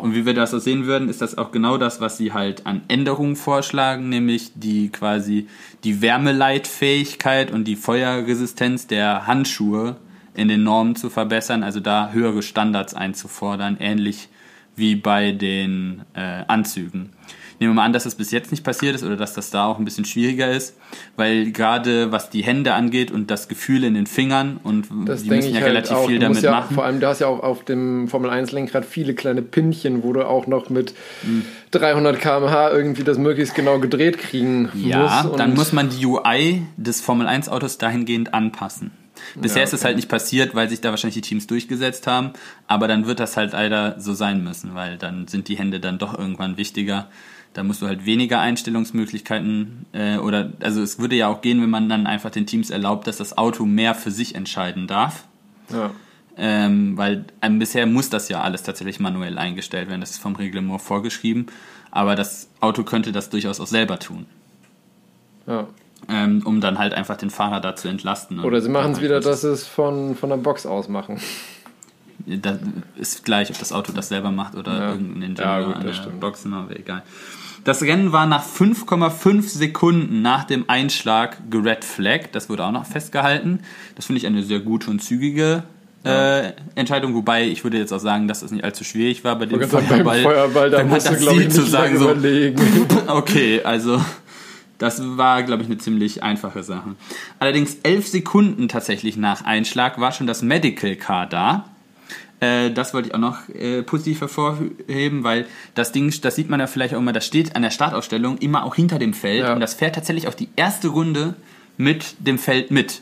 Und wie wir das so sehen würden, ist das auch genau das, was sie halt an Änderungen vorschlagen, nämlich die quasi die Wärmeleitfähigkeit und die Feuerresistenz der Handschuhe in den Normen zu verbessern, also da höhere Standards einzufordern, ähnlich wie bei den äh, Anzügen nehmen wir mal an, dass das bis jetzt nicht passiert ist oder dass das da auch ein bisschen schwieriger ist, weil gerade was die Hände angeht und das Gefühl in den Fingern und das die müssen ja halt relativ auch, viel damit ja, machen. Vor allem, du hast ja auch auf dem Formel 1 Lenkrad viele kleine Pinchen, wo du auch noch mit mhm. 300 km/h irgendwie das möglichst genau gedreht kriegen ja, musst. Ja, dann muss man die UI des Formel 1 Autos dahingehend anpassen. Bisher ja, okay. ist es halt nicht passiert, weil sich da wahrscheinlich die Teams durchgesetzt haben, aber dann wird das halt leider so sein müssen, weil dann sind die Hände dann doch irgendwann wichtiger da musst du halt weniger Einstellungsmöglichkeiten äh, oder also es würde ja auch gehen, wenn man dann einfach den Teams erlaubt, dass das Auto mehr für sich entscheiden darf. Ja. Ähm, weil ähm, bisher muss das ja alles tatsächlich manuell eingestellt werden. Das ist vom Reglement vorgeschrieben. Aber das Auto könnte das durchaus auch selber tun. Ja. Ähm, um dann halt einfach den Fahrer da zu entlasten. Oder sie machen es wieder, dass sie es von, von der Box aus machen. Das ist gleich, ob das Auto das selber macht oder ja. irgendein Ingenieur ja, gut, an der stimmt. Box, aber egal. Das Rennen war nach 5,5 Sekunden nach dem Einschlag gered flag. Das wurde auch noch festgehalten. Das finde ich eine sehr gute und zügige äh, Entscheidung, wobei ich würde jetzt auch sagen, dass das nicht allzu schwierig war bei dem Feuerball. Beim Feuerball, da musst du, glaube ich, nicht zu sagen, so, überlegen. okay, also das war, glaube ich, eine ziemlich einfache Sache. Allerdings elf Sekunden tatsächlich nach Einschlag war schon das Medical Car da. Äh, das wollte ich auch noch äh, positiv hervorheben, weil das Ding, das sieht man ja vielleicht auch immer, das steht an der Startausstellung immer auch hinter dem Feld ja. und das fährt tatsächlich auch die erste Runde mit dem Feld mit.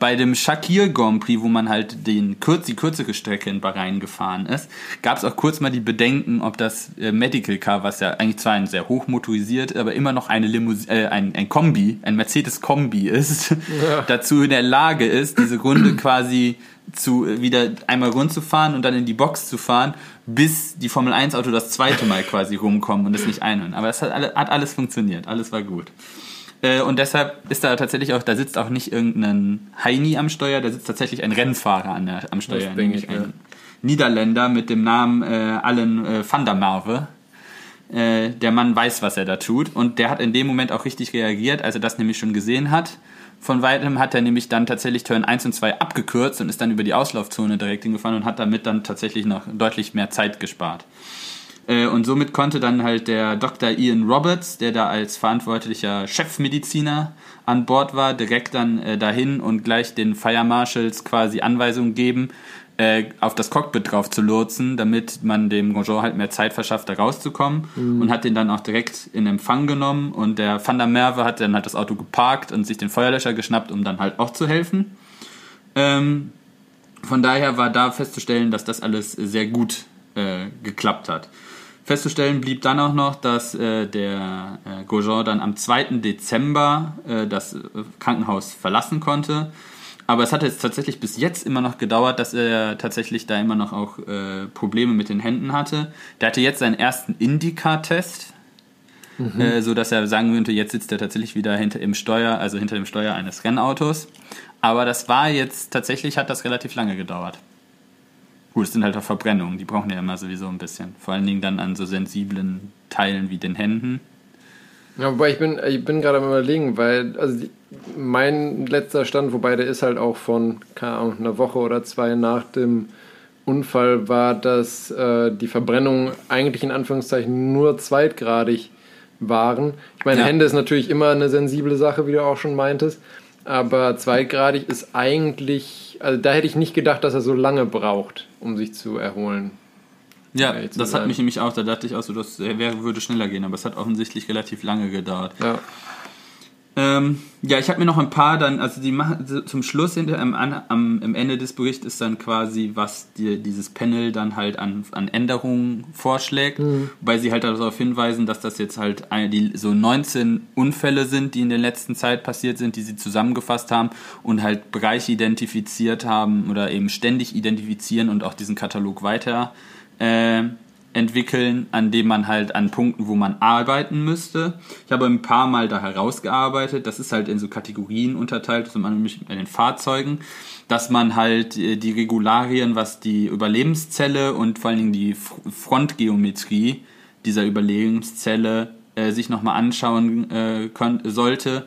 Bei dem Shakir Grand Prix, wo man halt den kurz, die kürzere Strecke in Bahrain gefahren ist, gab es auch kurz mal die Bedenken, ob das äh, Medical Car, was ja eigentlich zwar ein sehr hoch motorisiert, aber immer noch eine Limous äh, ein, ein Kombi, ein Mercedes Kombi ist, ja. dazu in der Lage ist, diese Runde quasi zu wieder einmal rund zu fahren und dann in die Box zu fahren, bis die Formel 1 Auto das zweite Mal quasi rumkommen und es nicht einhören. Aber es hat, hat alles funktioniert, alles war gut. Äh, und deshalb ist da tatsächlich auch, da sitzt auch nicht irgendein Heini am Steuer, da sitzt tatsächlich ein Rennfahrer an der, am Steuer, das nämlich ich, ein ja. Niederländer mit dem Namen äh, Allen äh, van der Marve. Äh, der Mann weiß, was er da tut und der hat in dem Moment auch richtig reagiert, als er das nämlich schon gesehen hat von weitem hat er nämlich dann tatsächlich Turn 1 und 2 abgekürzt und ist dann über die Auslaufzone direkt hingefahren und hat damit dann tatsächlich noch deutlich mehr Zeit gespart. Äh, und somit konnte dann halt der Dr. Ian Roberts, der da als verantwortlicher Chefmediziner an Bord war, direkt dann äh, dahin und gleich den Fire Marshals quasi Anweisungen geben, äh, auf das Cockpit drauf zu lotsen, damit man dem Grosjean halt mehr Zeit verschafft, da rauszukommen. Mhm. Und hat den dann auch direkt in Empfang genommen. Und der Van der Merwe hat dann halt das Auto geparkt und sich den Feuerlöscher geschnappt, um dann halt auch zu helfen. Ähm, von daher war da festzustellen, dass das alles sehr gut äh, geklappt hat. Festzustellen blieb dann auch noch, dass äh, der äh, Grosjean dann am 2. Dezember äh, das Krankenhaus verlassen konnte aber es hat jetzt tatsächlich bis jetzt immer noch gedauert, dass er tatsächlich da immer noch auch äh, Probleme mit den Händen hatte. Der hatte jetzt seinen ersten Indica-Test. mhm. äh, so dass er sagen könnte, jetzt sitzt er tatsächlich wieder hinter im Steuer, also hinter dem Steuer eines Rennautos. Aber das war jetzt tatsächlich hat das relativ lange gedauert. Gut, es sind halt auch Verbrennungen, die brauchen ja immer sowieso ein bisschen. Vor allen Dingen dann an so sensiblen Teilen wie den Händen. Ja, wobei ich bin, ich bin gerade am überlegen, weil also die, mein letzter Stand, wobei der ist halt auch von, keine Ahnung, einer Woche oder zwei nach dem Unfall, war, dass äh, die Verbrennungen eigentlich in Anführungszeichen nur zweitgradig waren. Ich meine, ja. Hände ist natürlich immer eine sensible Sache, wie du auch schon meintest, aber zweitgradig ist eigentlich, also da hätte ich nicht gedacht, dass er so lange braucht, um sich zu erholen. Ja, das hat mich nämlich auch, da dachte ich auch so, das wäre, würde schneller gehen, aber es hat offensichtlich relativ lange gedauert. Ja. Ähm, ja, ich habe mir noch ein paar dann, also die machen zum Schluss hinter, am, am, am Ende des Berichts ist dann quasi, was dir dieses Panel dann halt an, an Änderungen vorschlägt, mhm. weil sie halt darauf hinweisen, dass das jetzt halt eine, die, so 19 Unfälle sind, die in der letzten Zeit passiert sind, die sie zusammengefasst haben und halt Bereiche identifiziert haben oder eben ständig identifizieren und auch diesen Katalog weiter äh, entwickeln, an dem man halt an Punkten, wo man arbeiten müsste. Ich habe ein paar Mal da herausgearbeitet. Das ist halt in so Kategorien unterteilt, zum Beispiel bei den Fahrzeugen, dass man halt äh, die Regularien, was die Überlebenszelle und vor allen Dingen die Frontgeometrie dieser Überlebenszelle äh, sich nochmal anschauen äh, sollte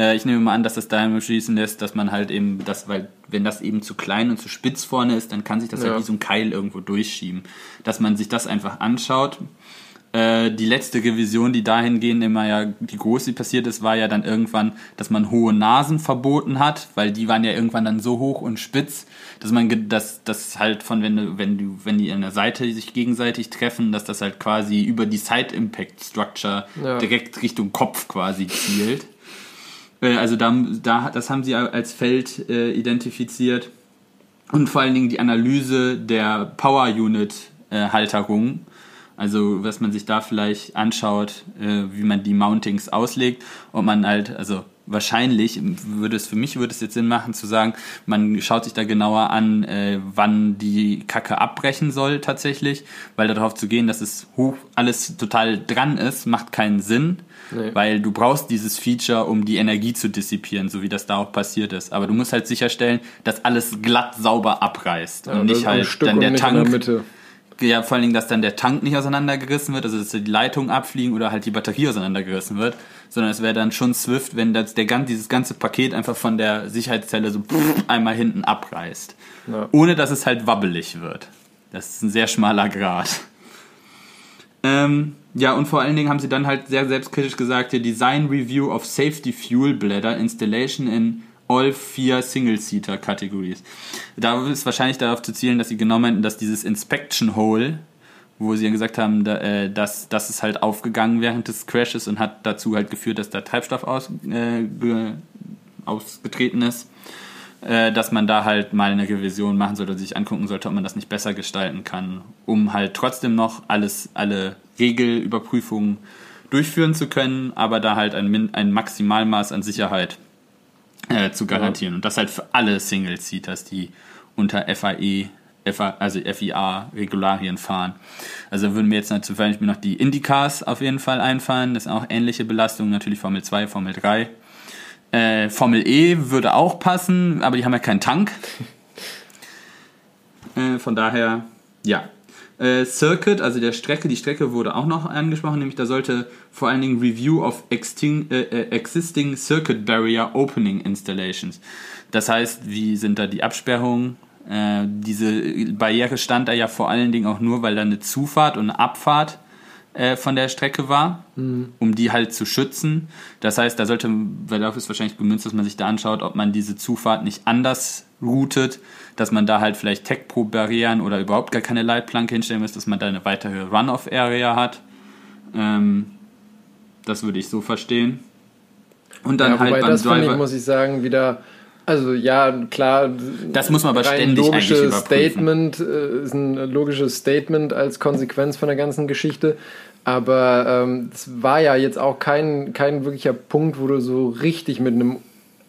äh, ich nehme mal an, dass das dahin schließen lässt, dass man halt eben das, weil wenn das eben zu klein und zu spitz vorne ist, dann kann sich das halt ja. halt wie so ein Keil irgendwo durchschieben. Dass man sich das einfach anschaut. Äh, die letzte Revision, die dahingehend immer ja, die große passiert ist, war ja dann irgendwann, dass man hohe Nasen verboten hat, weil die waren ja irgendwann dann so hoch und spitz, dass man dass das halt von wenn du, wenn du, wenn die an der Seite sich gegenseitig treffen, dass das halt quasi über die Side Impact Structure ja. direkt Richtung Kopf quasi zielt. Äh, also da, da, das haben sie als Feld äh, identifiziert. Und vor allen Dingen die Analyse der Power Unit äh, Halterung. Also was man sich da vielleicht anschaut, äh, wie man die Mountings auslegt. Und man halt, also wahrscheinlich würde es für mich würde es jetzt Sinn machen zu sagen, man schaut sich da genauer an, äh, wann die Kacke abbrechen soll tatsächlich, weil darauf zu gehen, dass es hoch alles total dran ist, macht keinen Sinn. Nee. Weil du brauchst dieses Feature, um die Energie zu dissipieren, so wie das da auch passiert ist. Aber du musst halt sicherstellen, dass alles glatt sauber abreißt ja, und nicht halt dann der Tank. Ja, vor allen Dingen, dass dann der Tank nicht auseinandergerissen wird, also dass die Leitungen abfliegen oder halt die Batterie auseinandergerissen wird, sondern es wäre dann schon Swift, wenn das, der, dieses ganze Paket einfach von der Sicherheitszelle so einmal hinten abreißt. Ja. Ohne dass es halt wabbelig wird. Das ist ein sehr schmaler Grad. Ähm, ja, und vor allen Dingen haben sie dann halt sehr selbstkritisch gesagt, hier Design Review of Safety Fuel Bladder Installation in all vier Single-Seater Categories. Da ist wahrscheinlich darauf zu zielen, dass sie genau meinten, dass dieses Inspection Hole, wo sie ja gesagt haben, da, äh, dass das ist halt aufgegangen während des Crashes und hat dazu halt geführt, dass da Treibstoff aus, äh, ausgetreten ist äh, dass man da halt mal eine Revision machen sollte, sich angucken sollte, ob man das nicht besser gestalten kann, um halt trotzdem noch alles, alle Regelüberprüfungen durchführen zu können, aber da halt ein, ein Maximalmaß an Sicherheit äh, zu garantieren. Ja. Und das halt für alle Single-Seaters, die unter FAE, Also FIA-Regularien fahren. Also würden mir jetzt zum Beispiel noch die Indycars auf jeden Fall einfallen. Das sind auch ähnliche Belastungen, natürlich Formel 2, Formel 3. Äh, Formel E würde auch passen, aber die haben ja keinen Tank. äh, von daher, ja. Äh, Circuit, also der Strecke, die Strecke wurde auch noch angesprochen, nämlich da sollte vor allen Dingen Review of exting, äh, äh, Existing Circuit Barrier Opening Installations. Das heißt, wie sind da die Absperrungen? Äh, diese Barriere stand da ja vor allen Dingen auch nur, weil da eine Zufahrt und eine Abfahrt äh, von der Strecke war, mhm. um die halt zu schützen. Das heißt, da sollte, weil dafür ist wahrscheinlich gemünzt, dass man sich da anschaut, ob man diese Zufahrt nicht anders routet, dass man da halt vielleicht Tech-Pro-Barrieren oder überhaupt gar keine Leitplanke hinstellen muss, dass man da eine weitere Run-Off-Area hat. Ähm, das würde ich so verstehen. Und dann ja, halt beim das Driver. Ich, muss ich sagen, wieder also ja, klar. Das muss man aber ständig logisches Statement äh, ist ein logisches Statement als Konsequenz von der ganzen Geschichte. Aber ähm, es war ja jetzt auch kein, kein wirklicher Punkt, wo du so richtig mit einem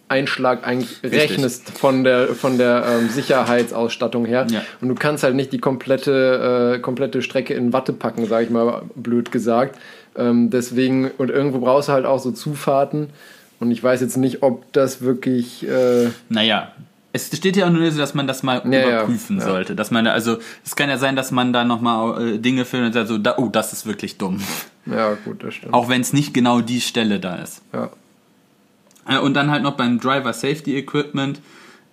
Einschlag eigentlich rechnest von der, von der ähm, Sicherheitsausstattung her. Ja. Und du kannst halt nicht die komplette, äh, komplette Strecke in Watte packen, sage ich mal blöd gesagt, Ähm, deswegen, und irgendwo brauchst du halt auch so Zufahrten. Und ich weiß jetzt nicht, ob das wirklich. Äh, naja, es steht ja auch nur, dass man das mal ja, überprüfen ja, sollte. Dass man, also, es kann ja sein, dass man da nochmal äh, Dinge findet und sagt so, da, oh, das ist wirklich dumm. Ja, gut, das stimmt. Auch wenn es nicht genau die Stelle da ist. Ja. Äh, und dann halt noch beim Driver Safety Equipment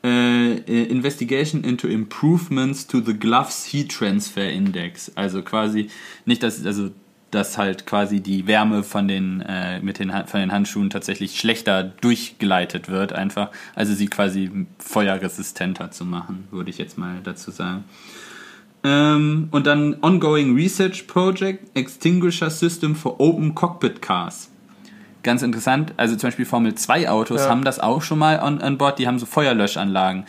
äh, äh, Investigation into Improvements to the Gloves Heat Transfer Index. Also quasi nicht, dass also dass halt quasi die Wärme von den äh, mit den von den Handschuhen tatsächlich schlechter durchgeleitet wird, einfach also sie quasi feuerresistenter zu machen, würde ich jetzt mal dazu sagen. Ähm, und dann ongoing research project extinguisher system for open cockpit cars ganz interessant. Also zum Beispiel Formel 2 Autos ja. haben das auch schon mal an, an Bord. Die haben so Feuerlöschanlagen.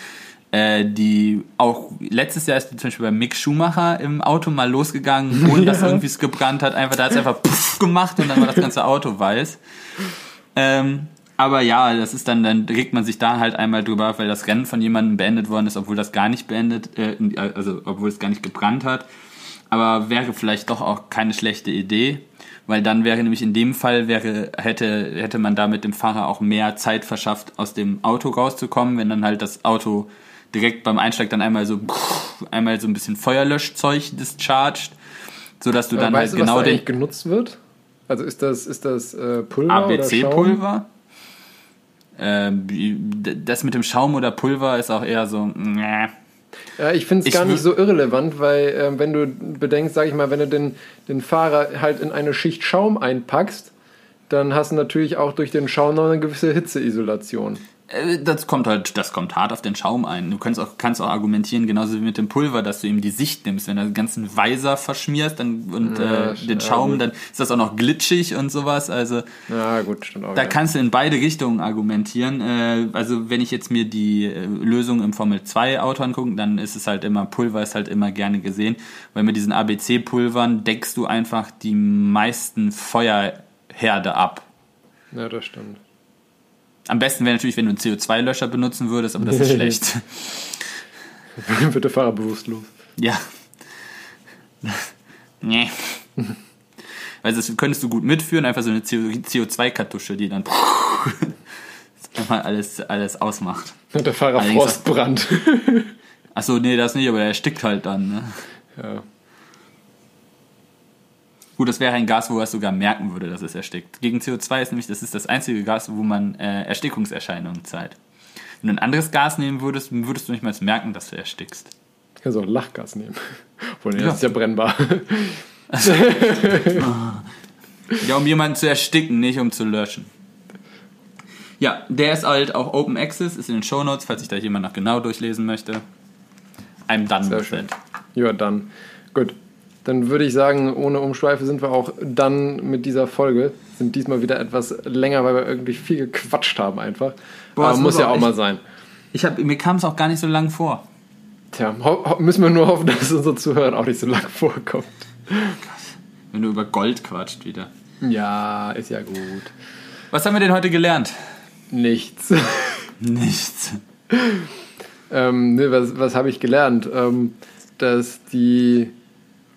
Äh, die auch letztes Jahr ist zum Beispiel bei Mick Schumacher im Auto mal losgegangen, ohne ja. dass irgendwie es gebrannt hat. Einfach, da hat es einfach puff gemacht und dann war das ganze Auto weiß. Ähm, aber ja, das ist dann, dann regt man sich da halt einmal drüber, weil das Rennen von jemandem beendet worden ist, obwohl das gar nicht beendet, äh, also obwohl es gar nicht gebrannt hat. Aber wäre vielleicht doch auch keine schlechte Idee weil dann wäre nämlich in dem Fall wäre, hätte, hätte man damit dem Fahrer auch mehr Zeit verschafft, aus dem Auto rauszukommen, wenn dann halt das Auto direkt beim Einsteig dann einmal so einmal so ein bisschen Feuerlöschzeug discharged, sodass du dann weißt halt du, genau was den genutzt wird. Also ist das ist das äh, Pulver ABC Pulver? Äh, das mit dem Schaum oder Pulver ist auch eher so. Meh. Ja, ich finde es gar nicht so irrelevant, weil äh, wenn du bedenkst, sag ich mal, wenn du den, den Fahrer halt in eine Schicht Schaum einpackst, dann hast du natürlich auch durch den Schaum noch eine gewisse Hitzeisolation. Äh, das kommt halt, das kommt hart auf den Schaum ein. Du kannst auch, kannst auch argumentieren, genauso wie mit dem Pulver, dass du ihm die Sicht nimmst. Wenn du den ganzen Weiser verschmierst dann, und ja, äh, den Schaum, ja, dann ist das auch noch glitschig und sowas. Also ja, gut, stimmt auch, da kannst du in beide Richtungen argumentieren. Äh, also wenn ich jetzt mir die äh, Lösung im Formel 2 Auto angucke, dann ist es halt immer, Pulver ist halt immer gerne gesehen, weil mit diesen ABC-Pulvern deckst du einfach die meisten Feuerherde ab. Ja, das stimmt. Am besten wäre natürlich, wenn du einen CO2-Löscher benutzen würdest, aber das ist schlecht. Wird der Fahrer bewusstlos. Ja. nee. Also das könntest du gut mitführen, einfach so eine CO2-Kartusche, die dann mal alles, alles ausmacht. Und der Fahrer Allerdings Frostbrand. Achso, nee, das nicht, aber er erstickt halt dann. Ne? Ja. Gut, das wäre ein Gas, wo er es sogar merken würde, dass es erstickt. Gegen CO2 ist nämlich, das ist das einzige Gas, wo man äh, Erstickungserscheinungen zeigt. Wenn du ein anderes Gas nehmen würdest, würdest du nicht mal merken, dass du erstickst. Du kannst auch Lachgas nehmen. Obwohl, ja. das ist ja brennbar. ja, um jemanden zu ersticken, nicht um zu löschen. Ja, der ist halt auch Open Access, ist in den Show Notes, falls sich da jemand noch genau durchlesen möchte. I'm done Sehr with schön. it. Ja, dann. Gut dann würde ich sagen, ohne Umschweife sind wir auch dann mit dieser Folge. Sind diesmal wieder etwas länger, weil wir irgendwie viel gequatscht haben einfach. Boah, Aber muss ja auch ich, mal sein. Ich hab, mir kam es auch gar nicht so lang vor. Tja, müssen wir nur hoffen, dass unser Zuhören auch nicht so lang vorkommt. Wenn du über Gold quatscht wieder. Ja, ist ja gut. Was haben wir denn heute gelernt? Nichts. Nichts. ähm, ne, was was habe ich gelernt? Ähm, dass die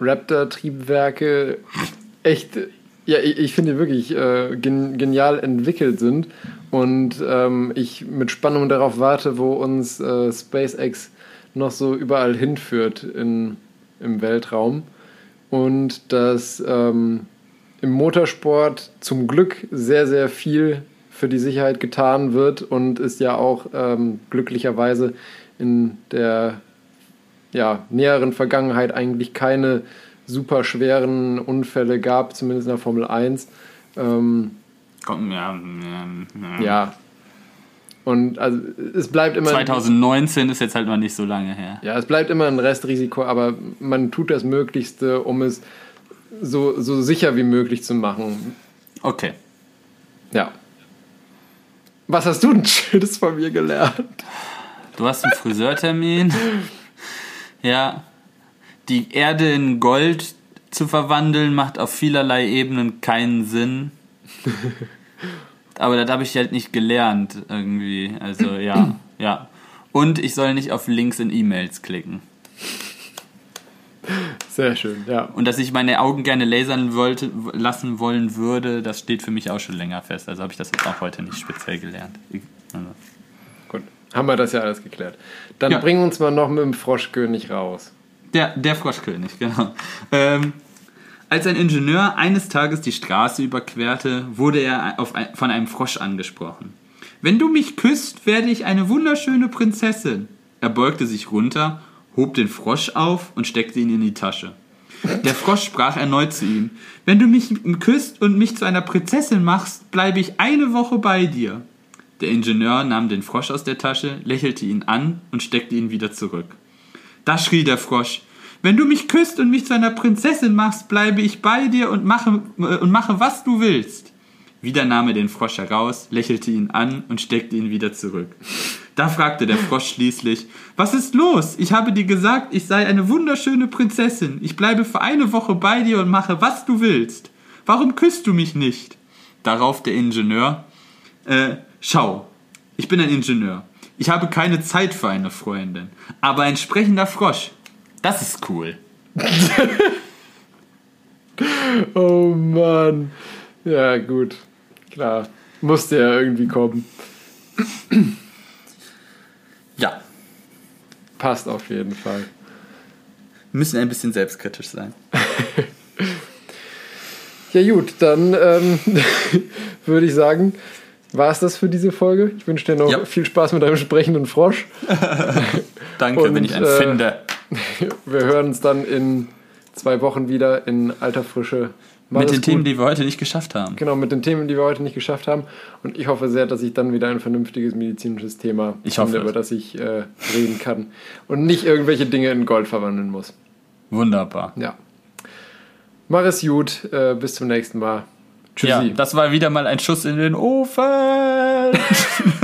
Raptor-Triebwerke echt, ja, ich, ich finde wirklich äh, gen, genial entwickelt sind. Und ähm, ich mit Spannung darauf warte, wo uns äh, SpaceX noch so überall hinführt in, im Weltraum. Und dass ähm, im Motorsport zum Glück sehr, sehr viel für die Sicherheit getan wird und es ja auch ähm, glücklicherweise in der ja, näheren Vergangenheit eigentlich keine super schweren Unfälle gab, zumindest in der Formel 1. Ähm, ja, ja, ja. Und also es bleibt immer. 2019 ist jetzt halt noch nicht so lange her. Ja, es bleibt immer ein Restrisiko, aber man tut das Möglichste, um es so, so sicher wie möglich zu machen. Okay. Ja. Was hast du denn Schönes von mir gelernt? Du hast einen Friseurtermin. Ja. Die Erde in Gold zu verwandeln, macht auf vielerlei Ebenen keinen Sinn. Aber das habe ich halt nicht gelernt irgendwie. Also ja, ja. Und ich soll nicht auf Links in E-Mails klicken. Sehr schön, ja. Und dass ich meine Augen gerne lasern wollte, lassen wollen würde, das steht für mich auch schon länger fest. Also habe ich das jetzt auch heute nicht speziell gelernt. Also. Haben wir das ja alles geklärt. Dann Ja. bring uns mal noch mit dem Froschkönig raus. Der, der Froschkönig, genau. Ähm, als ein Ingenieur eines Tages die Straße überquerte, wurde er auf von einem Frosch angesprochen. Wenn du mich küsst, werde ich eine wunderschöne Prinzessin. Er beugte sich runter, hob den Frosch auf und steckte ihn in die Tasche. Der Frosch sprach erneut zu ihm: Wenn du mich küsst und mich zu einer Prinzessin machst, bleibe ich eine Woche bei dir. Der Ingenieur nahm den Frosch aus der Tasche, lächelte ihn an und steckte ihn wieder zurück. Da schrie der Frosch: Wenn du mich küsst und mich zu einer Prinzessin machst, bleibe ich bei dir und mache, äh, und mache was du willst. Wieder nahm er den Frosch heraus, lächelte ihn an und steckte ihn wieder zurück. Da fragte der Frosch schließlich: Was ist los? Ich habe dir gesagt, ich sei eine wunderschöne Prinzessin. Ich bleibe für eine Woche bei dir und mache was du willst. Warum küsst du mich nicht? Darauf der Ingenieur: äh, Schau, ich bin ein Ingenieur. Ich habe keine Zeit für eine Freundin. Aber ein sprechender Frosch, das ist cool. Oh Mann. Ja, gut. Klar. Musste ja irgendwie kommen. Ja, Passt auf jeden Fall. wir müssen ein bisschen selbstkritisch sein. Ja, gut, dann ähm, würde ich sagen, war es das für diese Folge. Ich wünsche dir noch Ja. viel Spaß mit deinem sprechenden Frosch. Danke, Und, wenn ich einen äh, finde. Wir hören uns dann in zwei Wochen wieder in alter Frische. Mach Mit den gut. Themen, die wir heute nicht geschafft haben. Genau, mit den Themen, die wir heute nicht geschafft haben. Und ich hoffe sehr, dass ich dann wieder ein vernünftiges medizinisches Thema Ich hoffe finde, es. über das ich äh, reden kann. Und nicht irgendwelche Dinge in Gold verwandeln muss. Wunderbar. Ja. Mach es gut. Äh, bis zum nächsten Mal. Ja, Tschüssi. das war wieder mal ein Schuss in den Ofen.